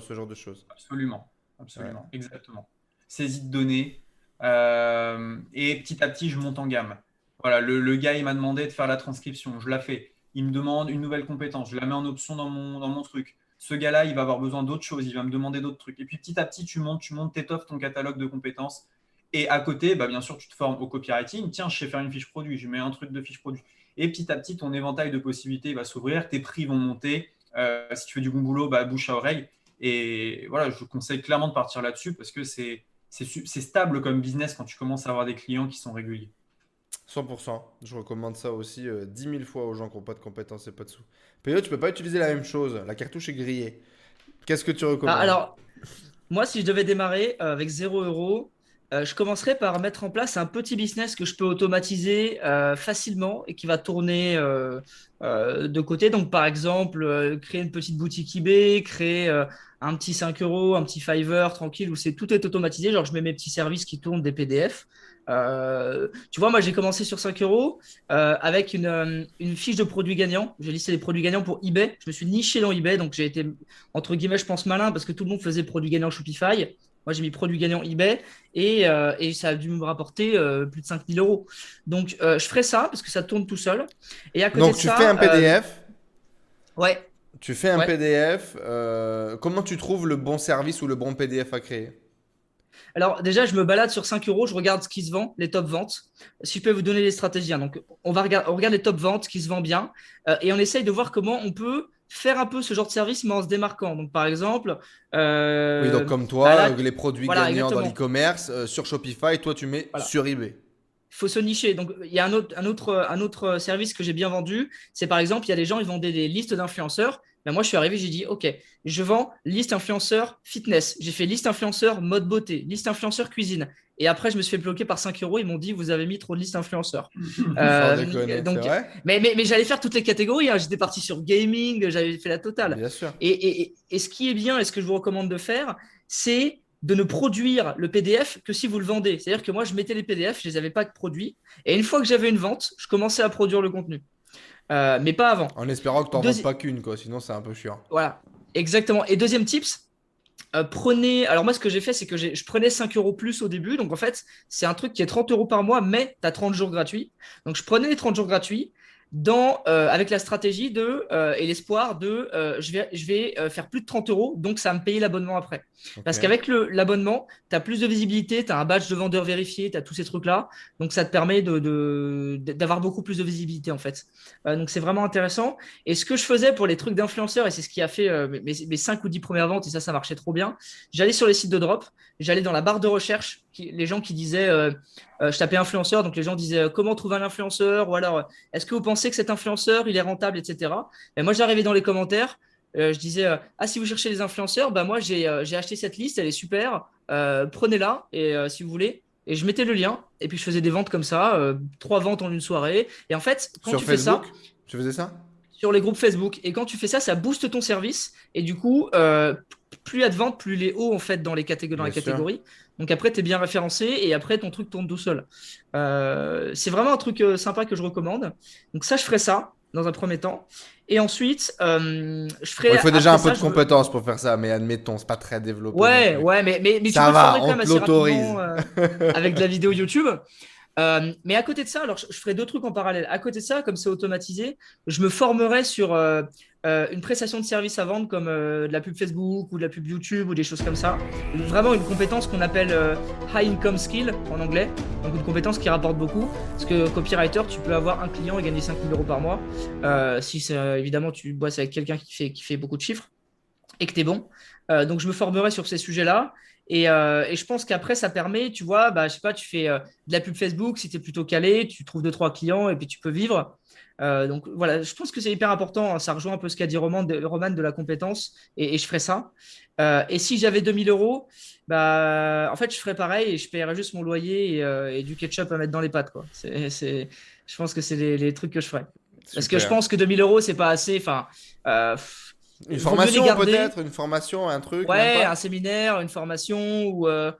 Speaker 1: ce genre de choses.
Speaker 3: Absolument, absolument, exactement. Saisie de données. Euh, et petit à petit, je monte en gamme. Voilà, le, gars, il m'a demandé de faire la transcription. Je la fais. Il me demande une nouvelle compétence. Je la mets en option dans mon, dans mon truc. Ce gars-là, il va avoir besoin d'autres choses. Il va me demander d'autres trucs. Et puis petit à petit, tu montes, tu montes, t'étoffes ton catalogue de compétences. Et à côté, bah, bien sûr, tu te formes au copywriting. Tiens, je sais faire une fiche produit. Je mets un truc de fiche produit. Et petit à petit, ton éventail de possibilités va s'ouvrir. Tes prix vont monter. Euh, si tu fais du bon boulot, bah, bouche à oreille. Et voilà, je conseille clairement de partir là-dessus parce que c'est c'est stable comme business quand tu commences à avoir des clients qui sont réguliers.
Speaker 1: 100%. Je recommande ça aussi euh, 10 000 fois aux gens qui n'ont pas de compétences et pas de sous. PO, tu peux pas utiliser la même chose. La cartouche est grillée. Qu'est-ce que tu recommandes?
Speaker 2: Ah, alors, moi, si je devais démarrer euh, avec 0 euros, euh, je commencerais par mettre en place un petit business que je peux automatiser euh, facilement et qui va tourner euh, de côté. Donc, par exemple, créer une petite boutique eBay, créer un petit 5 euros, un petit Fiverr tranquille où c'est tout est automatisé. Genre, je mets mes petits services qui tournent des PDF. Tu vois, moi, j'ai commencé sur 5 euros avec une, une fiche de produits gagnants. J'ai listé les produits gagnants pour eBay. Je me suis niché dans eBay, donc j'ai été entre guillemets, je pense malin parce que tout le monde faisait produit gagnant Shopify. Moi, j'ai mis produit gagnant eBay et, euh, et ça a dû me rapporter euh, plus de 5000 euros. Donc, euh, je ferai ça parce que ça tourne tout seul. Et à côté
Speaker 1: Donc
Speaker 2: de
Speaker 1: tu
Speaker 2: ça,
Speaker 1: fais un PDF.
Speaker 2: ouais.
Speaker 1: Tu fais un
Speaker 2: Ouais.
Speaker 1: PDF. comment tu trouves le bon service ou le bon PDF à créer?
Speaker 2: Alors, déjà, je me balade sur 5 euros, je regarde ce qui se vend, les top ventes. Si je peux vous donner les stratégies. hein. Donc, on, va regarder, on regarde les top ventes qui se vendent bien euh, et on essaye de voir comment on peut faire un peu ce genre de service, mais en se démarquant. Donc, par exemple, euh,
Speaker 1: Oui, donc comme toi,
Speaker 2: bah là,
Speaker 1: euh, les produits
Speaker 2: voilà,
Speaker 1: gagnants dans l'e-commerce, euh, sur Shopify, toi tu mets
Speaker 2: Voilà.
Speaker 1: sur eBay.
Speaker 2: Il faut se nicher. Donc, il y a un autre, un autre, un autre service que j'ai bien vendu. C'est par exemple, il y a des gens, ils vendaient des listes d'influenceurs. Ben, moi, je suis arrivé, j'ai dit, OK, je vends liste influenceur fitness. J'ai fait liste influenceur mode beauté, liste influenceur cuisine. Et après, je me suis fait bloquer par 5 euros. Ils m'ont dit, vous avez mis trop de listes influenceurs. Euh, donc,
Speaker 1: vrai
Speaker 2: mais mais, mais j'allais faire toutes les catégories. hein. J'étais parti sur gaming, j'avais fait la totale.
Speaker 1: Bien sûr.
Speaker 2: Et, et- et- et ce qui est bien et ce que je vous recommande de faire, c'est de ne produire le PDF que si vous le vendez. C'est-à-dire que moi, je mettais les PDF, je les avais pas produits. Et une fois que j'avais une vente, je commençais à produire le contenu. Euh, mais pas avant.
Speaker 1: En espérant que tu n'en
Speaker 2: Deuxi-
Speaker 1: pas qu'une, quoi. Sinon, c'est un peu chiant.
Speaker 2: Voilà, exactement. Et deuxième tips, euh, prenez. Alors, moi, ce que j'ai fait, c'est que je prenais 5 euros plus au début. Donc, en fait, c'est un truc qui est 30 euros par mois, mais tu as 30 jours gratuits. Donc, je prenais les 30 jours gratuits dans, euh, avec la stratégie de, euh, et l'espoir de euh, je vais, je vais euh, faire plus de 30 euros, donc ça va me payer l'abonnement après. Parce qu'avec l'abonnement, tu as plus de visibilité, tu as un badge de vendeur vérifié, tu as tous ces trucs-là. Donc, ça te permet de- de- d'avoir beaucoup plus de visibilité, en fait. Euh, donc, c'est vraiment intéressant. Et ce que je faisais pour les trucs d'influenceurs, et c'est ce qui a fait euh, mes, mes 5 ou 10 premières ventes, et ça, ça marchait trop bien, j'allais sur les sites de drop, j'allais dans la barre de recherche, qui- les gens qui disaient, euh, euh, je tapais influenceur, donc les gens disaient euh, comment trouver un influenceur, ou alors est-ce que vous pensez que cet influenceur, il est rentable, etc. Et moi, j'arrivais dans les commentaires, je disais, ah, si vous cherchez les influenceurs, bah, moi, j'ai acheté cette liste, elle est super, prenez-la, et si vous voulez. Et je mettais le lien, et puis je faisais des ventes comme ça, trois ventes en une soirée. Et en fait, quand
Speaker 1: Sur
Speaker 2: tu fais ça,
Speaker 1: tu faisais ça?
Speaker 2: Sur les groupes Facebook. Et quand tu fais ça, ça booste ton service. Et du coup, euh, plus il y a de ventes, plus il est haut en fait dans les, catég- dans les catégories. Donc après, tu es bien référencé et après, ton truc tourne tout seul. Euh, c'est vraiment un truc euh, sympa que je recommande. Donc ça, je ferai ça dans un premier temps. Et ensuite, euh, je ferai.
Speaker 1: Bon, Il faut déjà un peu
Speaker 2: ça,
Speaker 1: de
Speaker 2: veux-
Speaker 1: compétences pour faire ça, mais admettons, c'est pas très développé.
Speaker 2: Ouais, ouais, mais, mais, mais
Speaker 1: Ça
Speaker 2: tu peux
Speaker 1: va,
Speaker 2: le faire quand
Speaker 1: on
Speaker 2: même assez rapidement, euh, avec de la vidéo YouTube. Euh, mais à côté de ça, alors je, ferai deux trucs en parallèle. À côté de ça, comme c'est automatisé, je me formerai sur euh, euh, une prestation de service à vendre comme de la pub Facebook ou de la pub YouTube ou des choses comme ça. Vraiment une compétence qu'on appelle high income skill en anglais. Donc une compétence qui rapporte beaucoup. Parce que copywriter, tu peux avoir un client et gagner 5000 euros par mois. si évidemment tu bosses avec quelqu'un qui fait, qui fait beaucoup de chiffres et que tu es bon. donc je me formerai sur ces sujets-là. Euh, et, je pense qu'après, ça permet, tu vois, bah, je sais pas, tu fais euh, de la pub Facebook, si tu es plutôt calé, tu trouves deux, trois clients et puis tu peux vivre. Euh, donc voilà, je pense que c'est hyper important. Hein. ça rejoint un peu ce qu'a dit Roman de, Roman de la compétence et, je ferai ça. et si j'avais 2000 euros, bah, en fait, je ferais pareil et je paierais juste mon loyer et, du ketchup à mettre dans les pâtes. Quoi. C'est, je pense que c'est les, trucs que je ferais. Parce que je pense que 2000 euros, c'est pas assez. Enfin,
Speaker 1: une formation peut-être, une formation, un truc.
Speaker 2: Ouais, un séminaire, une formation ou euh,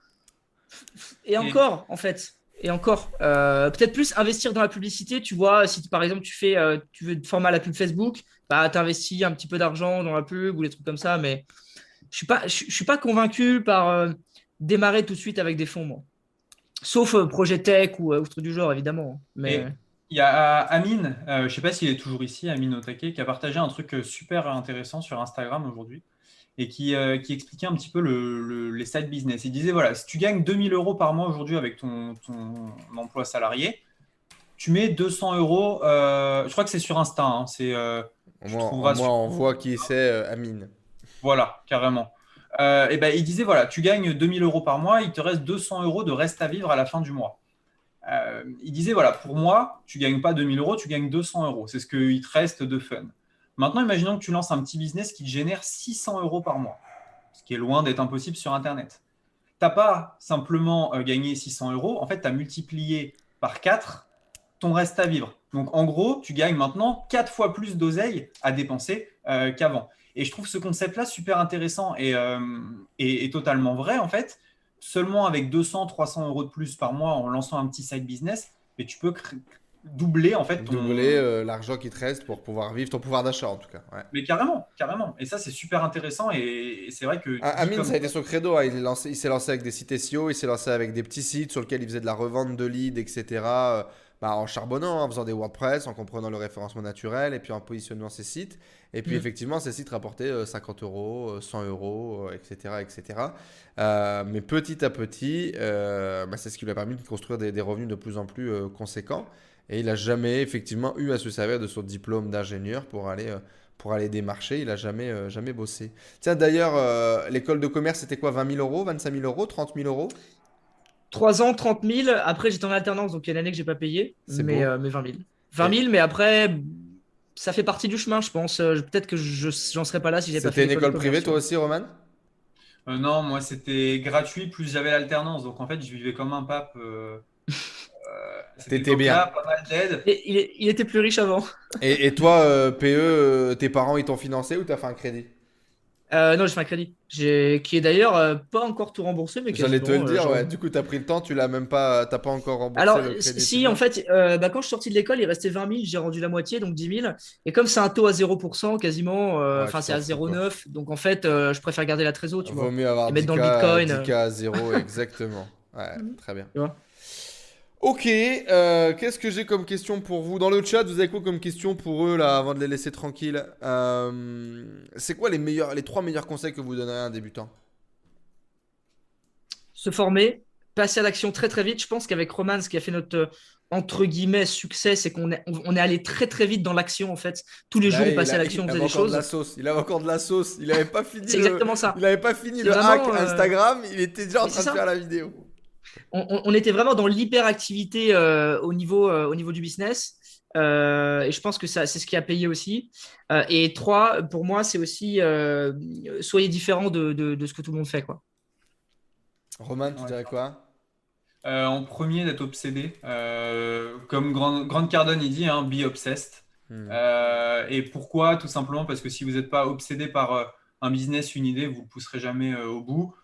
Speaker 2: et encore en fait. Et encore, euh, peut-être plus investir dans la publicité. Tu vois, si par exemple tu fais, euh, tu veux former à la pub Facebook, bah investis un petit peu d'argent dans la pub ou des trucs comme ça. Mais je suis pas, je, suis pas convaincu par démarrer tout de suite avec des fonds, moi. Sauf projet tech ou, ou truc du genre, évidemment. Mais
Speaker 3: il y a Amine, euh, je ne sais pas s'il est toujours ici, Amine Otake, qui a partagé un truc euh, super intéressant sur Instagram aujourd'hui et qui, euh, qui, expliquait un petit peu le, les side business. Il disait voilà, si tu gagnes 2000 euros par mois aujourd'hui avec ton, ton, emploi salarié, tu mets 200 euros. je crois que c'est sur Insta. Hein, c'est,
Speaker 1: moi, on voit qui c'est Amine.
Speaker 3: Voilà, carrément. et ben, il disait voilà, tu gagnes 2000 euros par mois, il te reste 200 euros de reste à vivre à la fin du mois. Euh, il disait voilà, pour moi, tu gagnes pas 2000 euros, tu gagnes 200 euros. C'est ce qu'il te reste de fun. Maintenant, imaginons que tu lances un petit business qui te génère 600 euros par mois, ce qui est loin d'être impossible sur Internet. Tu n'as pas simplement euh, gagné 600 euros, en fait, tu as multiplié par 4 ton reste à vivre. Donc, en gros, tu gagnes maintenant 4 fois plus d'oseille à dépenser euh, qu'avant. Et je trouve ce concept-là super intéressant et, et, totalement vrai, en fait, seulement avec 200, 300 euros de plus par mois en lançant un petit side business, mais tu peux doubler en fait
Speaker 1: ton... doubler euh, l'argent qui te reste pour pouvoir vivre ton pouvoir d'achat en tout cas.
Speaker 3: Mais carrément, carrément. Et ça c'est super intéressant et, c'est vrai que.
Speaker 1: Ah, Amine, ça a été son credo. Hein. Il s'est lancé avec des sites SEO, il s'est lancé avec des petits sites sur lesquels il faisait de la revente de leads, etc. Bah, en charbonnant, en faisant des WordPress, en comprenant le référencement naturel et puis en positionnant ses sites. Et puis mm. effectivement, ces sites rapportaient 50 euh, euros, 100 euh, euros, etc. Euh, etc. mais petit à petit, bah, c'est ce qui lui a permis de construire des, revenus de plus en plus conséquents. Et il n'a jamais effectivement eu à se servir de son diplôme d'ingénieur pour aller pour aller démarcher. Il n'a jamais, jamais bossé. Tiens, d'ailleurs, l'école de commerce, c'était quoi? 20 000 euros, 25 000 euros, 30 000 euros?
Speaker 2: 3 ans, 30 000. Après, j'étais en alternance, donc il y a une année que j'ai pas payé. Mais, euh, mais 20 000. 20 000, mais après, ça fait partie du chemin, je pense. Euh, peut-être que je n'en serais pas là si j'ai pas
Speaker 1: fait. C'était une école privée, toi aussi, Roman?
Speaker 3: Euh, Non, moi, c'était gratuit, plus j'avais l'alternance. Donc, en fait, je vivais comme un pape.
Speaker 1: C'était bien.
Speaker 3: pas mal d'aide.
Speaker 2: Il, il, était plus riche avant.
Speaker 1: Et, et toi, PE, tes parents, ils t'ont financé ou t'as fait un crédit?
Speaker 2: Euh, non, j'ai fait un crédit. Qui est d'ailleurs euh, pas encore tout remboursé. mais
Speaker 1: J'allais te le euh, dire, ouais. Du coup, tu as pris le temps, tu l'as même pas, t'as pas encore remboursé.
Speaker 2: Alors, si, en fait, bah, quand je suis sorti de l'école, il restait 20 000, j'ai rendu la moitié, donc 10 000. Et comme c'est un taux à 0% quasiment, enfin, c'est à 0,9. Donc, en fait, je préfère garder la trésor, tu
Speaker 1: Vaut
Speaker 2: vois.
Speaker 1: mieux avoir et mettre dans le bitcoin. 10K à 0, exactement. Ouais, très bien. Tu vois Ok, euh, qu'est-ce que j'ai comme question pour vous Dans le chat, vous avez quoi comme question pour eux là, avant de les laisser tranquilles euh, C'est quoi les, meilleurs, les trois meilleurs conseils que vous donneriez à un débutant?
Speaker 2: Se former, passer à l'action très très vite. Je pense qu'avec Roman, ce qui a fait notre entre guillemets succès, c'est qu'on est, on est allé très très vite dans l'action en fait. Tous les jours, on passait à l'action, on faisait des choses.
Speaker 1: De la sauce. Il avait encore de la sauce. Il n'avait pas fini.
Speaker 2: c'est exactement ça.
Speaker 1: Il n'avait pas fini le hack euh, Instagram. Il était déjà en train de faire la vidéo
Speaker 2: on, était vraiment dans l'hyperactivité euh, au, niveau, euh, au niveau du business. Euh, et je pense que c'est ce qui a payé aussi. et trois, pour moi, c'est aussi soyez différent de, ce que tout le monde fait. Quoi.
Speaker 1: Roman, tu dirais quoi?
Speaker 3: En premier, d'être obsédé. comme Grande Grand Cardone, il dit, hein, be obsessed. Hmm. et pourquoi? Tout simplement parce que si vous n'êtes pas obsédé par un business, une idée, vous ne pousserez jamais au bout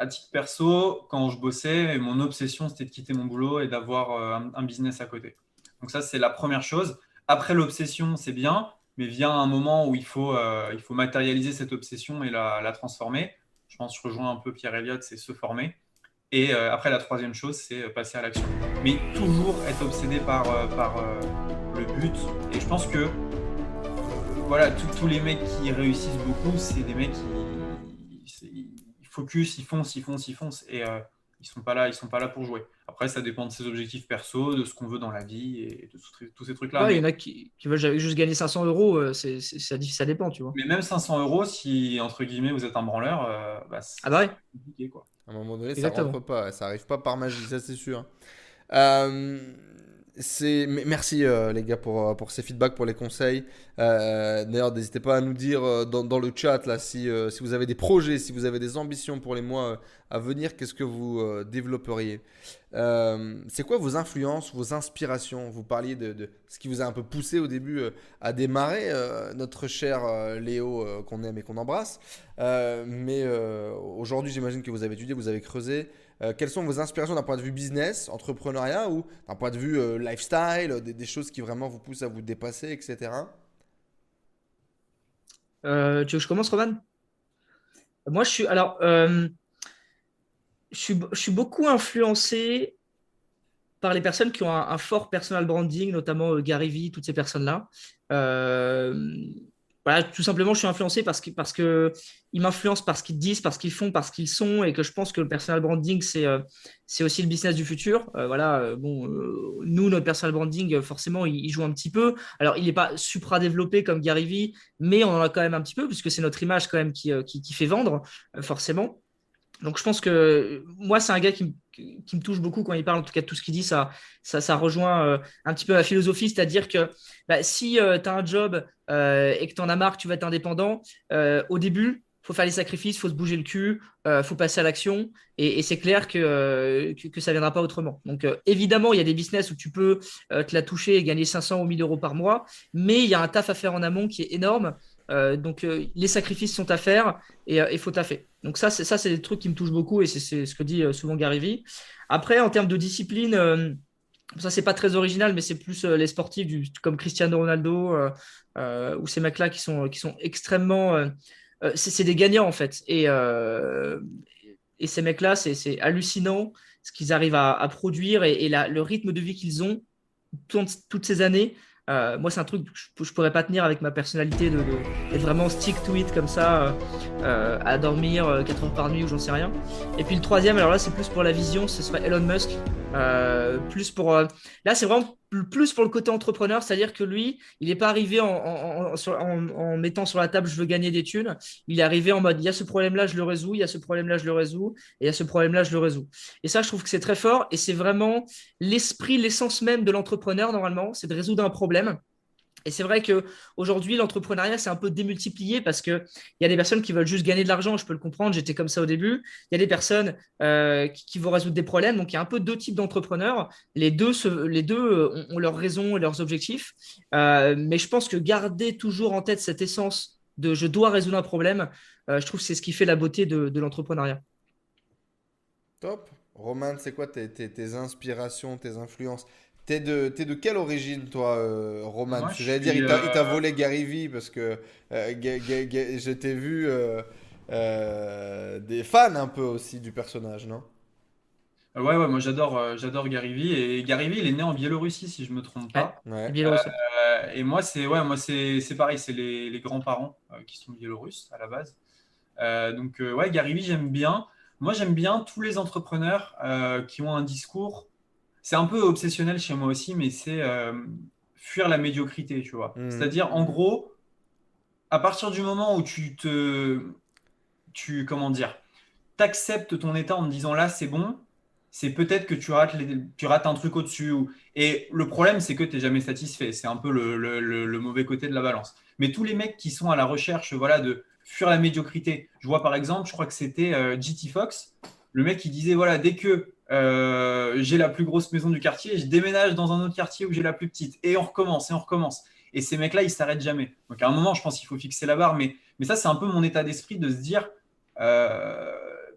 Speaker 3: à titre perso, quand je bossais, mon obsession, c'était de quitter mon boulot et d'avoir euh, un, business à côté. Donc ça, c'est la première chose. Après, l'obsession, c'est bien, mais vient un moment où il faut, euh, il faut matérialiser cette obsession et la, transformer. Je pense que je rejoins un peu Pierre Elliott, c'est se former. Et après, la troisième chose, c'est passer à l'action. Mais toujours être obsédé par, par le but. Et je pense que voilà, tous les mecs qui réussissent beaucoup, c'est des mecs qui focus, ils foncent, ils foncent, ils foncent. Et ils sont pas là, ils sont pas là pour jouer. Après, ça dépend de ses objectifs perso, de ce qu'on veut dans la vie et de tous ces trucs-là.
Speaker 2: Il y en a qui, veulent juste gagner 500 euros, euh, c'est, ça, ça dépend, tu vois.
Speaker 3: Mais même 500 euros, si entre guillemets vous êtes un branleur, euh, bah, c'est
Speaker 2: ah bah
Speaker 3: compliqué quoi.
Speaker 1: À un moment donné, ça rentre pas, ça arrive pas par magie, ça c'est sûr. Euh, merci euh, les gars pour, euh, pour ces feedbacks, pour les conseils. Euh, d'ailleurs, n'hésitez pas à nous dire dans, le chat là si, vous avez des projets, si vous avez des ambitions pour les mois à venir, qu'est-ce que vous développeriez? c'est quoi vos influences, vos inspirations? Vous parliez de, ce qui vous a un peu poussé au début à démarrer, notre cher Léo qu'on aime et qu'on embrasse. mais aujourd'hui, j'imagine que vous avez étudié, vous avez creusé. Euh, quelles sont vos inspirations d'un point de vue business, entrepreneuriat ou d'un point de vue euh, lifestyle, des, choses qui vraiment vous poussent à vous dépasser, etc.
Speaker 2: Euh, tu veux que je commence, Roman? Moi, je suis. Alors, je suis, je, suis, beaucoup influencé par les personnes qui ont un, fort personal branding, notamment Gary Vee, toutes ces personnes-là tout simplement, je suis influencé parce qu'ils parce que m'influencent par ce qu'ils disent, par ce qu'ils font, par ce qu'ils sont, et que je pense que le personal branding, c'est euh, aussi le business du futur. Euh, voilà, euh, bon, nous, notre personal branding, forcément, il, joue un petit peu. Alors, il n'est pas supra développé comme Gary Vee, mais on en a quand même un petit peu, puisque c'est notre image quand même qui fait vendre, forcément. Donc je pense que moi, c'est un gars qui, me touche beaucoup quand il parle, en tout cas tout ce qu'il dit, ça, ça, rejoint euh, un petit peu la philosophie, c'est-à-dire que bah, si euh, tu as un job euh, et que tu en as marre, que tu vas être indépendant, au début, faut faire les sacrifices, faut se bouger le cul, faut passer à l'action, et, c'est clair que, que, ça ne viendra pas autrement. Donc évidemment, il y a des business où tu peux te la toucher et gagner 500 ou 1000 euros par mois, mais il y a un taf à faire en amont qui est énorme. Euh, donc euh, les sacrifices sont à faire et il euh, faut taffer. Donc ça, c'est ça, c'est des trucs qui me touchent beaucoup et c'est ce que dit souvent Gary. Après, en termes de discipline, ça c'est pas très original, mais c'est plus les sportifs comme Cristiano Ronaldo ou ces mecs-là qui sont qui sont extrêmement, c'est des gagnants en fait. Et et ces mecs-là, c'est hallucinant ce qu'ils arrivent à, produire et, le rythme de vie qu'ils ont toutes ces années. Euh, moi, c'est un truc que je, pourrais pas tenir avec ma personnalité de, d'être vraiment stick to it comme ça, euh, euh à dormir 4 euh, heures par nuit ou j'en sais rien. Et puis le troisième, alors là, c'est plus pour la vision, ce serait Elon Musk. Plus pour là, c'est vraiment plus pour le côté entrepreneur, c'est-à-dire que lui, il n'est pas arrivé en, mettant sur la table je veux gagner des thunes. Il est arrivé en mode il y a ce problème-là, je le résous, il y a ce problème-là, je le résous, et il y a ce problème-là, je le résous. Et ça, je trouve que c'est très fort et c'est vraiment l'esprit, l'essence même de l'entrepreneur, normalement, c'est de résoudre un problème et c'est vrai qu'aujourd'hui, l'entrepreneuriat s'est un peu démultiplié parce qu'il y a des personnes qui veulent juste gagner de l'argent, je peux le comprendre, j'étais comme ça au début. Il y a des personnes euh, qui, vont résoudre des problèmes. Donc, il y a un peu deux types d'entrepreneurs. Les deux, les deux euh, ont, leurs raisons et leurs objectifs. Euh, mais je pense que garder toujours en tête cette essence de je dois résoudre un problème, je trouve que c'est ce qui fait la beauté de, l'entrepreneuriat.
Speaker 1: Top. Roman, c'est quoi tes inspirations, tes influences? T'es de, de quelle origine, toi, euh, Roman? J'allais dire, il t'a euh, volé Gary Vee parce que euh, je t'ai vu des fans un peu aussi du personnage, non?
Speaker 3: Ouais, ouais, moi j'adore j'adore Gary Vee. Et Gary Vee, il est né en Biélorussie, si je me trompe pas. et moi, c'est ouais, moi c'est pareil, c'est les, les grands-parents qui sont biélorusses à la base. donc, ouais, Gary Vee, j'aime bien. Moi, j'aime bien tous les entrepreneurs qui ont un discours c'est un peu obsessionnel chez moi aussi, mais c'est euh, fuir la médiocrité, tu vois. Hmm. C'est-à-dire, en gros, à partir du moment où tu te. Tu, comment dire T'acceptes ton état en te disant là, c'est bon, c'est peut-être que tu rates, tu rates un truc au-dessus. Et le problème, c'est que tu n'es jamais satisfait. C'est un peu le, mauvais côté de la balance. Mais tous les mecs qui sont à la recherche voilà, de fuir la médiocrité, je vois par exemple, je crois que c'était euh, GT Fox, le mec qui disait voilà, dès que euh, j'ai la plus grosse maison du quartier, je déménage dans un autre quartier où j'ai la plus petite, et on recommence, et on recommence. Et ces mecs-là, ils s'arrêtent jamais. Donc à un moment, je pense qu'il faut fixer la barre, mais, mais ça, c'est un peu mon état d'esprit de se dire, euh,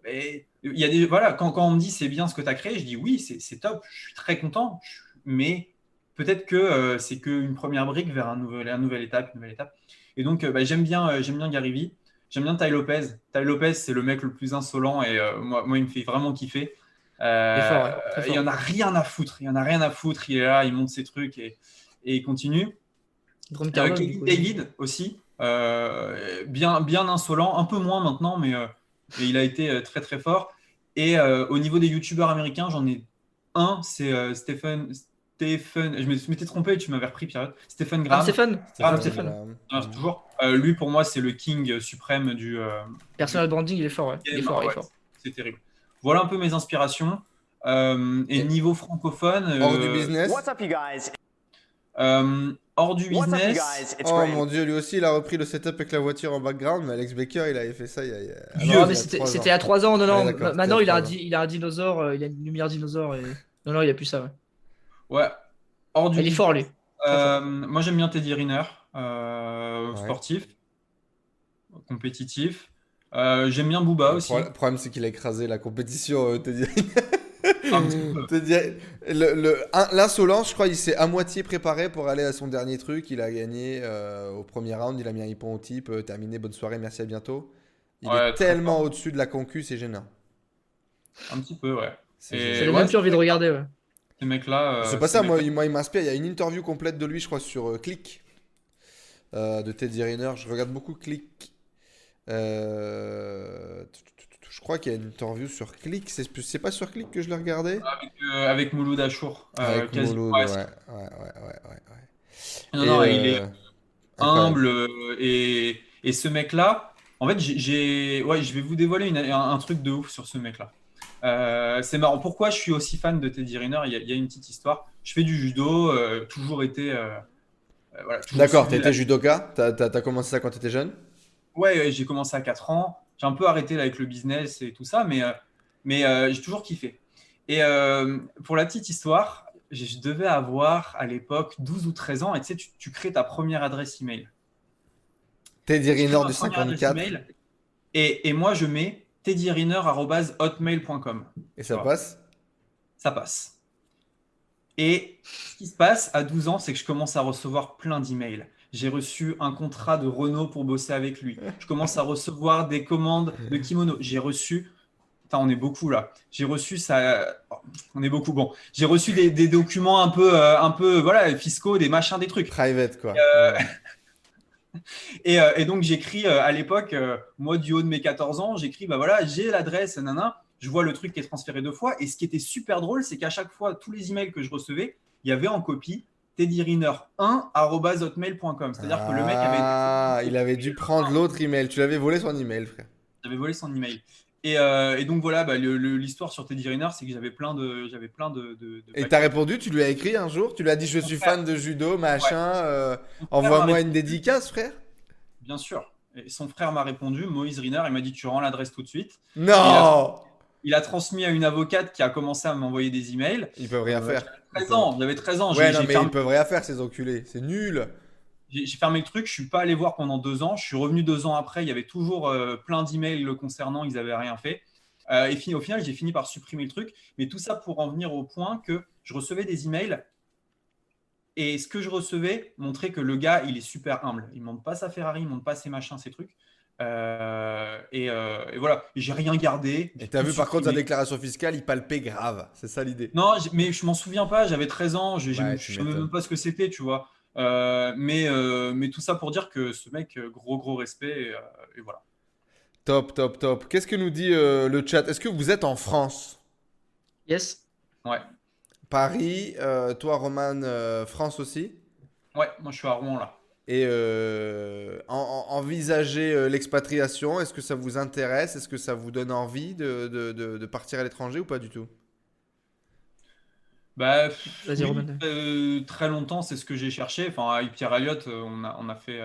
Speaker 3: il y a des, voilà, quand, on me dit c'est bien ce que tu as créé, je dis oui, c'est top, je suis très content, mais peut-être que euh, c'est qu'une première brique vers un nouvel, une nouvelle étape, une nouvelle étape. Et donc, bah, j'aime bien, j'aime bien Gary Vee. J'aime bien Ty Lopez. Ty Lopez, c'est le mec le plus insolent et moi, moi, il me fait vraiment kiffer. Euh,
Speaker 2: Il fort.
Speaker 3: en a rien à foutre. Il en a rien à foutre. Il est là, il monte ses trucs et, et il continue. Euh,
Speaker 2: du.
Speaker 3: David aussi, euh, bien, bien insolent, un peu moins maintenant, mais, euh, mais il a été très très fort. Et euh, au niveau des youtubeurs américains, j'en ai un, c'est euh, Stephen. Stephen, je m'étais trompé, tu m'avais repris, Pierre. Stephen
Speaker 2: Ah,
Speaker 3: Graham. Graham, Stephen. Ah, c'est toujours. Euh, lui, pour moi, c'est le king suprême du. euh,
Speaker 2: personal branding, il est fort, ouais. Il est fort, il est fort.
Speaker 3: C'est terrible. Voilà un peu mes inspirations. Euh, et
Speaker 1: Et-
Speaker 3: niveau francophone.
Speaker 1: Hors
Speaker 3: euh,
Speaker 1: du business.
Speaker 5: What's up, you guys?
Speaker 3: euh, hors du
Speaker 5: up,
Speaker 3: business.
Speaker 1: Oh mon dieu, lui aussi il a repris le setup avec la voiture en background, mais Alex Baker il avait fait ça il y a. Ah a
Speaker 2: c'était à 3 ans, non, non. Maintenant, il a, un
Speaker 1: trois
Speaker 2: di- il a un dinosaure, euh, il a une lumière dinosaure. Et... Non, non, il a plus ça, ouais.
Speaker 3: Ouais. Hors du
Speaker 2: Il est fort, lui.
Speaker 3: Euh, moi, j'aime bien Teddy Riner, euh,
Speaker 1: Ouais.
Speaker 3: sportif, compétitif. Euh, j'aime bien Booba
Speaker 1: Le
Speaker 3: aussi.
Speaker 1: pro- Le problème c'est qu'il a écrasé la compétition, euh, Teddy.
Speaker 3: Un petit peu.
Speaker 1: Teddy- le- le- un- L'insolence, je crois, il s'est à moitié préparé pour aller à son dernier truc. Il a gagné euh, au premier round, il a mis un hippon au type, euh, terminé, bonne soirée, merci à bientôt. Il
Speaker 3: Ouais,
Speaker 1: est tellement au-dessus de la concu, c'est gênant.
Speaker 3: Un petit peu, ouais.
Speaker 1: C'est
Speaker 2: donne même envie de regarder, ouais.
Speaker 3: Ces mecs-là. euh,
Speaker 1: C'est pas ça, moi, il, moi, il m'inspire. Il y a une interview complète de lui, je crois, sur euh, Click euh, de Teddy Riner. Je regarde beaucoup Click. Euh, Je crois qu'il y a une interview sur Click. C'est pas sur Click que je l'ai regardé?
Speaker 3: Avec, euh, avec Mouloud Achour. euh,
Speaker 1: Avec Mouloud,
Speaker 3: ouais,
Speaker 1: ouais, ouais, ouais.
Speaker 3: Non, non,
Speaker 1: euh,
Speaker 3: il est
Speaker 1: incroyable.
Speaker 3: humble euh, et, et ce mec-là, en fait, j'ai- ouais, je vais vous dévoiler une- un, un truc de ouf sur ce mec-là. Euh, c'est marrant. Pourquoi je suis aussi fan de Teddy Riner? Il y, a, il y a une petite histoire. Je fais du judo, euh, toujours été. euh, euh, voilà,
Speaker 1: D'accord,
Speaker 3: suivi
Speaker 1: t'étais
Speaker 3: la-
Speaker 1: judoka? T'as- t'as commencé ça quand t'étais jeune?
Speaker 3: Ouais, j'ai commencé à 4 ans. J'ai un peu arrêté là, avec le business et tout ça, mais, euh, mais euh, j'ai toujours kiffé. Et euh, pour la petite histoire, je devais avoir à l'époque 12 ou 13 ans et tu sais, tu, tu crées ta première adresse email.
Speaker 1: Teddy
Speaker 3: Je crée
Speaker 1: Riner
Speaker 3: ma
Speaker 1: du
Speaker 3: première adresse
Speaker 1: 54.
Speaker 3: email et, et moi, je mets teddyriner.hotmail.com.
Speaker 1: Et ça
Speaker 3: Voilà.
Speaker 1: passe?
Speaker 3: Ça passe. Et ce qui se passe à 12 ans, c'est que je commence à recevoir plein d'emails. J'ai reçu un contrat de Renault pour bosser avec lui. Je commence à recevoir des commandes de kimono. J'ai reçu. Putain, on est beaucoup là. J'ai reçu ça. On est beaucoup. Bon, j'ai reçu des, des documents un peu, euh, un peu, voilà, fiscaux, des machins, des trucs.
Speaker 1: Private, quoi.
Speaker 3: Euh, Et, euh, et donc j'écris euh, à l'époque, euh, moi du haut de mes 14 ans, j'écris, bah voilà, j'ai l'adresse, nana, je vois le truc qui est transféré deux fois. Et ce qui était super drôle, c'est qu'à chaque fois, tous les emails que je recevais, il y avait en copie teddyriner1.hotmail.com. C'est-à-dire que le mec avait,
Speaker 1: Ah, il avait dû prendre l'autre email. Tu l'avais volé son email, frère.
Speaker 3: avait volé son email. Et, euh, et donc voilà, bah, l'histoire sur Teddy Riner, c'est que j'avais plein de, j'avais plein de. de- de
Speaker 1: Et t'as répondu, tu lui as écrit un jour, tu lui as dit je suis
Speaker 3: frère.
Speaker 1: fan de judo, machin, euh, envoie-moi une dédicace, frère.
Speaker 3: Bien sûr. Et son frère m'a répondu, Moïse Riner, il m'a dit tu rends l'adresse tout de suite.
Speaker 1: Non
Speaker 3: Il a transmis à une avocate qui a commencé à m'envoyer des emails.
Speaker 1: Ils peuvent rien faire.
Speaker 3: 13 ans, j'avais 13 ans.
Speaker 1: Ouais, non,
Speaker 3: j'ai
Speaker 1: mais
Speaker 3: fermé,
Speaker 1: ils peuvent rien faire, ces enculés. C'est nul.
Speaker 3: j'ai- j'ai fermé le truc, je suis pas allé voir pendant deux ans. Je suis revenu deux ans après, il y avait toujours euh, plein d'emails le concernant, ils n'avaient rien fait. Euh, et fini, au final, j'ai fini par supprimer le truc. Mais tout ça pour en venir au point que je recevais des emails et ce que je recevais montrait que le gars, il est super humble. Il ne monte pas sa Ferrari, il ne monte pas ses machins, ses trucs. Euh, et, euh, et voilà, j'ai rien gardé.
Speaker 1: Et t'as vu par contre sa déclaration fiscale, il palpait grave. C'est ça l'idée.
Speaker 3: Non, mais je m'en souviens pas, j'avais 13 ans, je ne savais même pas ce que c'était, tu vois. Euh, mais, euh, mais tout ça pour dire que ce mec, gros gros respect, et, euh, et voilà.
Speaker 1: Top, top, top. Qu'est-ce que nous dit euh, le chat? Est-ce que vous êtes en France?
Speaker 2: Yes.
Speaker 3: Ouais,
Speaker 1: Paris, euh, toi Roman, euh, France aussi?
Speaker 3: Ouais, moi je suis à Rouen là.
Speaker 1: Et euh, en- en- envisager euh, l'expatriation, est-ce que ça vous intéresse? Est-ce que ça vous donne envie de, de- de- de partir à l'étranger ou pas du tout?
Speaker 3: Bah,
Speaker 2: Vas-y,
Speaker 3: oui, euh, très longtemps, c'est ce que j'ai cherché. Enfin, avec Pierre Alliott, euh, on a, on a fait,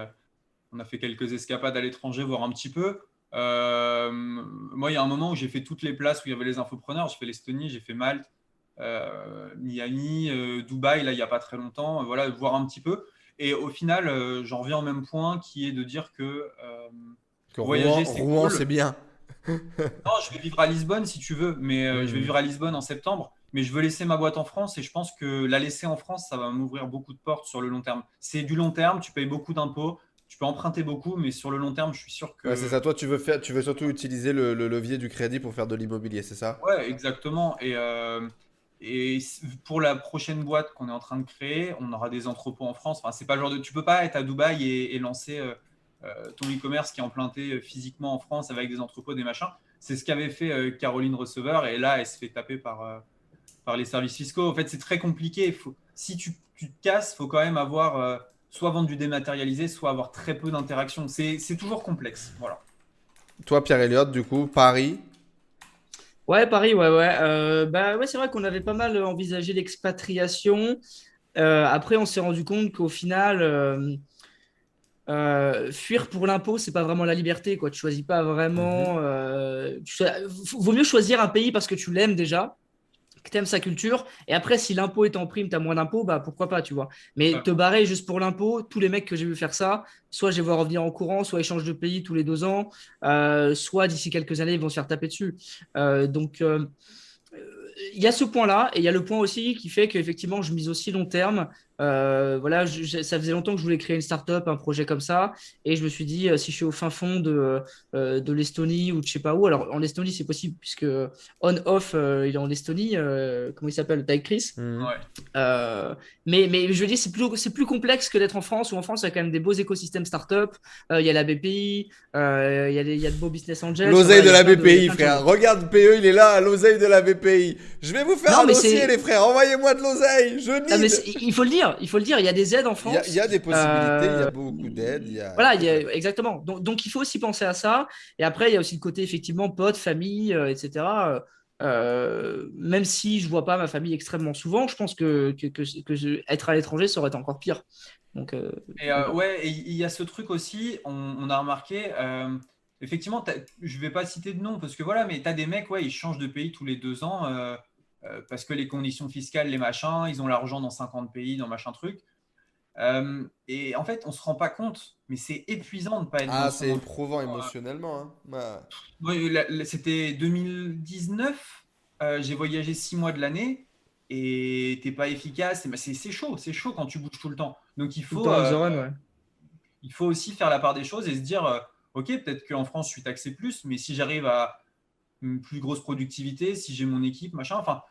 Speaker 3: on a fait quelques escapades à l'étranger, voir un petit peu. Euh, moi, il y a un moment où j'ai fait toutes les places où il y avait les infopreneurs. J'ai fait l'Estonie, j'ai fait Malte, euh, Miami, euh, Dubaï, là, il n'y a pas très longtemps. Voilà, voir un petit peu. Et au final, euh, j'en reviens au même point qui est de dire que euh,
Speaker 1: Que
Speaker 3: Voyager, c'est cool.
Speaker 1: c'est bien.
Speaker 3: non, je vais vivre à Lisbonne si tu veux, mais euh, je vais vivre à Lisbonne en septembre. Mais je veux laisser ma boîte en France et je pense que la laisser en France, ça va m'ouvrir beaucoup de portes sur le long terme. C'est du long terme, tu payes beaucoup d'impôts, tu peux emprunter beaucoup, mais sur le long terme, je suis sûr que.
Speaker 1: Ouais, c'est ça. Toi, tu veux faire, tu veux surtout utiliser le, le levier du crédit pour faire de l'immobilier, c'est ça?
Speaker 3: Ouais, exactement. Et, euh, et pour la prochaine boîte qu'on est en train de créer, on aura des entrepôts en France. Enfin, c'est pas le genre de. Tu peux pas être à Dubaï et, lancer euh, euh, ton e-commerce qui est implanté euh, physiquement en France avec des entrepôts, des machins. C'est ce qu'avait fait Caroline Receveur et là, elle se fait taper par, par les services fiscaux. En fait, c'est très compliqué. Si tu, tu te casses, il faut quand même avoir soit vendre du dématérialisé, soit avoir très peu d'interactions. C'est toujours complexe. Voilà.
Speaker 1: Toi, Pierre Elliott, du coup, Paris.
Speaker 2: Ouais, Paris, ouais, ouais. Euh, bah, ouais, c'est vrai qu'on avait pas mal envisagé l'expatriation. Euh, après, on s'est rendu compte qu'au final, euh, fuir pour l'impôt, c'est pas vraiment la liberté, quoi. Tu choisis pas vraiment. tu choi- vaut mieux choisir un pays parce que tu l'aimes déjà, que tu aimes sa culture. Et après, si l'impôt est en prime, tu as moins d'impôts, bah pourquoi pas, tu vois. Mais te barrer juste pour l'impôt, tous les mecs que j'ai vu faire ça, soit je les vois revenir en courant, soit ils changent de pays tous les deux ans, euh, soit d'ici quelques années, ils vont se faire taper dessus. Euh, donc, euh, il y a ce point-là, et il y a le point aussi qui fait qu'effectivement, je mise aussi long terme. Euh, voilà, je- ça faisait longtemps que je voulais créer une start-up, un projet comme ça, et je me suis dit, euh, si je suis au fin fond de, euh, de l'Estonie ou de je sais pas où, alors en Estonie, c'est possible, puisque on-off, euh, il est en Estonie, euh, comment il s'appelle, Ty Chris. Euh, mais, mais je veux dire, c'est plus, c'est plus complexe que d'être en France, où en France, il y a quand même des beaux écosystèmes start-up. Euh, il y a la BPI, euh, il y a des- il y a de beaux business angels.
Speaker 1: L'oseille
Speaker 2: Voilà,
Speaker 1: de la BPI,
Speaker 2: de
Speaker 1: frère. Regarde, PE, il est là, l'oseille de la BPI. Je vais vous faire
Speaker 2: Non,
Speaker 1: un
Speaker 2: mais
Speaker 1: dossier,
Speaker 2: c'est-
Speaker 1: les frères. Envoyez-moi de l'oseille. Je
Speaker 2: Ah, c'est- il faut le dire, il faut le dire, il y a des aides en France.
Speaker 1: il y a des possibilités, il y a
Speaker 2: Euh,
Speaker 1: beaucoup d'aides. a-
Speaker 2: Voilà, il y a- exactement. Donc, donc, il faut aussi penser à ça. Et après, il y a aussi le côté, effectivement, potes, famille, euh, etc. Euh, même si je vois pas ma famille extrêmement souvent, je pense que, que, que- que je- être à l'étranger, été encore pire. Donc, euh,
Speaker 3: Et euh, ouais, il y a ce truc aussi, on, on a remarqué, euh, effectivement, je vais pas citer de nom parce que voilà, mais tu as des mecs, ouais, ils changent de pays tous les deux ans euh, euh, parce que les conditions fiscales, les machins, ils ont l'argent dans 50 pays, dans machin truc. Euh, et en fait, on se rend pas compte, mais c'est épuisant de pas être
Speaker 1: Ah,
Speaker 3: dans son
Speaker 1: c'est éprouvant
Speaker 3: euh,
Speaker 1: émotionnellement. hein. Bah,
Speaker 3: Ouais, c'était 2019, euh, j'ai voyagé six mois de l'année et t'es pas efficace. et bah, C'est chaud, c'est chaud quand tu bouges tout le temps. Donc il faut,
Speaker 2: temps on the
Speaker 3: euh,
Speaker 2: run, ouais.
Speaker 3: il faut aussi faire la part des choses et se dire, euh, ok, peut-être qu'en France je suis taxé plus, mais si j'arrive à une plus grosse productivité, si j'ai mon équipe, machin, enfin,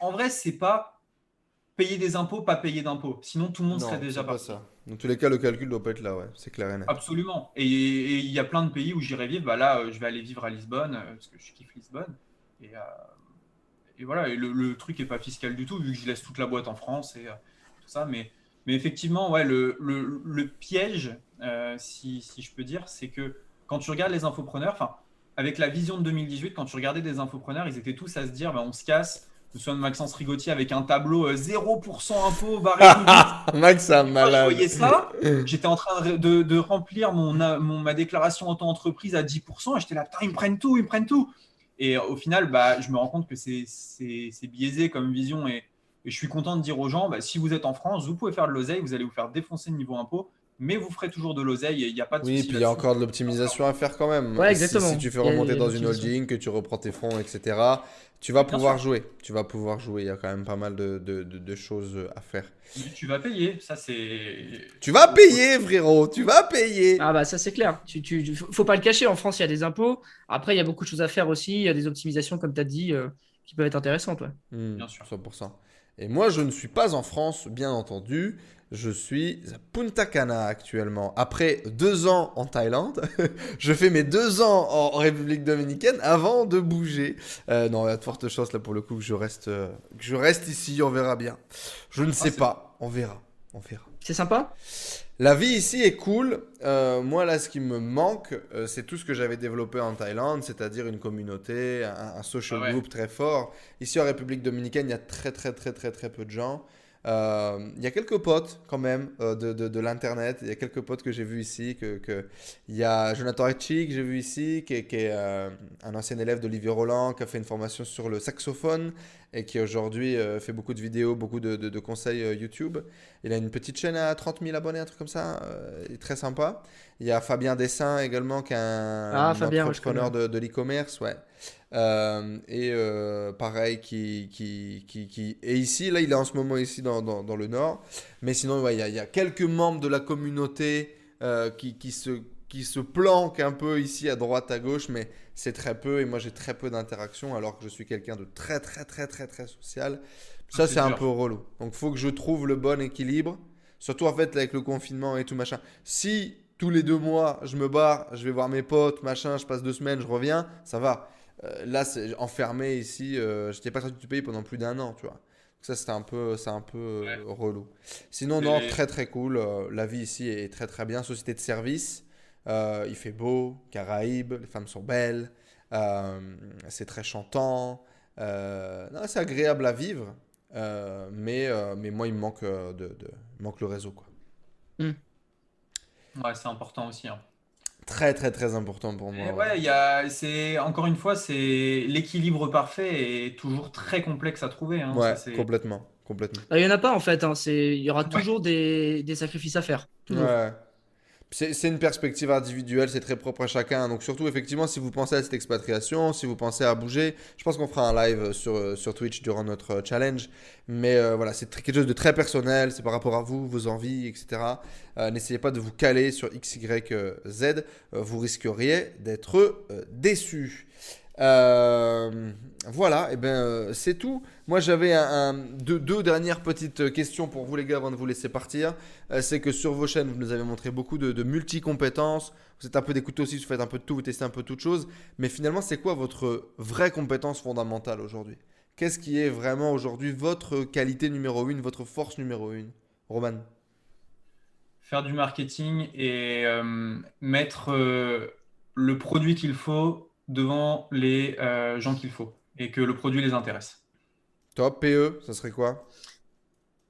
Speaker 3: en vrai, c'est pas payer des impôts, pas payer d'impôts. Sinon tout le monde
Speaker 1: non,
Speaker 3: serait déjà
Speaker 1: c'est pas
Speaker 3: parti.
Speaker 1: ça. Dans tous les cas, le calcul doit pas être là, ouais. C'est clair et net.
Speaker 3: Absolument. Et il y a plein de pays où j'irai vivre. Bah là, euh, je vais aller vivre à Lisbonne euh, parce que je kiffe Lisbonne. Et, euh, et voilà, et le, le truc est pas fiscal du tout vu que je laisse toute la boîte en France et euh, tout ça. Mais, mais effectivement, ouais, le, le, le piège, euh, si, si je peux dire, c'est que quand tu regardes les infopreneurs, enfin, avec la vision de 2018, quand tu regardais des infopreneurs, ils étaient tous à se dire, bah, on se casse. Je me souviens de Maxence Rigotier avec un tableau euh, 0% impôt, barré
Speaker 1: Max, un
Speaker 3: je
Speaker 1: malade.
Speaker 3: voyais ça, j'étais en train de, de- de remplir mon, ma déclaration auto-entreprise à 10%, et j'étais là, putain, ils me prennent tout, ils me prennent tout. Et euh, au final, bah, je me rends compte que c'est- biaisé comme vision, et, et je suis content de dire aux gens, bah, si vous êtes en France, vous pouvez faire de l'oseille, vous allez vous faire défoncer le niveau impôt, mais vous ferez toujours de l'oseille, et il n'y a pas de
Speaker 1: Oui, puis il y a encore de l'optimisation à faire quand même.
Speaker 2: Ouais,
Speaker 1: Si-
Speaker 2: exactement.
Speaker 1: Si, tu fais remonter dans une holding, que tu reprends tes fonds, etc., tu vas
Speaker 3: Bien
Speaker 1: pouvoir
Speaker 3: sûr.
Speaker 1: jouer. Tu vas pouvoir jouer. Il y a quand même pas mal de, de- de- de choses à faire.
Speaker 3: Mais Tu vas payer, ça c'est...
Speaker 1: Tu vas payer, frérot. Tu vas payer.
Speaker 2: Ah bah ça c'est clair. Tu, tu, tu- faut pas le cacher. En France, il y a des impôts. Après, il y a beaucoup de choses à faire aussi. Il y a des optimisations, comme tu as dit, euh, qui peuvent être intéressantes. Ouais.
Speaker 1: Hmm,
Speaker 3: Bien sûr.
Speaker 1: 100%. Et moi, je ne suis pas en France, bien entendu. Je suis à Punta Cana actuellement. Après deux ans en Thaïlande, je fais mes deux ans en République dominicaine avant de bouger. Euh, non, il y a de fortes chances là pour le coup que je reste, euh, que je reste ici. On verra bien. Je ne sais
Speaker 3: Ah, c'est
Speaker 1: pas. On verra. On verra.
Speaker 2: C'est sympa
Speaker 1: La vie ici est cool. Euh, moi, là, ce qui me manque, euh, c'est tout ce que j'avais développé en Thaïlande, c'est-à-dire une communauté, un, un social
Speaker 3: Ah ouais.
Speaker 1: group très fort. Ici, en République dominicaine, il y a très, très, très, très, très peu de gens. Euh, Il y a quelques potes, quand même, euh, de, de, de l'Internet. Il y a quelques potes que j'ai vus ici. Que, que... Il y a Jonathan Ritchie que j'ai vu ici, qui est, qui est, euh, un ancien élève d'Olivier Roland, qui a fait une formation sur le saxophone et qui aujourd'hui euh, fait beaucoup de vidéos, beaucoup de, de- de conseils euh, YouTube. Il a une petite chaîne à 30 000 abonnés, un truc comme ça. euh, il est très sympa. Il y a Fabien Dessin également, qui est un,
Speaker 2: Ah,
Speaker 1: un
Speaker 2: Fabien,
Speaker 1: entrepreneur de, de l'e-commerce. Ouais. Euh, et euh, pareil, qui, qui, qui, qui est ici. Là, il est en ce moment ici dans, dans, dans le nord. Mais sinon, ouais, il y, a, il y a quelques membres de la communauté euh, qui, qui, se, qui se planquent un peu ici à droite, à gauche, mais c'est très peu et moi j'ai très peu d'interactions alors que je suis quelqu'un de très très très très très social. Ça
Speaker 3: Ah,
Speaker 1: c'est
Speaker 3: c'est
Speaker 1: un peu relou. Donc faut que je trouve le bon équilibre, surtout en fait avec le confinement et tout machin. Si tous les deux mois je me barre, je vais voir mes potes, machin, je passe deux semaines, je reviens, ça va. Euh, là c'est enfermé ici, euh, j'étais pas sorti du pays pendant plus d'un an, tu vois. Ça c'était un peu, c'est un peu euh, relou. Sinon non, très très cool. euh, la vie ici est très très bien. Société de service. Euh, il fait beau, Caraïbes, les femmes sont belles, euh, c'est très chantant. euh, c'est agréable à vivre, euh, mais, euh, mais moi il me manque, de, de- il me manque le réseau. Quoi.
Speaker 3: Ouais, c'est important aussi. hein.
Speaker 1: Très très très important pour moi.
Speaker 3: Et
Speaker 1: ouais.
Speaker 3: ouais, il y a, c'est encore une fois, c'est l'équilibre parfait est toujours très complexe à trouver. hein.
Speaker 1: Ouais,
Speaker 3: Ça,
Speaker 1: complètement. complètement.
Speaker 2: Il n'y en a pas en fait, hein, c'est- il y aura
Speaker 3: Ouais.
Speaker 2: toujours des, des sacrifices à faire. Toujours.
Speaker 1: Ouais. C'est une perspective individuelle, c'est très propre à chacun. Donc surtout, effectivement, si vous pensez à cette expatriation, si vous pensez à bouger, je pense qu'on fera un live sur, euh, sur Twitch durant notre euh, challenge. Mais euh, voilà, c'est quelque chose de très personnel, c'est par rapport à vous, vos envies, etc. Euh, N'essayez pas de vous caler sur X, euh, Z. Euh, vous risqueriez d'être euh, déçu. Euh, voilà, et ben euh, c'est tout. Moi j'avais deux, dernières petites questions pour vous les gars avant de vous laisser partir. Euh, c'est que sur vos chaînes vous nous avez montré beaucoup de, multi-compétences. Vous êtes un peu des aussi, vous faites un peu de tout, vous testez un peu de toutes choses. Mais finalement c'est quoi votre vraie compétence fondamentale aujourd'hui? Qu'est-ce qui est vraiment aujourd'hui votre qualité numéro une, votre force numéro une? Roman
Speaker 3: Faire du marketing et mettre le produit qu'il faut devant les euh, gens qu'il faut et que le produit les intéresse.
Speaker 1: Top, PE, ça serait quoi?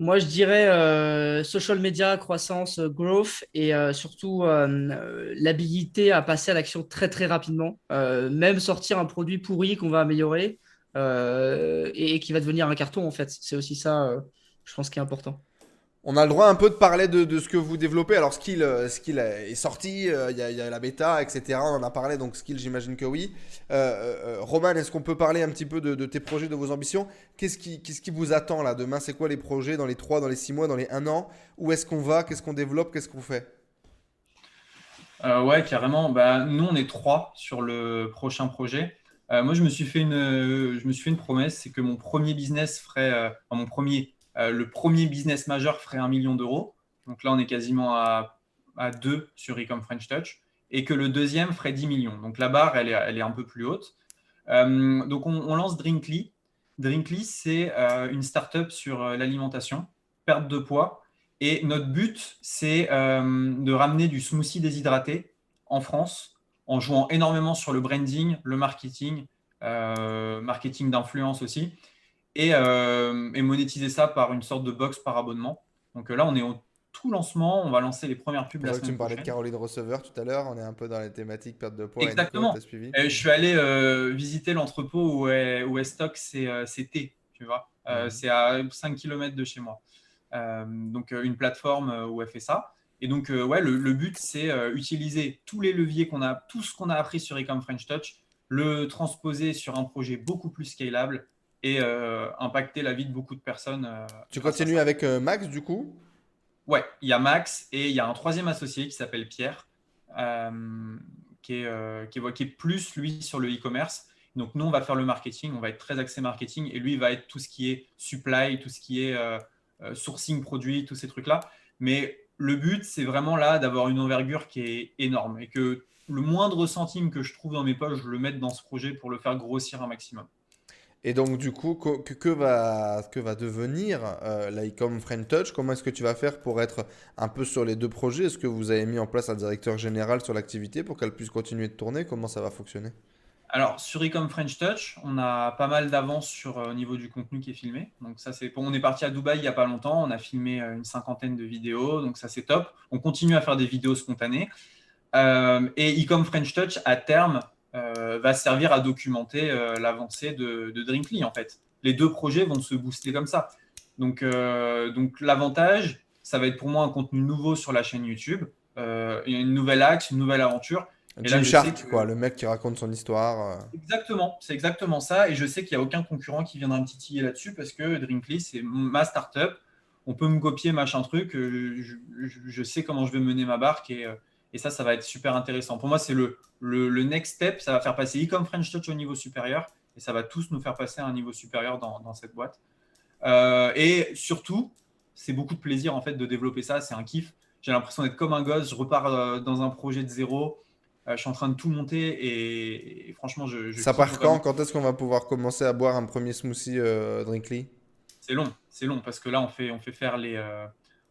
Speaker 2: Moi, je dirais euh, social media, croissance, euh, growth et euh, surtout l'habilité à passer à l'action très très rapidement. Euh, même sortir un produit pourri qu'on va améliorer euh, et, et qui va devenir un carton en fait. C'est aussi ça, euh, je pense, qui est important.
Speaker 1: On a le droit un peu de parler de, ce que vous développez. Alors, Skill, euh, Skill est sorti, euh, il y, a- la bêta, etc. On en a parlé, donc Skill, j'imagine que oui. Euh, Roman, est-ce qu'on peut parler un petit peu de, tes projets, de vos ambitions? Qu'est-ce qui, vous attend là demain? C'est quoi les projets dans les 3, dans les 6 mois, dans les 1 an? Où est-ce qu'on va? Qu'est-ce qu'on développe? Qu'est-ce qu'on fait?
Speaker 3: Ouais, carrément. Bah, nous, on est trois sur le prochain projet. Moi, je me suis fait une, je me suis fait une promesse, c'est que mon premier business ferait, enfin, mon premier, euh, le premier business majeur ferait un million d'euros. Donc là, on est quasiment à, à deux sur Ecom French Touch, et que le deuxième ferait 10 millions. Donc la barre, elle est, un peu plus haute. Euh, donc on, lance Drinkly. Drinkly, c'est euh, une startup sur l'alimentation, perte de poids. Et notre but, c'est de ramener du smoothie déshydraté en France en jouant énormément sur le branding, le marketing, marketing d'influence aussi, et, euh, et monétiser ça par une sorte de box par abonnement. Donc euh, là, on est au tout lancement, on va lancer les premières pubs la
Speaker 1: Tu me parlais de. Caroline Receveur tout à l'heure. On est un peu dans les thématiques perte de poids. et
Speaker 3: Exactement.
Speaker 1: t'as suivi
Speaker 3: Euh, je suis allé euh, visiter l'entrepôt où est, où est stock ces thés, tu vois.
Speaker 1: Mhm.
Speaker 3: C'est à 5 km de chez moi. Donc, une plateforme où elle fait ça. Et donc, ouais, le, le but, c'est utiliser tous les leviers qu'on a, tout ce qu'on a appris sur Ecom French Touch, le transposer sur un projet beaucoup plus scalable et euh, impacter la vie de beaucoup de personnes. euh,
Speaker 1: Tu continues avec euh, Max du coup?
Speaker 3: Ouais, il y a Max et il y a un troisième associé qui s'appelle Pierre, qui, est, qui, est, qui est plus lui sur le e-commerce. Donc nous, on va faire le marketing, on va être très axé marketing et lui, il va être tout ce qui est supply, tout ce qui est euh, sourcing produit, tous ces trucs-là. Mais le but, c'est vraiment là d'avoir une envergure qui est énorme et que le moindre centime que je trouve dans mes poches, je le mette dans ce projet pour le faire grossir un maximum.
Speaker 1: Et donc, du coup, co- que, va, que va devenir euh, l'ICOM Friend Touch? Comment est-ce que tu vas faire pour être un peu sur les deux projets? Est-ce que vous avez mis en place un directeur général sur l'activité pour qu'elle puisse continuer de tourner? Comment ça va fonctionner?
Speaker 3: Alors, sur Ecom French Touch, on a pas mal d'avance sur euh, au niveau du contenu qui est filmé. Donc, ça, c'est. On est parti à Dubaï il n'y a pas longtemps. On a filmé euh, une cinquantaine de vidéos. Donc, ça, c'est top. On continue à faire des vidéos spontanées. Euh, et Ecom French Touch, à terme, va servir à documenter euh, l'avancée de, de Drinkly, en fait. Les deux projets vont se booster comme ça. Donc, euh, donc l'avantage, ça va être pour moi un contenu nouveau sur la chaîne YouTube. Euh, il y a une nouvelle axe, une nouvelle aventure. Et
Speaker 1: Jim
Speaker 3: je
Speaker 1: Shark,
Speaker 3: que-
Speaker 1: quoi, le mec qui raconte son histoire. euh.
Speaker 3: Exactement, c'est exactement ça. Et je sais qu'il n'y a aucun concurrent qui viendra me titiller là-dessus parce que Drinkly, c'est ma startup. on peut me copier machin truc, je, sais comment je vais mener ma barque et, et ça, ça va être super intéressant. Pour moi, c'est le, le, next step, ça va faire passer Ecom French Touch au niveau supérieur et ça va tous nous faire passer à un niveau supérieur dans, dans cette boîte. et surtout, c'est beaucoup de plaisir en fait de développer ça, c'est un kiff. J'ai l'impression d'être comme un gosse, je repars dans un projet de zéro. Euh, je suis en train de tout monter et, franchement, je.
Speaker 1: ça part quand Quand est-ce qu'on va pouvoir commencer à boire un premier smoothie euh, Drinkly?
Speaker 3: C'est long, c'est long parce que là, on fait, on fait faire les, euh,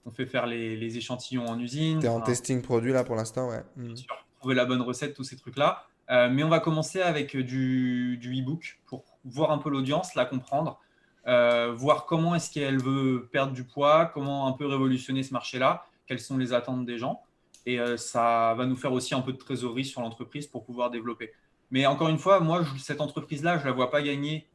Speaker 3: on fait faire les, échantillons en usine.
Speaker 1: Tu es en testing produit là pour l'instant, ouais.
Speaker 3: Bien mm. sûr, trouver la bonne recette, tous ces trucs-là. mais on va commencer avec du, du e-book pour voir un peu l'audience, la comprendre, voir comment est-ce qu'elle veut perdre du poids, comment un peu révolutionner ce marché-là, quelles sont les attentes des gens. Et euh, ça va nous faire aussi un peu de trésorerie sur l'entreprise pour pouvoir développer. Mais encore une fois, moi, cette entreprise-là, je ne la vois pas gagner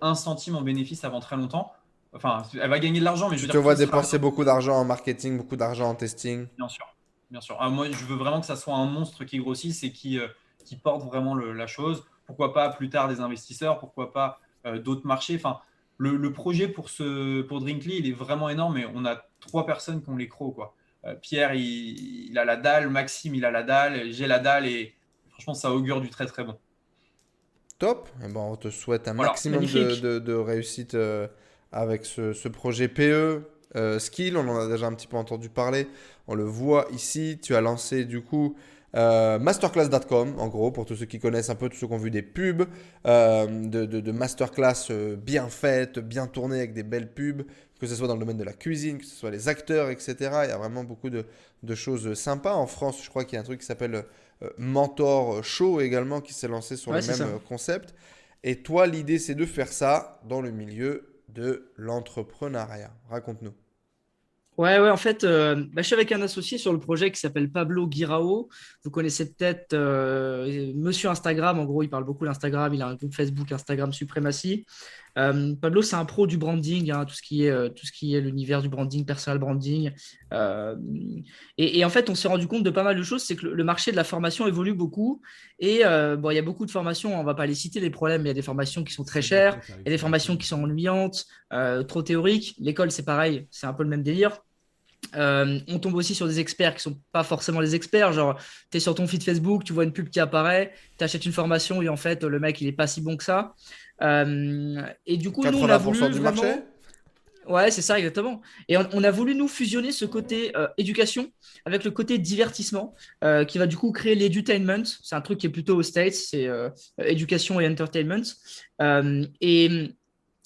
Speaker 3: un centime en bénéfice avant très longtemps. Enfin, elle va gagner de l'argent, mais je
Speaker 1: tu te vois dépenser beaucoup d'argent en marketing, beaucoup d'argent en testing.
Speaker 3: Bien sûr, bien sûr. Ah, moi, je veux vraiment que ça soit un monstre qui grossisse et qui, euh, qui porte vraiment la chose. Pourquoi pas plus tard des investisseurs, pourquoi pas euh, d'autres marchés. Enfin, le, projet pour, ce, pour Drinkly, il est vraiment énorme et on a trois personnes qui ont les crocs, quoi. Euh, Pierre, il, a la dalle, Maxime, il a la dalle, j'ai la dalle et franchement, ça augure du très très bon.
Speaker 1: Top. Et eh ben, on te souhaite un maximum de, réussite avec ce, projet PE euh, Skill. On en a déjà un petit peu entendu parler. On le voit ici. Tu as lancé du coup masterclass.com, en gros, pour tous ceux qui connaissent un peu, tous ceux qui ont vu des pubs de, de, masterclass bien faites, bien tournées avec des belles pubs que ce soit dans le domaine de la cuisine, que ce soit les acteurs, etc. Il y a vraiment beaucoup de, choses sympas. En France, je crois qu'il y a un truc qui s'appelle euh, Mentor Show également qui s'est lancé sur le même euh, concept. Et toi, l'idée, c'est de faire ça dans le milieu de l'entrepreneuriat. Raconte-nous.
Speaker 2: Ouais, ouais, en fait, euh, bah, je suis avec un associé sur le projet qui s'appelle Pablo Guirao. Vous connaissez peut-être Monsieur Instagram. En gros, il parle beaucoup d'Instagram. Il a un groupe Facebook Instagram Suprématie. Euh, Pablo, c'est un pro du branding, hein, tout ce qui est, euh, tout ce qui est l'univers du branding, personal branding. Euh, et, en fait, on s'est rendu compte de pas mal de choses. C'est que le, marché de la formation évolue beaucoup. Et bon, il y a beaucoup de formations. On va pas les citer les problèmes. Il y a des formations qui sont très chères. Il y a des formations qui sont ennuyantes, trop théoriques. L'école, c'est pareil. C'est un peu le même délire. on tombe aussi sur des experts qui sont pas forcément des experts. Genre, tu es sur ton feed Facebook, tu vois une pub qui apparaît, tu achètes une formation et en fait, le mec, il est pas si bon que ça. Euh, et du coup, nous, on a voulu du marché Ouais, c'est ça, exactement. Et on, a voulu nous fusionner ce côté euh, éducation avec le côté divertissement euh, qui va du coup créer l'edutainment. C'est un truc qui est plutôt aux States, c'est éducation et entertainment. et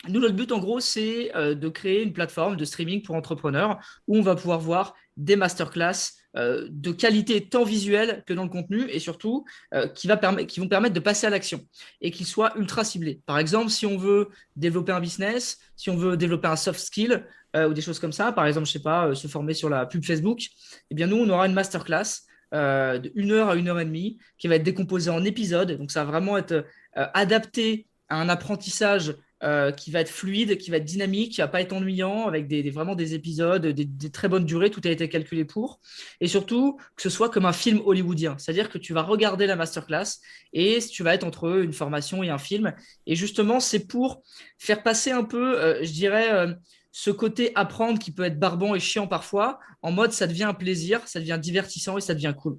Speaker 2: nous, notre but, en gros, c'est de créer une plateforme de streaming pour entrepreneurs où on va pouvoir voir des masterclass, euh, de qualité tant visuelle que dans le contenu et surtout euh, qui, va qui vont permettre de passer à l'action et qu'ils soient ultra ciblés. Par exemple, si on veut développer un business, si on veut développer un soft skill euh, ou des choses comme ça, par exemple, je sais pas, se former sur la pub Facebook, eh bien nous, on aura une masterclass de une heure à une heure et demie qui va être décomposée en épisodes. Donc ça va vraiment être adapté à un apprentissage euh, qui va être fluide, qui va être dynamique, qui va pas être ennuyant, avec des, vraiment des épisodes, des, très bonnes durées, tout a été calculé pour. Et surtout, que ce soit comme un film hollywoodien. C'est-à-dire que tu vas regarder la masterclass et tu vas être entre une formation et un film. Et justement, c'est pour faire passer un peu, euh, je dirais, euh, ce côté apprendre qui peut être barbant et chiant parfois, en mode ça devient un plaisir, ça devient divertissant et ça devient cool.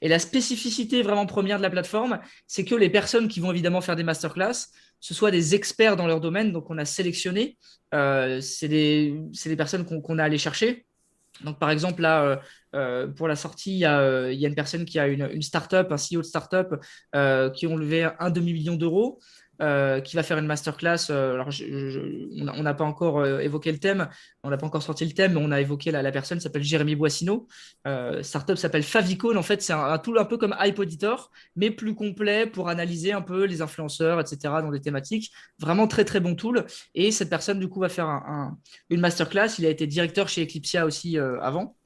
Speaker 2: Et la spécificité vraiment première de la plateforme, c'est que les personnes qui vont évidemment faire des masterclass ce soit des experts dans leur domaine, donc on a sélectionné, euh, c'est des, personnes qu'on a allé chercher. Donc par exemple, là, euh, euh, pour la sortie, il y, a, une personne qui a une, une start-up, un CEO de start-up, qui ont levé un demi-million d'euros. Euh, qui va faire une masterclass. Euh, on n'a pas encore euh, évoqué le thème, on n'a pas encore sorti le thème, mais on a évoqué la, la personne s'appelle Jérémy Boissino. startup s'appelle Favicon. En fait, c'est un, tool un peu comme iPoditor, mais plus complet pour analyser un peu les influenceurs, etc., dans des thématiques. Vraiment très, très bon tool. Et cette personne, du coup, va faire une masterclass. Il a été directeur chez Eclipsia aussi avant.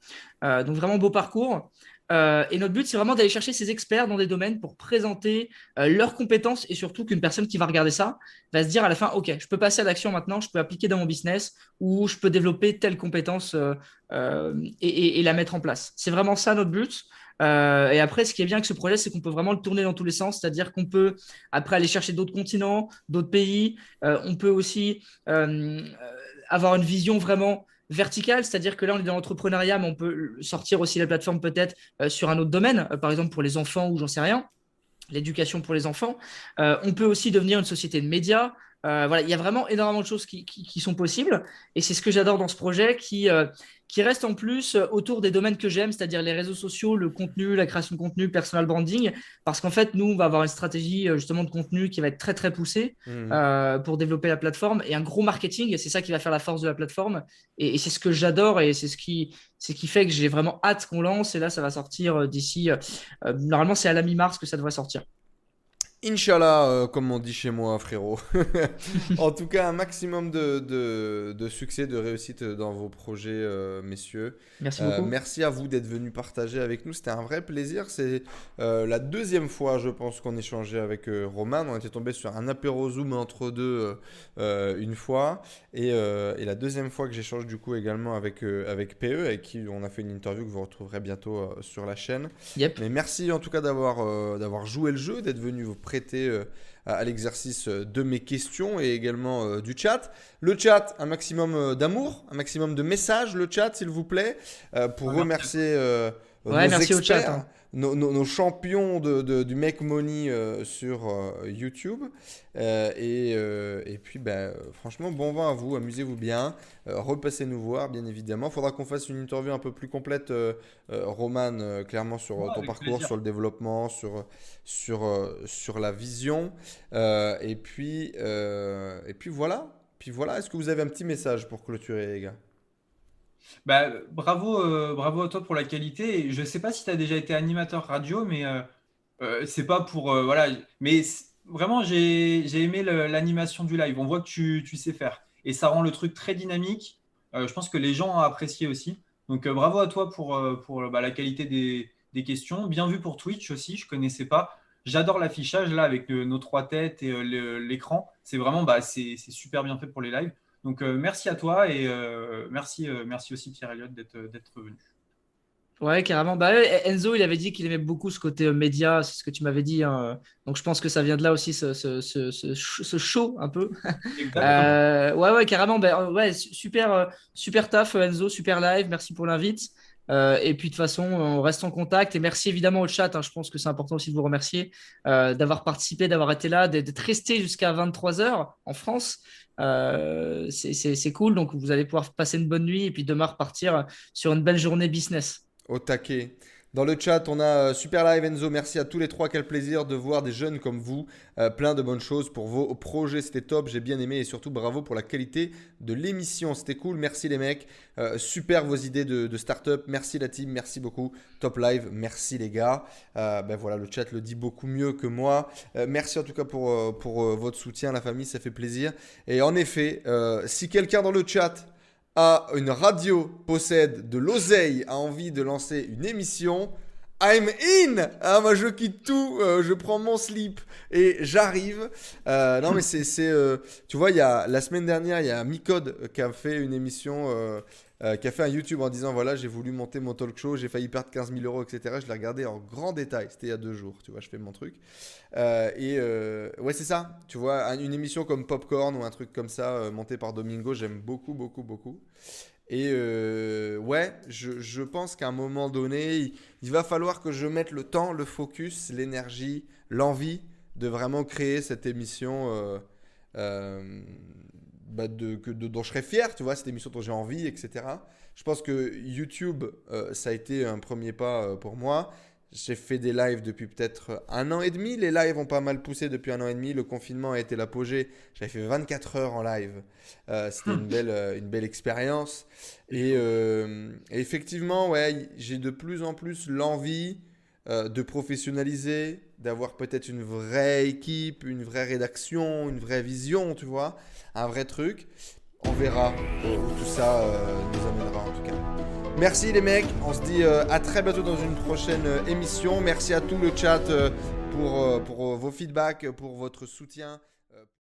Speaker 2: donc, vraiment beau parcours. Euh, et notre but, c'est vraiment d'aller chercher ces experts dans des domaines pour présenter euh, leurs compétences et surtout qu'une personne qui va regarder ça va se dire à la fin, OK, je peux passer à l'action maintenant, je peux appliquer dans mon business ou je peux développer telle compétence euh, et, la mettre en place. C'est vraiment ça notre but. et après, ce qui est bien avec ce projet, c'est qu'on peut vraiment le tourner dans tous les sens, c'est-à-dire qu'on peut après aller chercher d'autres continents, d'autres pays. on peut aussi avoir une vision vraiment verticale, c'est-à-dire que là, on est dans l'entrepreneuriat, mais on peut sortir aussi la plateforme peut-être sur un autre domaine, par exemple pour les enfants ou j'en sais rien l'éducation pour les enfants. on peut aussi devenir une société de médias. Euh, voilà, il y a vraiment énormément de choses qui, sont possibles. Et c'est ce que j'adore dans ce projet qui, euh, qui reste en plus euh, autour des domaines que j'aime, c'est-à-dire les réseaux sociaux, le contenu, la création de contenu, personal branding. Parce qu'en fait, nous, on va avoir une stratégie justement de contenu qui va être très, très poussée mmh. pour développer la plateforme et un gros marketing. Et c'est ça qui va faire la force de la plateforme. Et, c'est ce que j'adore et c'est ce qui, ce qui fait que j'ai vraiment hâte qu'on lance. Et là, ça va sortir d'ici. normalement, c'est à la mi-mars que ça devrait sortir.
Speaker 1: Inch'Allah, euh, comme on dit chez moi, frérot. en tout cas, un maximum de, de, succès, de réussite dans vos projets, euh, messieurs.
Speaker 2: Merci euh, beaucoup.
Speaker 1: merci à vous d'être venus partager avec nous. C'était un vrai plaisir. C'est la deuxième fois, je pense, qu'on échangeait avec Roman. On était tombé sur un apéro Zoom entre deux une fois. Et, et, la deuxième fois que j'échange du coup également avec, avec PE, avec qui on a fait une interview que vous retrouverez bientôt sur la chaîne.
Speaker 2: Yep.
Speaker 1: Mais merci en tout cas d'avoir d'avoir joué le jeu, d'être venu vous prêter euh, à l'exercice de mes questions et également euh, du chat. Le chat, un maximum euh, d'amour, un maximum de messages, le chat s'il vous plaît, pour remercier
Speaker 2: ouais, merci au chat, hein
Speaker 1: nos, champions de, du Make Money euh, sur euh, YouTube. Euh, et, et, puis, ben, franchement, bon vent à vous, amusez-vous bien. repassez nous voir, bien évidemment. Il faudra qu'on fasse une interview un peu plus complète, Roman, clairement, sur ton parcours, sur le développement, sur, sur, sur la vision. et, puis, et puis voilà. Puis voilà, est-ce que vous avez un petit message pour clôturer, les gars?
Speaker 3: Bah, bravo, euh, bravo à toi pour la qualité. Je ne sais pas si tu as déjà été animateur radio, mais euh, euh, c'est pas pour. voilà. Mais vraiment, j'ai aimé l'animation du live. On voit que tu, tu, sais faire. Et ça rend le truc très dynamique. je pense que les gens ont apprécié aussi. Donc, bravo à toi pour, pour bah, la qualité des, des, questions. Bien vu pour Twitch aussi, je ne connaissais pas. J'adore l'affichage là avec nos trois têtes et l'écran. C'est vraiment bah, c'est super bien fait pour les lives. Donc euh, merci à toi et euh, merci, euh, merci aussi Pierre Elliott d'être venu.
Speaker 2: Ouais, carrément. Bah, Enzo, il avait dit qu'il aimait beaucoup ce côté média, c'est ce que tu m'avais dit. Hein. Donc je pense que ça vient de là aussi, ce, ce, ce, show un peu. ouais, ouais, carrément. Bah, ouais, super, super taf, Enzo, super live. Merci pour l'invite. et puis de toute façon, on reste en contact. Et merci évidemment au chat. Hein. je pense que c'est important aussi de vous remercier d'avoir participé, d'avoir été là, d'être resté jusqu'à 23h en France. Euh, c'est cool. Donc, vous allez pouvoir passer une bonne nuit et puis demain repartir sur une belle journée business.
Speaker 1: Au taquet. Dans le chat, on a euh, Super Live Enzo. Merci à tous les trois. Quel plaisir de voir des jeunes comme vous. Euh, plein de bonnes choses pour vos projets. C'était top. J'ai bien aimé et surtout bravo pour la qualité de l'émission. C'était cool. Merci les mecs. Euh, super vos idées de, start-up. Merci la team. Merci beaucoup. Top live. Merci les gars. ben voilà, le chat le dit beaucoup mieux que moi. merci en tout cas pour, pour votre soutien, la famille. Ça fait plaisir. Et en effet, si quelqu'un dans le chat a une radio, possède de l'oseille, a envie de lancer une émission, I'm in ah, Moi, je quitte tout, euh, je prends mon slip et j'arrive. Euh, non, mais c'est... Euh, tu vois, y a, la semaine dernière, il y a Micode qui a fait une émission euh, qui a fait un YouTube en disant voilà, j'ai voulu monter mon talk show, j'ai failli perdre 15 000 euros, etc. Je l'ai regardé en grand détail. C'était il y a deux jours, tu vois, je fais mon truc. Euh, et euh, ouais, c'est ça. Tu vois, une émission comme Popcorn ou un truc comme ça, monté par Domingo, j'aime beaucoup, beaucoup, beaucoup. Et ouais, je, je pense qu'à un moment donné, il, il, va falloir que je mette le temps, le focus, l'énergie, l'envie de vraiment créer cette émission bah, de, que, dont je serais fier, tu vois, cette émission dont j'ai envie, etc. Je pense que YouTube, euh, ça a été un premier pas euh, pour moi. J'ai fait des lives depuis peut-être un an et demi. Les lives ont pas mal poussé depuis un an et demi. Le confinement a été l'apogée. J'avais fait 24 heures en live. Euh, c'était une belle, une belle expérience. Et, effectivement, ouais, j'ai de plus en plus l'envie de professionnaliser, d'avoir peut-être une vraie équipe, une vraie rédaction, une vraie vision, tu vois un vrai truc. On verra où tout ça euh, nous amènera en tout cas. Merci les mecs, on se dit euh, à très bientôt dans une prochaine euh, émission. Merci à tout le chat pour, pour vos feedbacks, pour votre soutien.